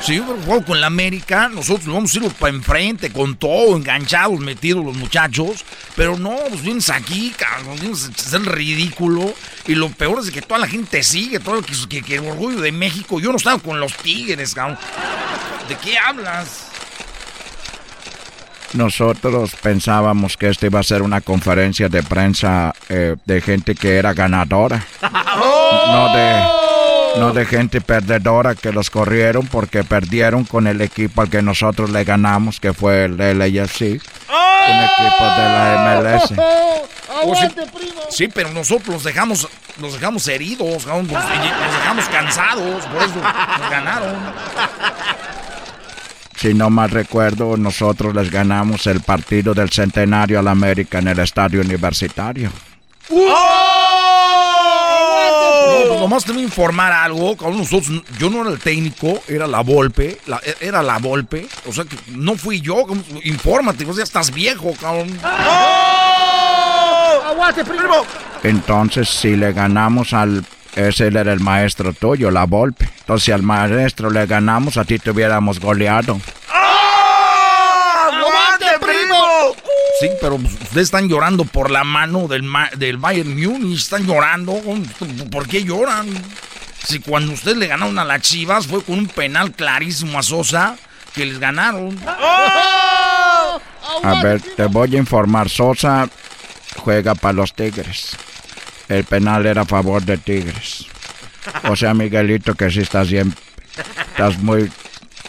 Si yo juego con la América, nosotros vamos a ir para enfrente, con todo, enganchados, metidos los muchachos. Pero no, pues vienes aquí, cabrón. Vienes a hacer ridículo. Y lo peor es que toda la gente te sigue, todo que, que el orgullo de México. Yo no estaba con los tigres, cabrón. ¿De qué hablas? Nosotros pensábamos que este iba a ser una conferencia de prensa eh, de gente que era ganadora, no de, no de gente perdedora que los corrieron porque perdieron con el equipo al que nosotros le ganamos, que fue el LAFC, un equipo de la MLS. Oh, sí, sí, pero nosotros los dejamos, los dejamos heridos, los dejamos cansados, por eso nos ganaron. Si no mal recuerdo, nosotros les ganamos el partido del centenario al América en el estadio universitario. No, pues nomás te voy a informar algo, nosotros, yo no era el técnico, era la Volpe, la- era la Volpe, o sea que no fui yo, infórmate, vos ya estás viejo, cabrón. ¡Aguante, primo! Entonces, si le ganamos al... Ese era el maestro tuyo, la Volpe. Entonces, si al maestro le ganamos, a ti te hubiéramos goleado. ¡Aguante, primo! Sí, pero ustedes están llorando por la mano del, Ma- del Bayern Múnich, están llorando. ¿Por qué lloran? Si cuando ustedes le ganaron a las Chivas fue con un penal clarísimo a Sosa que les ganaron. A ver, te voy a informar. Sosa juega para los Tigres. El penal era a favor de Tigres. O sea, Miguelito, que si estás bien, estás muy...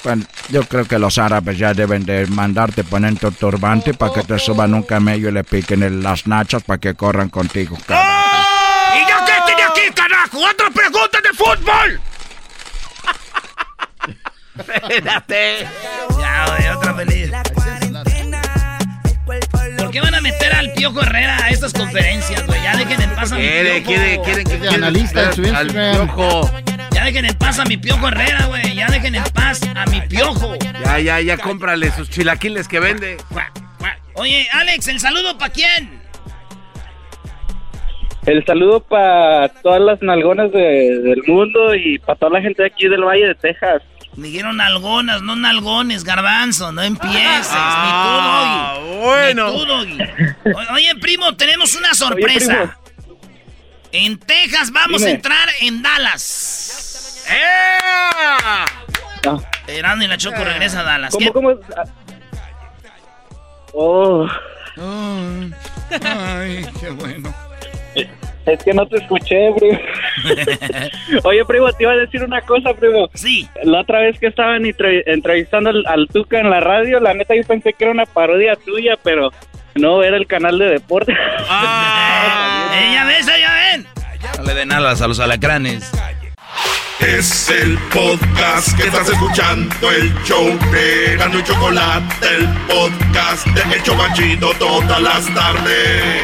Bueno, yo creo que los árabes ya deben de mandarte poner tu turbante para que te suban un camello y le piquen en las nachas para que corran contigo. cabrón. ¿Y yo qué tiene aquí, carajo? ¡Otra pregunta de fútbol! Espérate. Ya, otra feliz. ¿Por qué van a meter al Piojo Herrera a estas conferencias, güey? Ya dejen en paz a mi Piojo. quiere, quiere que analista en su al Instagram. piojo. Ya dejen en paz a mi Piojo Herrera, güey. Ya dejen en paz a mi Piojo. Ya, ya, ya, cómprale sus chilaquiles que vende. Oye, Alex, ¿el saludo para quién? El saludo para todas las nalgonas de- del mundo y para toda la gente de aquí del Valle de Texas. Me dieron algonas, no nalgones, garbanzo. No empieces. Ah, ni tú, Doggy. bueno. Ni tú, Doggy. Oye, primo, tenemos una sorpresa. en Texas vamos Dime. a entrar en Dallas. ¡Eh! Erano y la Choco regresa a Dallas. ¿Cómo, ¿Qué- cómo? Ah. Oh, Ay, qué bueno. Es que no te escuché, primo. Oye, primo, te iba a decir una cosa, primo. Sí. La otra vez que estaban entre- entrevistando al, al Tuca en la radio, la neta yo pensé que era una parodia tuya, pero no, era el canal de deporte. Eh, ya ves, ya ven. No le den alas a los alacranes. Es el podcast que estás escuchando, el show de Gano y Chocolate, el podcast de El Chobachito todas las tardes.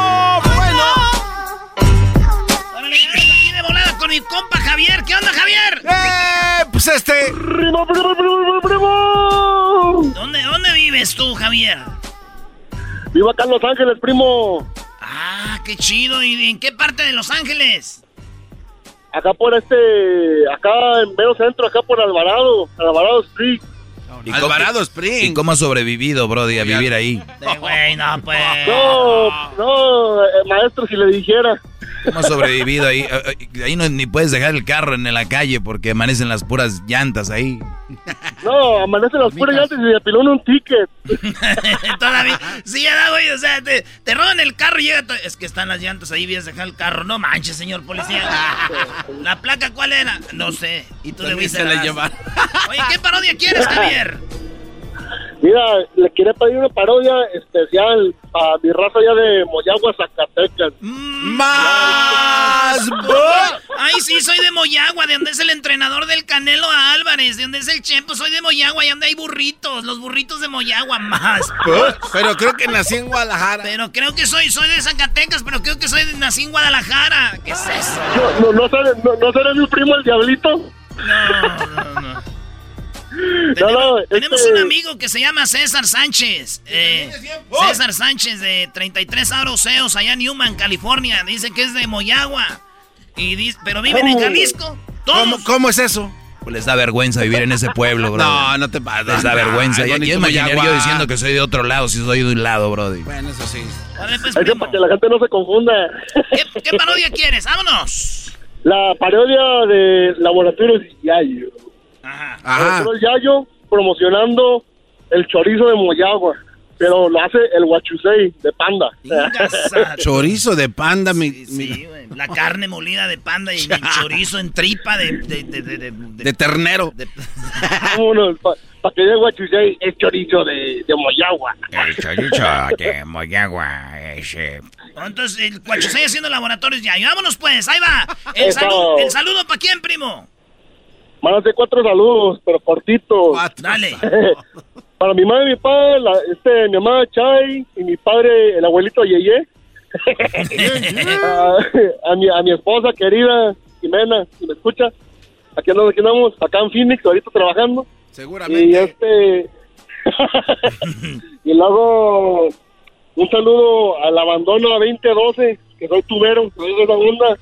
Javier. ¡Eh! Pues este. ¿Dónde, ¿Dónde vives tú, Javier? Vivo acá en Los Ángeles, primo. Ah, qué chido. ¿Y en qué parte de Los Ángeles? acá por este, acá en mero centro, acá por Alvarado, Alvarado Street. ¿Y Alvarado Spring. ¿Y cómo ha sobrevivido, Brody, a vivir ahí? güey, no, pues. No, no, eh, maestro, si le dijera. ¿Cómo ha sobrevivido ahí? Eh, eh, ahí no, ni puedes dejar el carro en la calle porque amanecen las puras llantas ahí. No, amanecen las puras llantas y se apiló un ticket. Todavía. Sí, ya da, güey. O sea, te, te, roban el carro y llega. Es que están las llantas ahí, vienes a dejar el carro. No manches, señor policía. ¿La placa cuál era? No sé. Y tú debiste la llevar. Oye, ¿qué parodia quieres, Javier? Mira, le quiere pedir una parodia especial a mi raza allá de Moyagua, Zacatecas. ¡Más! Ay, sí, soy de Moyagua, de donde es el entrenador del Canelo a Álvarez, de donde es el Chempo, soy de Moyagua, y donde hay burritos, los burritos de Moyagua, más. Pero creo que nací en Guadalajara. Pero creo que soy, soy de Zacatecas, pero creo que soy de, nací en Guadalajara. ¿Qué es eso? No, no, no, no, será mi primo el diablito. No, no, no. Tenemos, tenemos un amigo que se llama César Sánchez. Eh, César Sánchez de 33 Aroseos allá en Newman, California. Dice que es de Moyagua. Y dice, pero viven en Jalisco. ¿Cómo, ¿Cómo, es eso? Pues les da vergüenza vivir en ese pueblo, bro. No, no te pasa. Les da vergüenza. y es yo diciendo que soy de otro lado si soy de un lado, brody. Bueno, eso sí. pues, para que la gente no se confunda. ¿Qué, ¿Qué, parodia quieres? ¡Vámonos! La parodia de Laboratorios Yayo. Ajá. Ajá. Yayo promocionando el chorizo de Moyagua. Pero lo hace el huachusei de panda. chorizo de panda, mi, sí, La carne molida de panda y el chorizo en tripa de... De, de, de, de ternero. Vámonos, para que el huachusei es chorizo de, de Moyagua. El chorizo de Moyagua ese... Entonces, el huachusei haciendo laboratorios ya. Vámonos pues, ahí va. El, saludo, el saludo para quién, primo. Mándate cuatro saludos, pero cortitos. Dale. Para mi madre y mi padre, la, este, mi mamá Chay y mi padre, el abuelito Yeye. a, a, mi, a mi esposa querida, Jimena, si me escucha. Aquí andamos, aquí andamos, acá en Phoenix, ahorita trabajando. Seguramente. Y este... y luego un saludo al abandono a 2012, que soy tubero, que soy de esa onda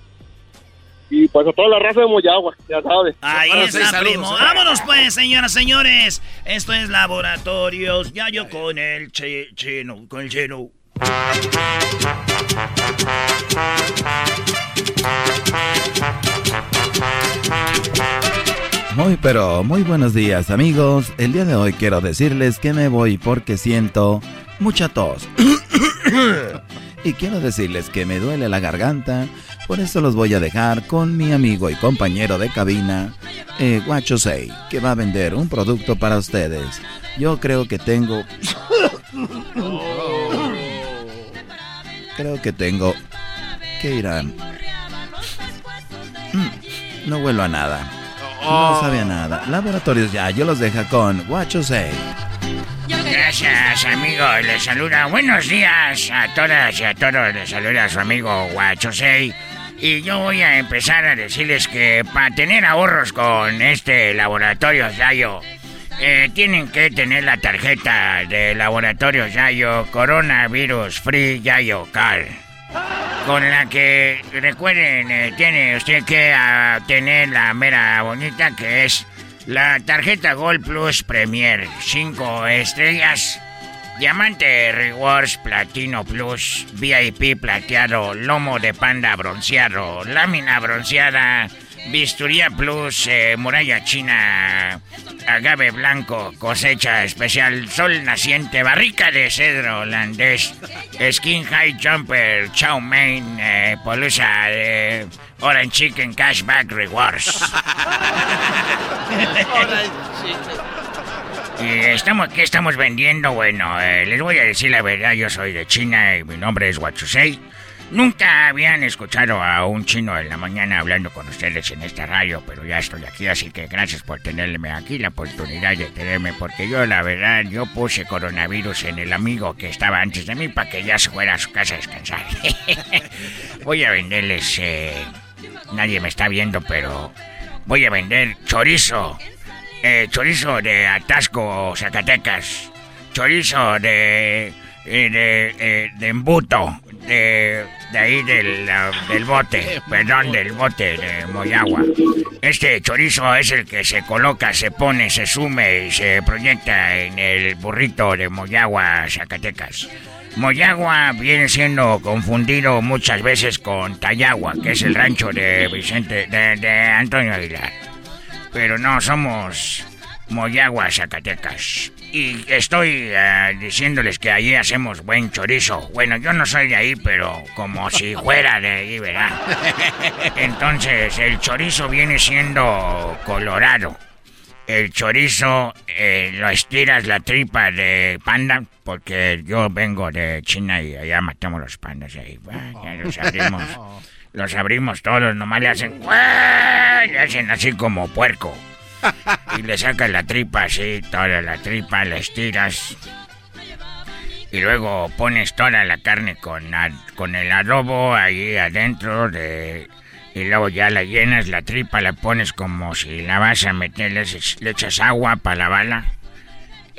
y pues a toda la raza de Moyagua, ya sabes. Ahí está, primo. Vámonos pues, señoras, señores. Esto es Laboratorios Ya yo con el chino, con el chino. Muy pero muy buenos días amigos. El día de hoy quiero decirles que me voy porque siento mucha tos. y quiero decirles que me duele la garganta por eso los voy a dejar con mi amigo y compañero de cabina, eh, Guacho Sei, que va a vender un producto para ustedes. Yo creo que tengo... Creo que tengo que ir a... Mm, no vuelo a nada. No sabe a nada. Laboratorios ya, yo los dejo con Guacho Sei. Gracias, amigo. Les saluda. Buenos días a todas y a todos. Les saluda a su amigo Guachosei. Y yo voy a empezar a decirles que para tener ahorros con este laboratorio Yayo, eh, tienen que tener la tarjeta de laboratorio Yayo Coronavirus Free Yayo Car. Con la que, recuerden, eh, tiene usted que ah, tener la mera bonita que es la tarjeta Gold Plus Premier 5 estrellas Diamante Rewards Platino Plus, VIP plateado, lomo de panda bronceado, lámina bronceada, bisturía plus, eh, muralla china, agave blanco, cosecha especial, sol naciente, barrica de cedro holandés, skin high jumper, chow mein, eh, polusa, orange chicken cashback rewards. Y estamos, ¿qué estamos vendiendo? Bueno, eh, les voy a decir la verdad, yo soy de China y mi nombre es Wachusei. Nunca habían escuchado a un chino en la mañana hablando con ustedes en esta radio, pero ya estoy aquí, así que gracias por tenerme aquí, la oportunidad de tenerme, porque yo la verdad, yo puse coronavirus en el amigo que estaba antes de mí para que ya se fuera a su casa a descansar. voy a venderles, eh, nadie me está viendo, pero voy a vender chorizo eh, chorizo de Atasco, Zacatecas, chorizo de, eh, de, eh, de embuto, de de ahí del, del bote, perdón, del bote de Moyagua. Este chorizo es el que se coloca, se pone, se sume y se proyecta en el burrito de Moyagua, Zacatecas. Moyagua viene siendo confundido muchas veces con Tayagua, que es el rancho de Vicente, de, de Antonio Aguilar. Pero no, somos Moyagua, Zacatecas. Y estoy eh, diciéndoles que allí hacemos buen chorizo. Bueno, yo no soy de ahí, pero como si fuera de ahí, ¿verdad? Entonces, el chorizo viene siendo colorado. El chorizo eh, lo estiras la tripa de panda, porque yo vengo de China y allá matamos los pandas ahí. ya los abrimos. Los abrimos todos, nomás le hacen... Le hacen así como puerco. Y le sacas la tripa así, toda la tripa, la estiras. Y luego pones toda la carne con, con el adobo ahí adentro de... Y luego ya la llenas, la tripa la pones como si la vas a meter, le, echas agua para la bala.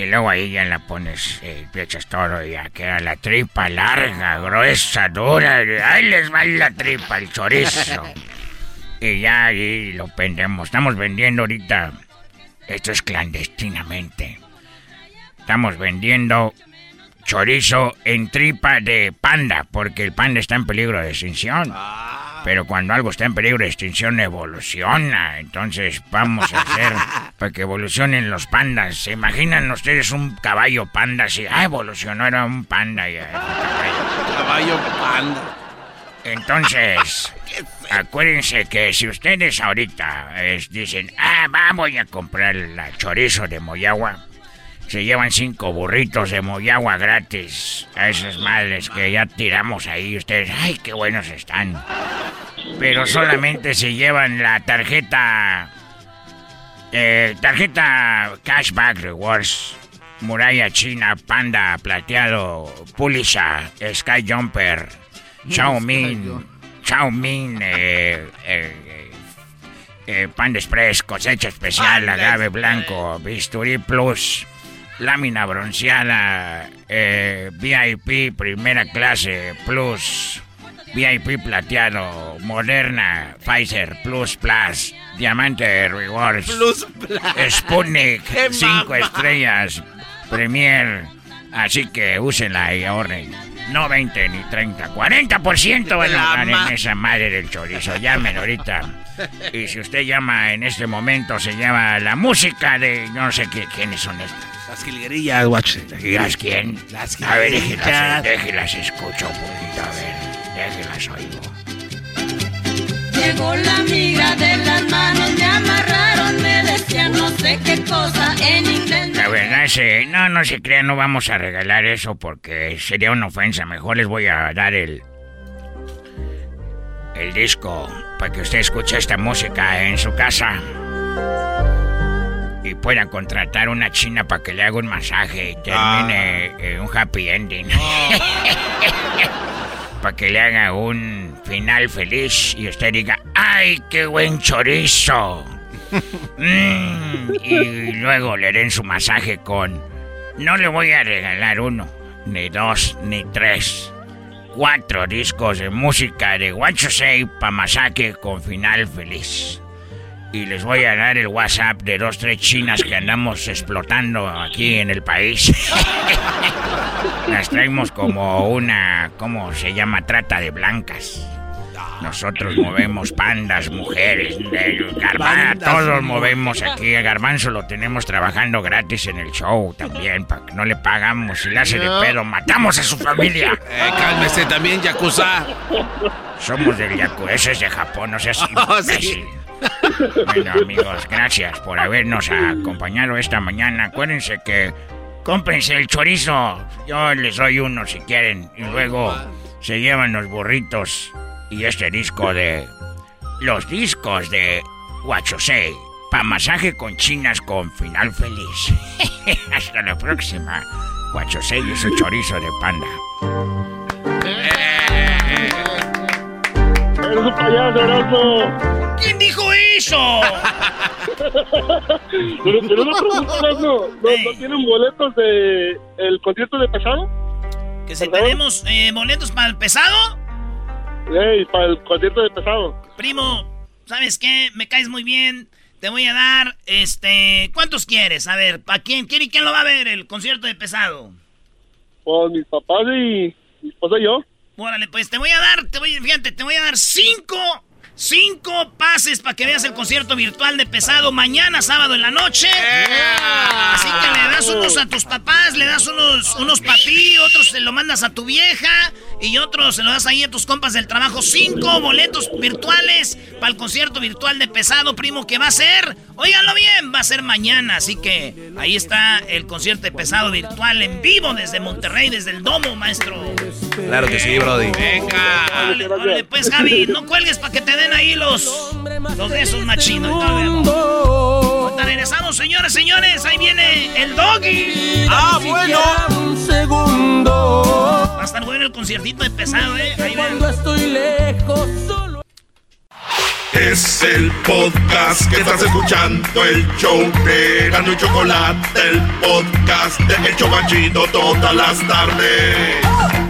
Y luego ahí ya la pones, eh, le echas todo y ya queda la tripa larga, gruesa, dura. Ahí les va la tripa, el chorizo. Y ya ahí lo vendemos. Estamos vendiendo ahorita. Esto es clandestinamente. Estamos vendiendo chorizo en tripa de panda, porque el panda está en peligro de extinción. Pero cuando algo está en peligro de extinción, evoluciona. Entonces vamos a hacer para que evolucionen los pandas. ¿Se imaginan ustedes un caballo panda así? Ah, evolucionó, era un panda. Ya, caballo panda. Entonces, acuérdense que si ustedes ahorita dicen, ah, vamos a comprar el chorizo de Moyagua, se llevan cinco burritos de Moyagua gratis a esas madres que ya tiramos ahí. Ustedes, ay, qué buenos están. Pero solamente se llevan la tarjeta, eh, tarjeta Cashback Rewards. Muralla China, Panda, Plateado, Pulisa, Sky Jumper, Xiaomi, Xiaomi, eh, eh, eh, Pan Express, cosecha especial, agave blanco, bisturí plus, lámina bronceada, eh, VIP primera clase plus, VIP plateado, Moderna, Pfizer Plus Plus, Diamante Rewards, Plus Plus, Sputnik, 5 estrellas, Premier, así que úsenla y ahorren. No 20 ni 30, 40% van a ganar en esa madre del chorizo. Llamen ahorita. Y si usted llama en este momento, se llama la música de no sé qué, quiénes son estas. Las quilguerillas, guacho. ¿Las quién? Las A ver, déjelas, déjelas escucho un poquito, a ver. Déjelas oigo. Llegó la amiga de las manos, me amarraron, me decían no sé qué cosa en inglés. La verdad es que no, no se crean, no vamos a regalar eso porque sería una ofensa. Mejor les voy a dar el. El disco para que usted escuche esta música en su casa. Y pueda contratar una china para que le haga un masaje y termine eh, un happy ending. para que le haga un final feliz y usted diga, ¡ay, qué buen chorizo! Mm, y luego le den su masaje con, no le voy a regalar uno, ni dos, ni tres, cuatro discos de música de para masaje con final feliz. Y les voy a dar el WhatsApp de dos, tres chinas que andamos explotando aquí en el país. Las traemos como una, ¿cómo se llama? Trata de blancas. Nosotros movemos pandas, mujeres, de garbanzo, todos movemos aquí. A Garbanzo lo tenemos trabajando gratis en el show también, para que no le pagamos. Si le hace de pedo, matamos a su familia. Eh, cálmese también, Yakuza. Somos del Yakuza, ese es de Japón, no seas Oh, sí. Bueno, amigos, gracias por habernos acompañado esta mañana. Acuérdense que cómprense el chorizo. Yo les doy uno si quieren. Y luego se llevan los burritos y este disco de. Los discos de Huachosei. Pa' masaje con chinas con final feliz. Hasta la próxima. Huachosei y su chorizo de panda. ¡Eres un payaso, Erasmo! ¿Quién dijo eso? Pero, pero una pregunta, Erasmo. ¿No, ¿No tienen boletos de el concierto de pesado? ¿Que si tenemos eh, boletos para el pesado? Ey, para el concierto de pesado. Primo, ¿sabes qué? Me caes muy bien. Te voy a dar, este, ¿cuántos quieres? A ver, ¿para quién? ¿Quién y quién lo va a ver el concierto de pesado? Pues mis papás y mi esposa y yo. Órale, pues te voy a dar, te voy, fíjate, te voy a dar cinco Cinco pases para que veas el concierto virtual de pesado mañana sábado en la noche. Así que le das unos a tus papás, le das unos, unos para ti, otros se lo mandas a tu vieja y otros se lo das ahí a tus compas del trabajo. Cinco boletos virtuales para el concierto virtual de pesado, primo, que va a ser, óiganlo bien, va a ser mañana. Así que ahí está el concierto de pesado virtual en vivo desde Monterrey, desde el domo, maestro. Claro que sí, Brody. Venga. Órale, pues, Javi, no cuelgues para que te den ahí los, los de esos machinos. Ahorita regresamos, señores, señores. Ahí viene el doggy. Ah, bueno. Un segundo. Va a estar bueno el conciertito de pesado, eh. Ahí Cuando estoy lejos, solo. Es el podcast que estás escuchando, el show de Gano y Chocolate, el podcast de El Chocachito todas las tardes.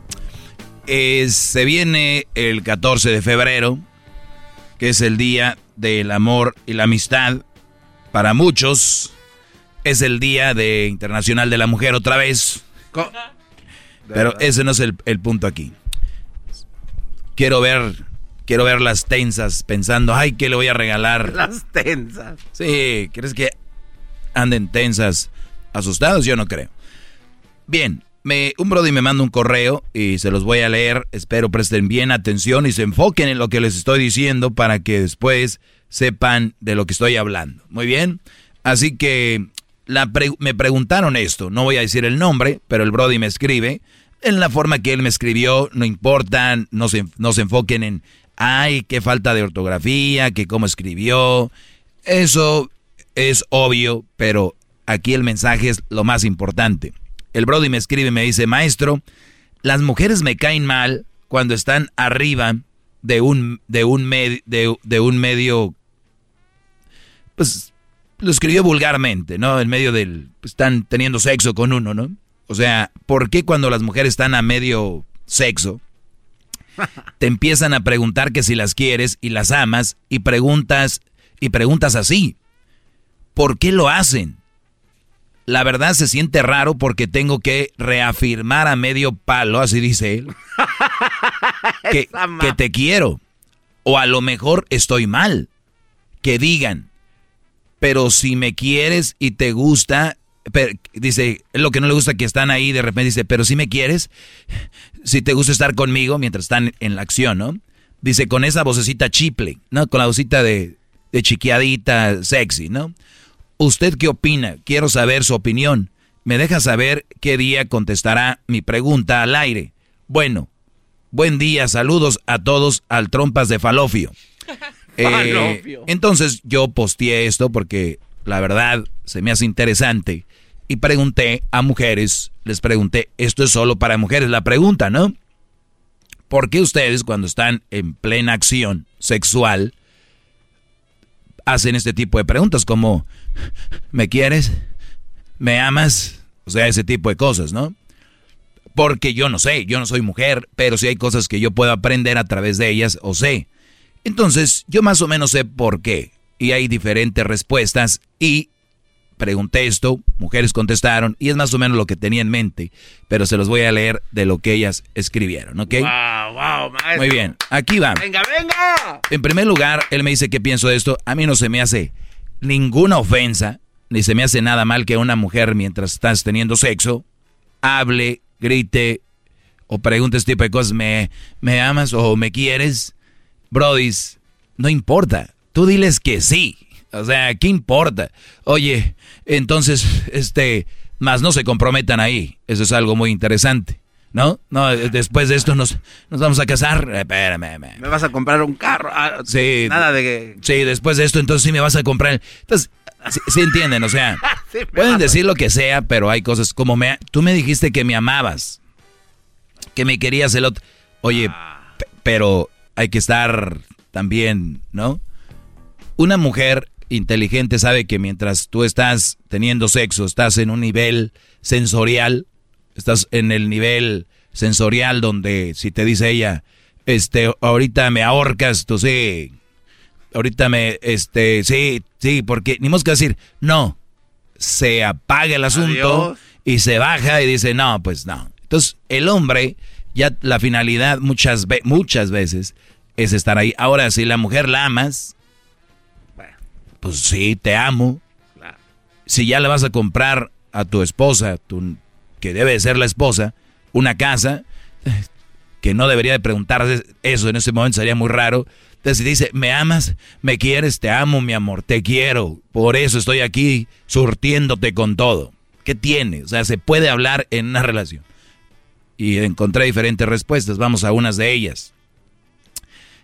Eh, se viene el 14 de febrero, que es el día del amor y la amistad. Para muchos es el día de internacional de la mujer otra vez. Pero ese no es el, el punto aquí. Quiero ver, quiero ver las tensas pensando, ay, ¿qué le voy a regalar? Las tensas. Sí, ¿crees que anden tensas, asustados? Yo no creo. Bien, me, un brody me manda un correo y se los voy a leer. Espero presten bien atención y se enfoquen en lo que les estoy diciendo para que después sepan de lo que estoy hablando. Muy bien. Así que me preguntaron esto. No voy a decir el nombre, pero el brody me escribe. En la forma que él me escribió, no importa, no se, no se enfoquen en, ay, qué falta de ortografía, que cómo escribió. Eso es obvio, pero aquí el mensaje es lo más importante. El Brody me escribe y me dice, maestro, las mujeres me caen mal cuando están arriba de un, de un, de un medio, pues lo escribió vulgarmente, ¿no? En medio del, pues, están teniendo sexo con uno, ¿no? O sea, ¿por qué cuando las mujeres están a medio sexo, te empiezan a preguntar que si las quieres y las amas y preguntas, y preguntas así? ¿Por qué lo hacen? La verdad se siente raro porque tengo que reafirmar a medio palo, así dice él, que, que te quiero. O a lo mejor estoy mal. Que digan, pero si me quieres y te gusta, pero- dice, lo que no le gusta que están ahí, de repente dice, pero si me quieres, si te gusta estar conmigo mientras están en la acción, ¿no? Dice, con esa vocecita chiple, ¿no? Con la vocecita de, de chiquiadita sexy, ¿no? ¿Usted qué opina? Quiero saber su opinión. Me deja saber qué día contestará mi pregunta al aire. Bueno, buen día, saludos a todos al Trompas de Falofio. Eh, Falofio. entonces yo posteé esto porque la verdad se me hace interesante y pregunté a mujeres, les pregunté, esto es solo para mujeres, la pregunta, ¿no? ¿Por qué ustedes cuando están en plena acción sexual hacen este tipo de preguntas como, ¿me quieres? ¿Me amas? O sea, ese tipo de cosas, ¿no? Porque yo no sé, yo no soy mujer, pero sí hay cosas que yo puedo aprender a través de ellas o sé. Entonces, yo más o menos sé por qué. Y hay diferentes respuestas y pregunté esto, mujeres contestaron y es más o menos lo que tenía en mente, pero se los voy a leer de lo que ellas escribieron, ¿ok? Wow, wow, maestro. Muy bien, aquí va. Venga, venga. En primer lugar, él me dice qué pienso de esto. A mí no se me hace ninguna ofensa, ni se me hace nada mal que una mujer mientras estás teniendo sexo hable, grite o pregunte este tipo de cosas. ¿Me, me amas o me quieres? Brodis, no importa. Tú diles que sí. O sea, ¿qué importa? Oye, entonces, este, más no se comprometan ahí. Eso es algo muy interesante. ¿No? No, después de esto nos, nos vamos a casar. Espérame, Me vas a comprar un carro. Ah, sí. Nada de que... Sí, después de esto, entonces sí me vas a comprar. Entonces, sí, entienden, o sea, pueden decir lo que sea, pero hay cosas como me... Tú me dijiste que me amabas, que me querías el otro. Oye, Ah. pero hay que estar también, ¿no? Una mujer inteligente sabe que mientras tú estás teniendo sexo, estás en un nivel sensorial, estás en el nivel sensorial donde si te dice ella, este, ahorita me ahorcas, tú sí, ahorita me, este, sí, sí, porque ni más que decir, no, se apaga el asunto Adiós. y se baja y dice, no, pues no. Entonces, el hombre, ya la finalidad muchas, ve- muchas veces es estar ahí. Ahora, si la mujer la amas, pues sí, te amo. Si ya le vas a comprar a tu esposa, tu, que debe de ser la esposa, una casa, que no debería de preguntarse eso en ese momento, sería muy raro. Entonces si dice, me amas, me quieres, te amo, mi amor, te quiero, por eso estoy aquí surtiéndote con todo. ¿Qué tiene? O sea, se puede hablar en una relación. Y encontré diferentes respuestas, vamos a unas de ellas.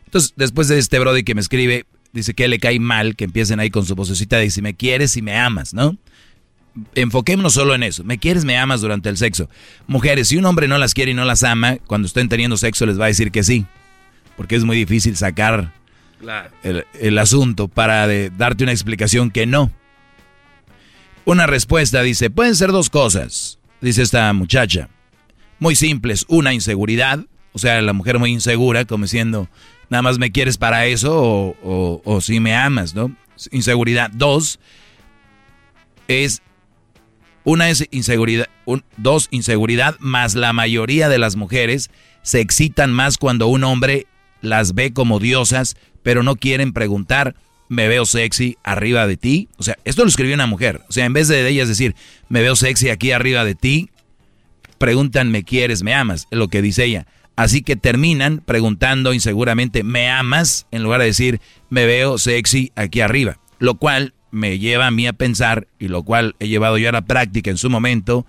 Entonces, después de este Brody que me escribe, dice que le cae mal que empiecen ahí con su vocecita de si me quieres y me amas, ¿no? Enfoquémonos solo en eso. Me quieres, me amas durante el sexo. Mujeres, si un hombre no las quiere y no las ama, cuando estén teniendo sexo les va a decir que sí. Porque es muy difícil sacar Claro. el, el asunto para de- darte una explicación que no. Una respuesta dice, pueden ser dos cosas, dice esta muchacha. Muy simples, una inseguridad, o sea, la mujer muy insegura, como diciendo, nada más me quieres para eso o, o- o si me amas, ¿no? Inseguridad. Dos, es, una es inseguridad, un- dos, inseguridad, más la mayoría de las mujeres se excitan más cuando un hombre las ve como diosas, pero no quieren preguntar, me veo sexy arriba de ti. O sea, esto lo escribió una mujer. O sea, en vez de ellas decir, me veo sexy aquí arriba de ti, preguntan, ¿me quieres, me amas? Es lo que dice ella. Así que terminan preguntando inseguramente, ¿me amas? En lugar de decir, me veo sexy aquí arriba. Lo cual me lleva a mí a pensar, y lo cual he llevado yo a la práctica en su momento,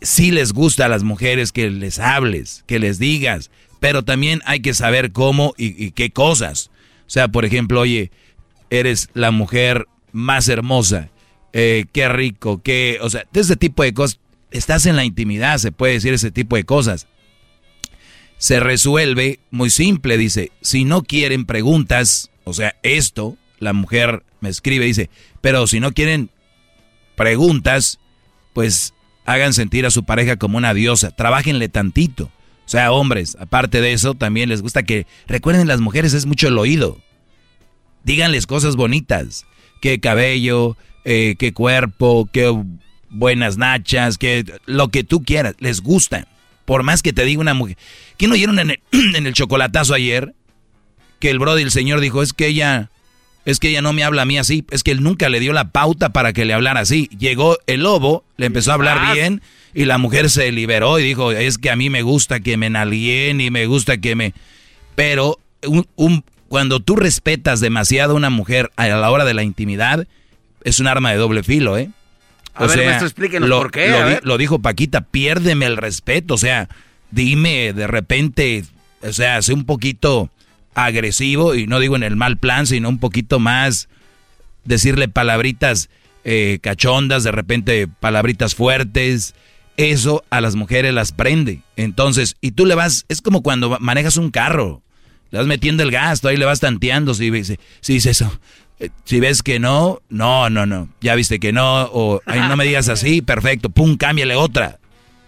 sí les gusta a las mujeres que les hables, que les digas, pero también hay que saber cómo y, qué cosas. O sea, por ejemplo, oye, eres la mujer más hermosa, eh, qué rico, qué, o sea, ese tipo de cosas. Estás en la intimidad, se puede decir ese tipo de cosas. Se resuelve muy simple, dice, si no quieren preguntas, o sea, esto, la mujer escribe, dice, pero si no quieren preguntas, pues hagan sentir a su pareja como una diosa, trabajenle tantito. O sea, hombres, aparte de eso, también les gusta que, recuerden, las mujeres es mucho el oído. Díganles cosas bonitas, qué cabello, eh, qué cuerpo, qué buenas nachas, que lo que tú quieras, les gusta. Por más que te diga una mujer. ¿Quién oyeron en el, en el chocolatazo ayer? Que el brody, el señor dijo, es que ella, es que ella no me habla a mí así, es que él nunca le dio la pauta para que le hablara así. Llegó el lobo, le empezó a hablar bien y la mujer se liberó y dijo, es que a mí me gusta que me nalguen y me gusta que me... Pero un- un- cuando tú respetas demasiado a una mujer a la hora de la intimidad, es un arma de doble filo, ¿eh? A ver, maestro, explíquenos lo, por qué, Lo, di- lo dijo Paquita, piérdeme el respeto, o sea, dime de repente, o sea, sé un poquito agresivo y no digo en el mal plan, sino un poquito más decirle palabritas eh, cachondas, de repente palabritas fuertes. Eso a las mujeres las prende. Entonces, y tú le vas, es como cuando manejas un carro, le vas metiendo el gasto, ahí le vas tanteando, si, ves- si dice eso. Eh, Si ves que no, no, no, no. Ya viste que no, o ay, no me digas así, perfecto, pum, cámbiale otra.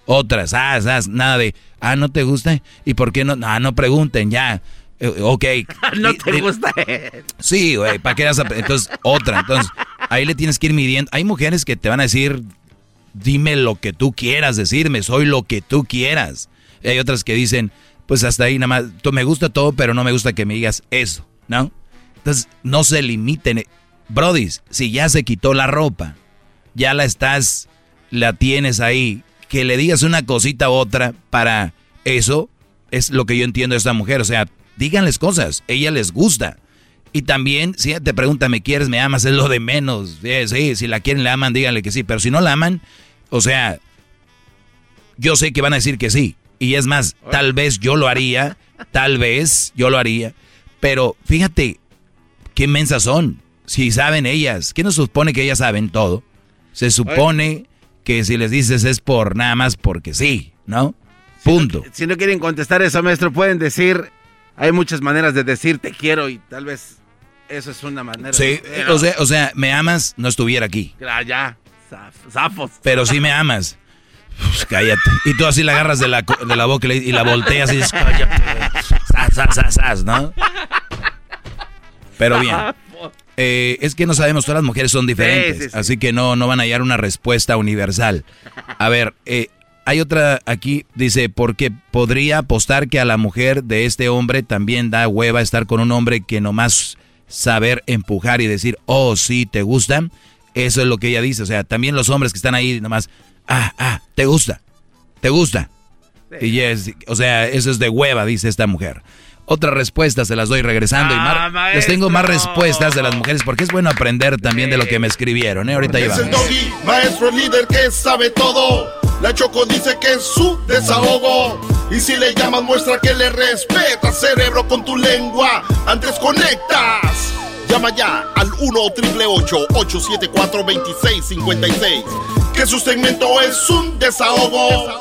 Otra, sas, sas, nada de, ah, ¿no te gusta? ¿Y por qué no? Ah, no pregunten, ya. Eh, ok. no te gusta. Sí, güey, ¿para qué vas a- Entonces, otra. Entonces, ahí le tienes que ir midiendo. Hay mujeres que te van a decir, dime lo que tú quieras decirme, soy lo que tú quieras. Y hay otras que dicen, pues hasta ahí nada más, tú me gusta todo, pero no me gusta que me digas eso, ¿no? Entonces, no se limiten. Brodis, si ya se quitó la ropa, ya la estás, la tienes ahí, que le digas una cosita u otra para eso, es lo que yo entiendo de esta mujer. O sea, díganles cosas, ella les gusta. Y también, si ella te pregunta, ¿me quieres, me amas? Es lo de menos. Sí, sí, si la quieren, la aman, díganle que sí. Pero si no la aman, o sea, yo sé que van a decir que sí. Y es más, tal vez yo lo haría, tal vez yo lo haría, pero fíjate qué mensas son. Si saben ellas, ¿qué nos supone que ellas saben todo? Se supone que si les dices es por nada más porque sí, ¿no? Punto. Si no quieren contestar eso, maestro, pueden decir, hay muchas maneras de decir te quiero y tal vez eso es una manera. Sí, o, sea, o sea, me amas, no estuviera aquí. Ya, ya, zafos. Pero si me amas. Pues, cállate. Y tú así la agarras de la, de la boca y la volteas y dices, cállate. Sas, sas, sas, ¿no? Pero bien. Eh, es que no sabemos, todas las mujeres son diferentes. Así que no, no van a hallar una respuesta universal. A ver, eh, hay otra aquí, dice, porque podría apostar que a la mujer de este hombre también da hueva estar con un hombre que nomás saber empujar y decir, oh, sí, te gusta. Eso es lo que ella dice. O sea, también los hombres que están ahí nomás, ah, ah, te gusta, te gusta. Y es, o sea, eso es de hueva, dice esta mujer. Otras respuestas se las doy regresando. y Ah, les tengo más respuestas de las mujeres porque es bueno aprender también de lo que me escribieron. ¿eh? Ahorita Es el doggy, maestro líder que sabe todo. La Choco dice que es su desahogo. Y si le llamas, muestra que le respeta, cerebro, con tu lengua. Antes conectas. Llama ya al 1-888-874-2656. Que su segmento es un desahogo.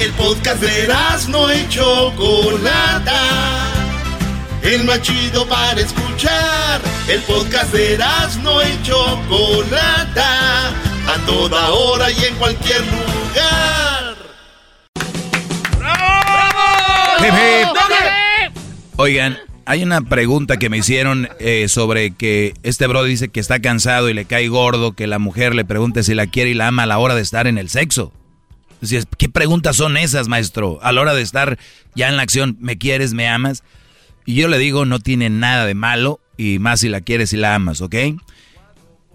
El podcast de no y Chocolata. El más chido para escuchar. El podcast de no y Chocolata. A toda hora y en cualquier lugar. Hip, hip. Oigan, hay una pregunta que me hicieron eh, sobre que este bro dice que está cansado y le cae gordo que la mujer le pregunte si la quiere y la ama a la hora de estar en el sexo. ¿Qué preguntas son esas, maestro? A la hora de estar ya en la acción, ¿me quieres, me amas? Y yo le digo, no tiene nada de malo y más si la quieres y la amas, ¿ok?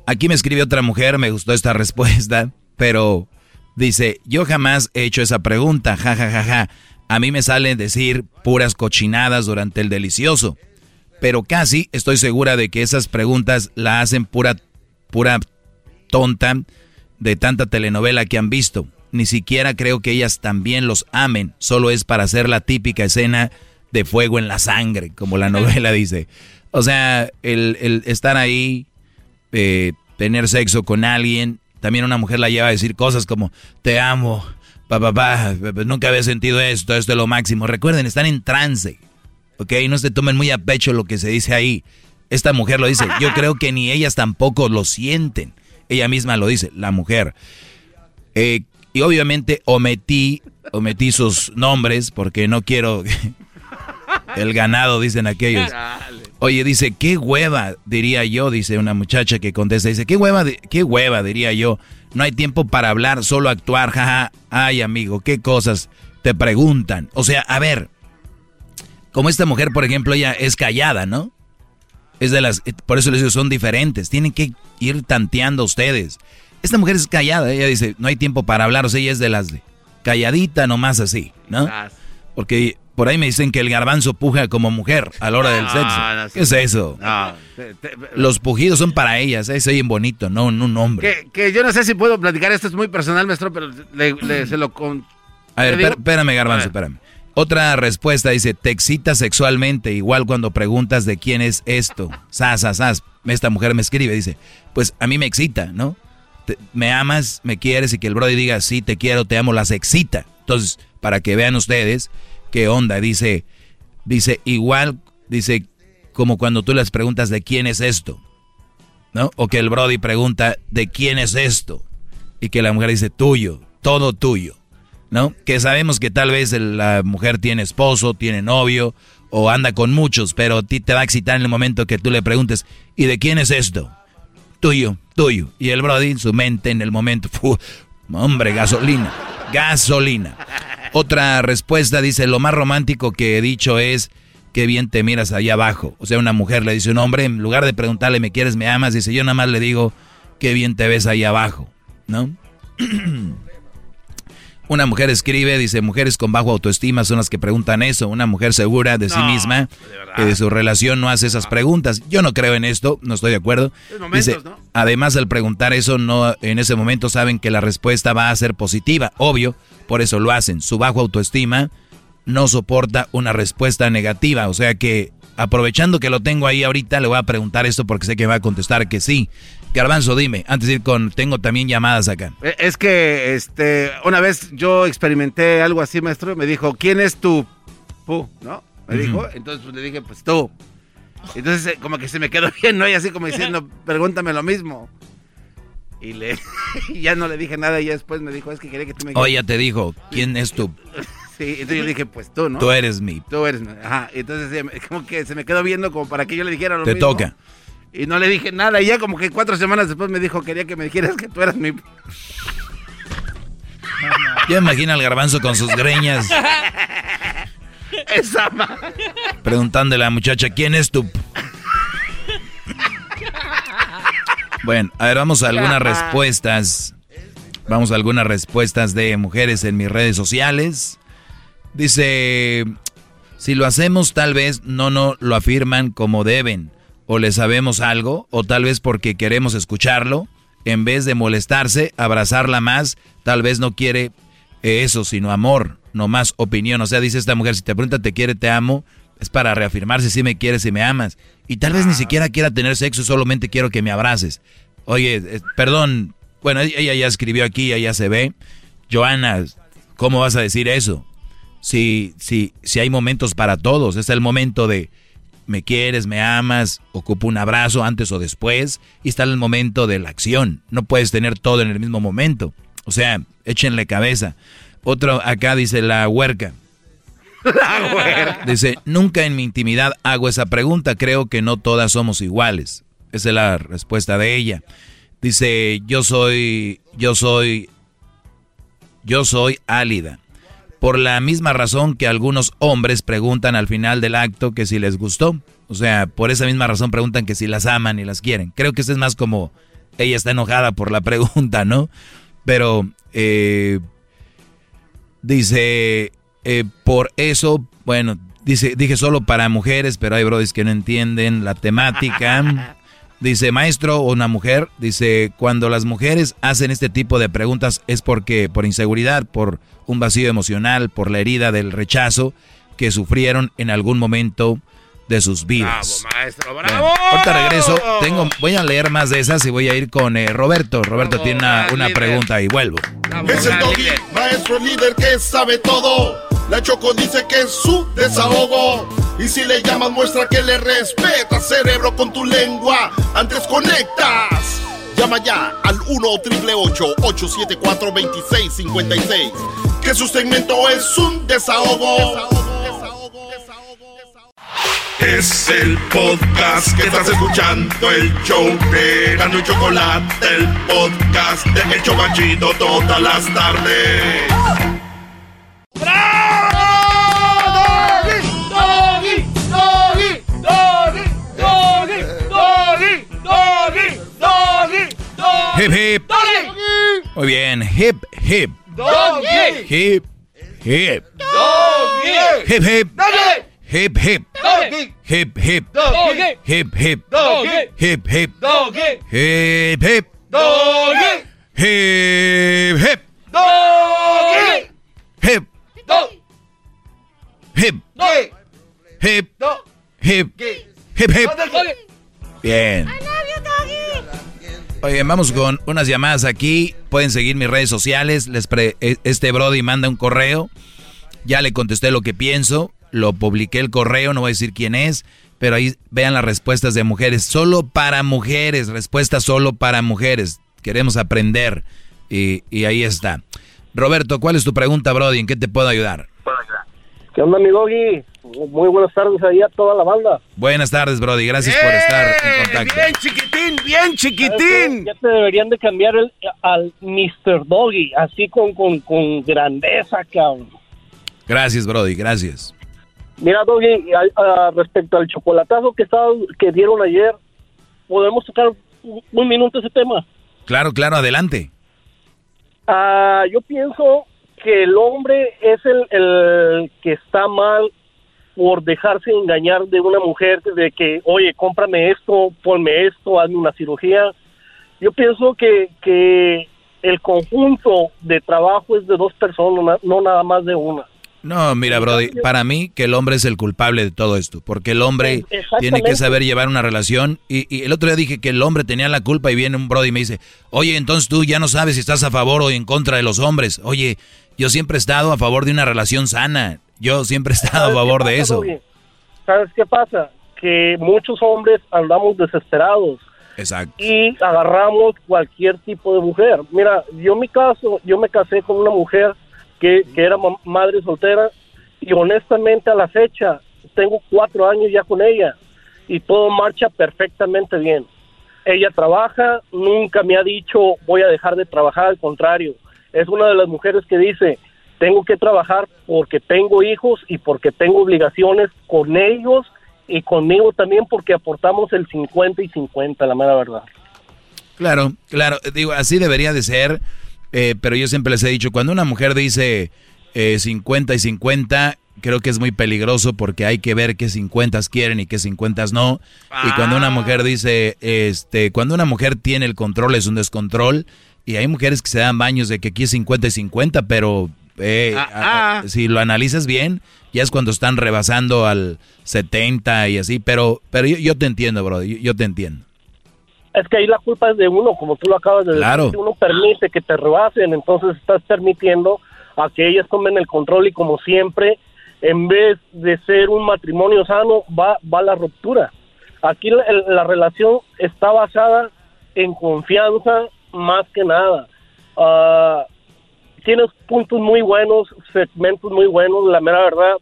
Aquí me escribió otra mujer, me gustó esta respuesta, pero dice, yo jamás he hecho esa pregunta, ja, ja, ja, ja. A mí me sale decir puras cochinadas durante el delicioso, pero casi estoy segura de que esas preguntas la hacen pura, pura tonta de tanta telenovela que han visto. Ni siquiera creo que ellas también los amen, solo es para hacer la típica escena de fuego en la sangre, como la novela dice. O sea, el, el estar ahí, eh, tener sexo con alguien, también una mujer la lleva a decir cosas como, te amo, papá, pa, pa, pa, nunca había sentido esto, esto es lo máximo. Recuerden, están en trance, ¿ok? No se tomen muy a pecho lo que se dice ahí. Esta mujer lo dice, yo creo que ni ellas tampoco lo sienten. Ella misma lo dice, la mujer. Eh, y obviamente omití, omití sus nombres porque no quiero... El ganado, dicen aquellos. Oye, dice, qué hueva, diría yo, dice una muchacha que contesta, dice, qué hueva, qué hueva, diría yo. No hay tiempo para hablar, solo actuar, jaja. Ay, amigo, qué cosas te preguntan. O sea, a ver, como esta mujer, por ejemplo, ella es callada, ¿no? Es de las, por eso les digo, son diferentes. Tienen que ir tanteando ustedes. Esta mujer es callada, ella dice, no hay tiempo para hablar, o sea, ella es de las de calladita nomás así, ¿no? Porque por ahí me dicen que el garbanzo puja como mujer a la hora del No, sexo. ¿Qué es eso? No, te- te- Los pujidos son para ellas, ¿eh? se oyen bonito, no un hombre. que, que yo no sé si puedo platicar, esto es muy personal, maestro, pero le, le- se lo con... A ver, espérame, garbanzo, espérame. Otra respuesta dice, te excita sexualmente, igual cuando preguntas de quién es esto. Sas, sas, sas. Esta mujer me escribe, dice, pues a mí me excita, ¿no? Me amas, me quieres y que el brother diga, sí, te quiero, te amo, las excita. Entonces, para que vean ustedes qué onda, dice, dice, igual, dice, como cuando tú les preguntas de quién es esto, ¿no? O que el Brody pregunta, ¿de quién es esto? Y que la mujer dice, tuyo, todo tuyo, ¿no? Que sabemos que tal vez la mujer tiene esposo, tiene novio o anda con muchos, pero a ti te va a excitar en el momento que tú le preguntes, ¿y de quién es esto? Tuyo, tuyo. Y el Brody, en su mente, en el momento, hombre, gasolina. Gasolina. Otra respuesta dice, lo más romántico que he dicho es, qué bien te miras ahí abajo. O sea, una mujer le dice a un hombre, en lugar de preguntarle, ¿me quieres, me amas? Dice, yo nada más le digo, qué bien te ves ahí abajo, ¿no? Una mujer escribe, dice, mujeres con bajo autoestima son las que preguntan eso. Una mujer segura de sí misma y de su relación no hace esas preguntas. Yo no creo en esto, no estoy de acuerdo. Dice, además al preguntar eso, no, en ese momento saben que la respuesta va a ser positiva, obvio, por eso lo hacen. Su bajo autoestima no soporta una respuesta negativa, o sea que aprovechando que lo tengo ahí ahorita, le voy a preguntar esto porque sé que va a contestar que sí. Garbanzo, dime, antes de ir con, tengo también llamadas acá. Eh, es que, este, una vez yo experimenté algo así, maestro, me dijo, ¿quién es tu pu? ¿No? Me dijo, entonces pues, le dije, pues tú. Entonces eh, como que se me quedó bien, ¿no? Y así como diciendo, pregúntame lo mismo. Y le, ya no le dije nada y después me dijo, es que quería que tú me... Oye, te dijo, ¿quién es tu Sí, entonces yo dije, pues tú, ¿no? Tú eres mi. Tú eres mi. Ajá, entonces como que se me quedó viendo como para que yo le dijera lo Te toca. Y no le dije nada. Y ya como que cuatro semanas después me dijo, quería que me dijeras que tú eras mi... Ya imagina al garbanzo con sus greñas. Esa Preguntándole a la muchacha, ¿quién es tu...? Bueno, a ver, vamos a algunas respuestas. Vamos a algunas respuestas de mujeres en mis redes sociales. Dice, si lo hacemos tal vez no no lo afirman como deben o le sabemos algo, o tal vez porque queremos escucharlo, en vez de molestarse, abrazarla más, tal vez no quiere eso, sino amor, no más opinión. O sea, dice esta mujer, si te pregunta te quiere, te amo, es para reafirmarse si me quieres, si me amas. Y tal vez ni siquiera quiera tener sexo, solamente quiero que me abraces. Oye, eh, perdón, bueno, ella ya escribió aquí, ella se ve. Joana, ¿cómo vas a decir eso? Si, si, si hay momentos para todos, es el momento de me quieres, me amas, ocupo un abrazo antes o después y está el momento de la acción. No puedes tener todo en el mismo momento. O sea, échenle cabeza. Otro acá dice la huerca. La huerca. Dice, nunca en mi intimidad hago esa pregunta, creo que no todas somos iguales. Esa es la respuesta de ella. Dice, yo soy, yo soy, yo soy álida por la misma razón que algunos hombres preguntan al final del acto que si les gustó. O sea, por esa misma razón preguntan que si las aman y las quieren. Creo que esto es más como ella está enojada por la pregunta, ¿no? Pero eh, dice, eh, por eso, bueno, dice, dije solo para mujeres, pero hay brodis que no entienden la temática. Dice, maestro o una mujer, dice, cuando las mujeres hacen este tipo de preguntas es porque por inseguridad, por un vacío emocional, por la herida del rechazo que sufrieron en algún momento de sus vidas. Bravo, maestro, bravo. ahorita regreso, tengo, voy a leer más de esas y voy a ir con eh, Roberto. Roberto tiene una, una pregunta y vuelvo. Es el doggy, maestro líder que sabe todo. La Choco dice que es su desahogo. Y si le llamas, muestra que le respeta, cerebro, con tu lengua. Antes conectas. Llama ya al 1-888-874-2656. Que su segmento es un desahogo. Es el podcast que estás escuchando, el show de Gano y Chocolate, el podcast de El Chocachito todas las tardes. Doggy, doggy, doggy, doggy, doggy, doggy, doggy, doggy, Hip hip. Muy bien, hip hip. Doggy. Hip hip. Doggy. Hip hip. Doggy. Hip hip. Doggy. Hip hip. Doggy. Hip hip. Doggy. Hip hip. Doggy. Hip hip. Doggy. Hip hip. Doggy. Hip Doggy. hip. Doggy. Hip hip. Hip hip. Bien. Oye, vamos con unas llamadas aquí. Pueden seguir mis redes sociales. Les pre- e- este Brody manda un correo. Ya le contesté lo que pienso. Lo publiqué el correo, no voy a decir quién es. Pero ahí vean las respuestas de mujeres. Solo para mujeres. Respuestas solo para mujeres. Queremos aprender. Y, y ahí está. Roberto, ¿cuál es tu pregunta, Brody? ¿En qué te puedo ayudar? ¿Qué onda, mi doggy? Muy buenas tardes ahí a toda la banda. Buenas tardes, Brody. Gracias por estar en contacto. Bien chiquitín, bien chiquitín. Ya te deberían de cambiar el, al Mr. Doggy, así con, con, con grandeza, cabrón. Gracias, Brody. Gracias. Mira, Doggy, a- a- respecto al chocolatazo que, estaba, que dieron ayer, ¿podemos tocar un, un minuto ese tema? Claro, claro, adelante. Ah, yo pienso que el hombre es el, el que está mal por dejarse engañar de una mujer de que, oye, cómprame esto, ponme esto, hazme una cirugía. Yo pienso que, que el conjunto de trabajo es de dos personas, na- no nada más de una. No, mira, Brody, para mí que el hombre es el culpable de todo esto, porque el hombre tiene que saber llevar una relación. Y, y el otro día dije que el hombre tenía la culpa y viene un Brody y me dice, oye, entonces tú ya no sabes si estás a favor o en contra de los hombres. Oye, yo siempre he estado a favor de una relación sana. Yo siempre he estado a favor de ¿Qué pasa, eso. ¿Sabes qué pasa? Que muchos hombres andamos desesperados Exacto. y agarramos cualquier tipo de mujer. Mira, yo en mi caso, yo me casé con una mujer que, que era ma- madre soltera y honestamente a la fecha tengo cuatro años ya con ella y todo marcha perfectamente bien. Ella trabaja, nunca me ha dicho voy a dejar de trabajar, al contrario, es una de las mujeres que dice tengo que trabajar porque tengo hijos y porque tengo obligaciones con ellos y conmigo también porque aportamos el 50 y 50, la mera verdad. Claro, claro, digo, así debería de ser, eh, pero yo siempre les he dicho, cuando una mujer dice eh, 50 y 50, creo que es muy peligroso porque hay que ver qué 50 quieren y qué 50 no. Y cuando una mujer dice, este, cuando una mujer tiene el control es un descontrol, y hay mujeres que se dan baños de que aquí es 50 y 50, pero eh, a- a- si lo analizas bien, ya es cuando están rebasando al 70 y así, pero, pero yo, yo te entiendo, bro, yo- yo te entiendo. Es que ahí la culpa es de uno, como tú lo acabas de Claro. decir. Si uno permite que te rebasen, entonces estás permitiendo a que ellas tomen el control y como siempre, en vez de ser un matrimonio sano, va, va la ruptura. Aquí la relación está basada en confianza más que nada. Ah, tienes puntos muy buenos, segmentos muy buenos, la mera verdad.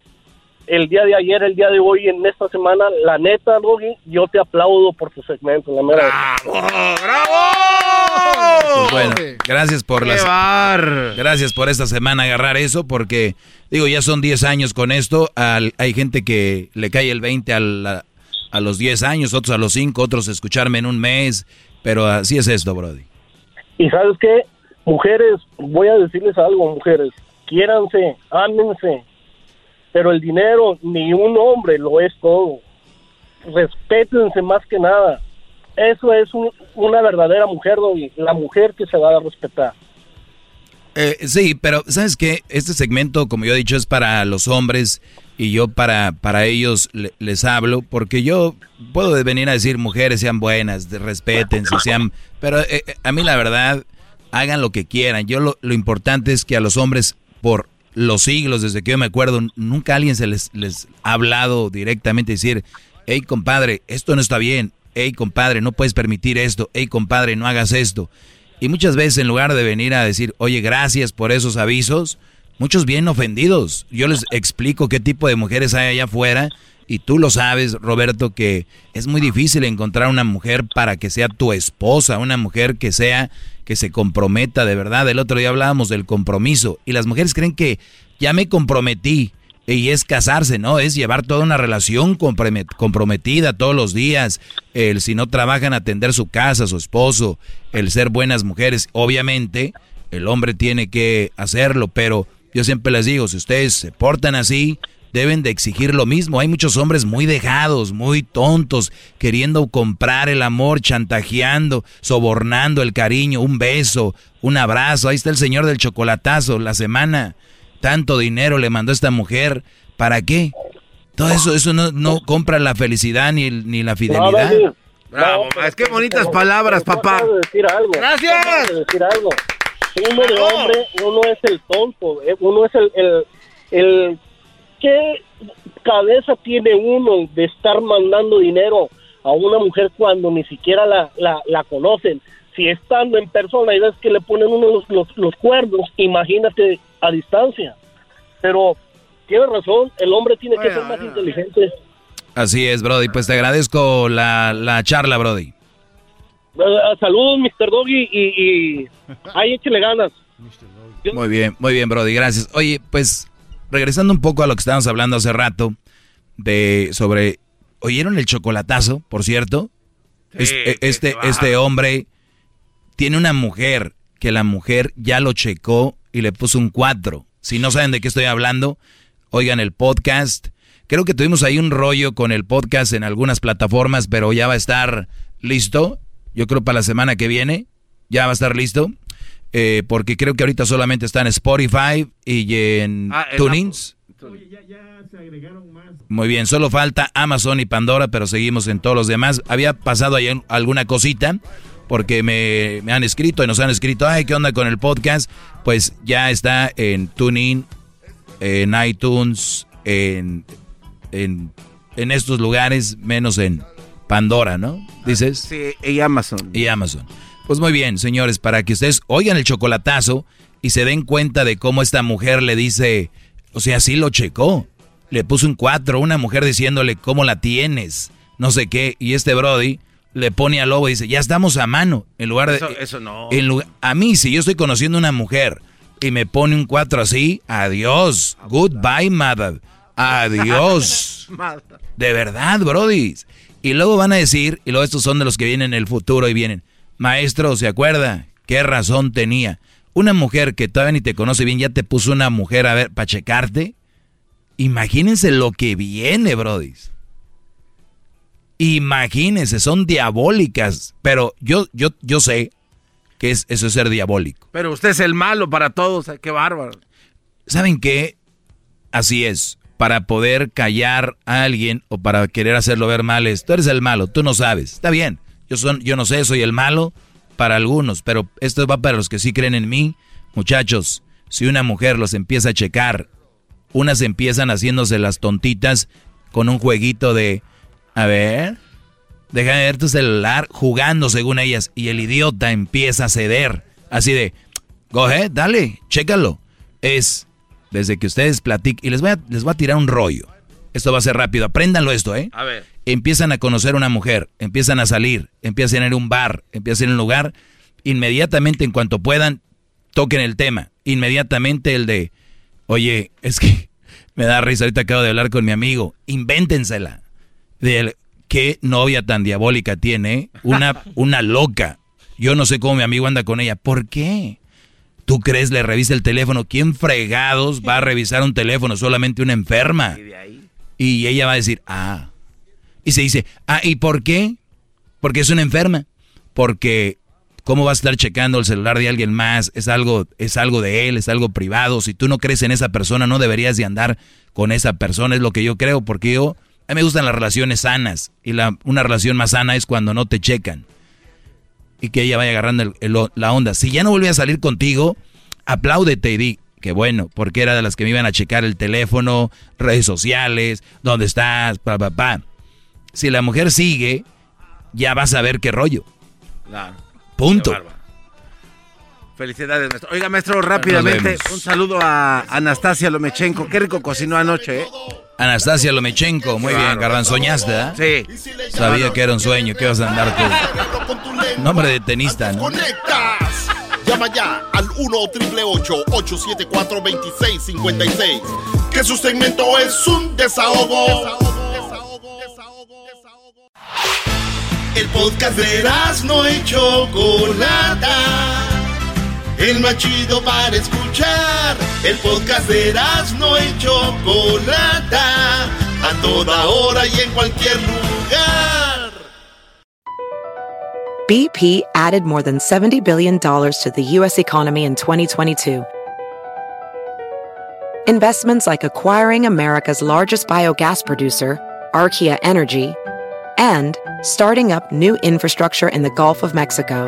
El día de ayer, el día de hoy, en esta semana, la neta, Doggy, yo te aplaudo por tu segmento, la mera verdad. Pues bueno, gracias por ¡Qué las bar! gracias por esta semana agarrar eso porque digo, ya son 10 años con esto, al- hay gente que le cae el 20 a, la- a los 10 años, otros a los 5, otros escucharme en un mes, pero así es esto, brody. Y sabes qué, mujeres, voy a decirles algo, mujeres, quiéranse, ámense, pero el dinero ni un hombre lo es todo. Respétense más que nada. Eso es un- una verdadera mujer, la mujer que se va a respetar. Eh, sí, pero ¿sabes qué? Este segmento, como yo he dicho, es para los hombres y yo para, para ellos le- les hablo porque yo puedo venir a decir mujeres sean buenas, respétense, sean... Pero eh, eh, a mí la verdad, hagan lo que quieran. Yo lo, lo importante es que a los hombres, por los siglos, desde que yo me acuerdo, nunca alguien se les, les ha hablado directamente decir, hey compadre, esto no está bien, hey compadre, no puedes permitir esto, hey compadre, no hagas esto. Y muchas veces en lugar de venir a decir, oye, gracias por esos avisos, muchos vienen ofendidos. Yo les explico qué tipo de mujeres hay allá afuera y tú lo sabes, Roberto, que es muy difícil encontrar una mujer para que sea tu esposa, una mujer que sea, que se comprometa de verdad. El otro día hablábamos del compromiso y las mujeres creen que ya me comprometí y es casarse, ¿no? Es llevar toda una relación compromet- comprometida todos los días. El si no trabajan, atender su casa, su esposo, el ser buenas mujeres. Obviamente, el hombre tiene que hacerlo, pero yo siempre les digo, si ustedes se portan así, deben de exigir lo mismo. Hay muchos hombres muy dejados, muy tontos, queriendo comprar el amor, chantajeando, sobornando el cariño, un beso, un abrazo. Ahí está el señor del chocolatazo, la semana. Tanto dinero le mandó esta mujer. ¿Para qué? Todo eso, eso no, no compra la felicidad ni, ni la fidelidad. Bravo, no, más que bonitas palabras, papá. acabo de decir algo. Gracias. Uno de hombre, uno es el tonto, eh, uno es el, el, el- ¿Qué cabeza tiene uno de estar mandando dinero a una mujer cuando ni siquiera la, la, la conocen? Si estando en persona y ves que le ponen uno los, los, los cuernos, imagínate a distancia. Pero tiene razón, el hombre tiene que ser más inteligente. Así es, Brody. Pues te agradezco la, la charla, Brody. Eh, saludos, Mr. Doggy, y, y ahí échale ganas. Muy bien, muy bien, Brody, gracias. Oye, pues regresando un poco a lo que estábamos hablando hace rato, de sobre, ¿oyeron el chocolatazo, por cierto? E, este, este hombre tiene una mujer que la mujer ya lo checó y le puso un 4. Si no saben de qué estoy hablando, oigan el podcast. Creo que tuvimos ahí un rollo con el podcast en algunas plataformas, pero ya va a estar listo. Yo creo para la semana que viene ya va a estar listo. Eh, porque creo que ahorita solamente está en Spotify y en ah, Tunings. Muy bien, solo falta Amazon y Pandora, pero seguimos en todos los demás. Había pasado ahí alguna cosita, porque me, han escrito y nos han escrito, ay, ¿qué onda con el podcast? Pues ya está en TuneIn, en iTunes, en, en, en estos lugares, menos en Pandora, ¿no? ¿Dices? Sí, y Amazon. Y Amazon. Pues muy bien, señores, para que ustedes oigan el chocolatazo y se den cuenta de cómo esta mujer le dice, o sea, sí lo checó. Le puso un cuatro, una mujer diciéndole cómo la tienes, no sé qué, y este Brody le pone al lobo y dice, ya estamos a mano, en lugar de... Eso, no. a mí, si yo estoy conociendo a una mujer y me pone un cuatro así, adiós, goodbye, mother, adiós. de verdad, Brody. Y luego van a decir, y luego estos son de los que vienen en el futuro y vienen, Maestro, ¿se acuerda? ¿Qué razón tenía? Una mujer que todavía ni te conoce bien ya te puso una mujer a ver para checarte. Imagínense lo que viene, Brody. Imagínense, son diabólicas. Pero yo, yo, yo sé que es, eso es ser diabólico. Pero usted es el malo para todos, qué bárbaro. ¿Saben qué? Así es. Para poder callar a alguien o para querer hacerlo ver mal es, tú eres el malo, tú no sabes. Está bien. Yo, son, yo no sé, soy el malo para algunos, pero esto va para los que sí creen en mí. Muchachos, si una mujer los empieza a checar, unas empiezan haciéndose las tontitas con un jueguito de, a ver, déjame ver tu celular, jugando según ellas, y el idiota empieza a ceder, así de, ahead, dale, chécalo. Es desde que ustedes platiquen, y les voy, a, les voy a tirar un rollo. Esto va a ser rápido, apréndanlo esto, ¿eh? A ver empiezan a conocer a una mujer, empiezan a salir, empiezan a ir a un bar, empiezan a ir a un lugar, inmediatamente en cuanto puedan, toquen el tema. Inmediatamente el de, oye, es que me da risa, ahorita acabo de hablar con mi amigo, invéntensela. De qué novia tan diabólica tiene, una, una loca. Yo no sé cómo mi amigo anda con ella. ¿Por qué? ¿Tú crees le revisa el teléfono? ¿Quién fregados va a revisar un teléfono? Solamente una enferma. Y ella va a decir, ah, y se dice, ah, ¿y por qué? Porque es una enferma. Porque, ¿cómo vas a estar checando el celular de alguien más? Es algo, es algo de él, es algo privado. Si tú no crees en esa persona, no deberías de andar con esa persona, es lo que yo creo, porque yo, a mí me gustan las relaciones sanas. Y la, una relación más sana es cuando no te checan. Y que ella vaya agarrando la onda. Si ya no volví a salir contigo, apláudete y di, que bueno, porque era de las que me iban a checar el teléfono, redes sociales, dónde estás, pa, pa, pa si la mujer sigue, ya vas a ver qué rollo. Claro. Punto. Felicidades, maestro. Oiga, maestro, rápidamente, un saludo a Anastasia Lomechenko. Qué rico cocinó anoche, ¿eh? Anastasia Lomechenko, muy bien, garbanzoñaste, ¿eh? Sí. Sabía que era un sueño, que ibas a andar tú. Nombre de tenista, ¿no? Conectas. Llama ya al 1 874 2656 Que su segmento es un desahogo. El podcast de no y Chocolata. El más chido para escuchar. El podcast de no y Chocolata. A toda hora y en cualquier lugar. BP added more than $70 billion to the U.S. economy in 2022. Investments like acquiring America's largest biogas producer, Archaea Energy, and starting up new infrastructure in the Gulf of Mexico.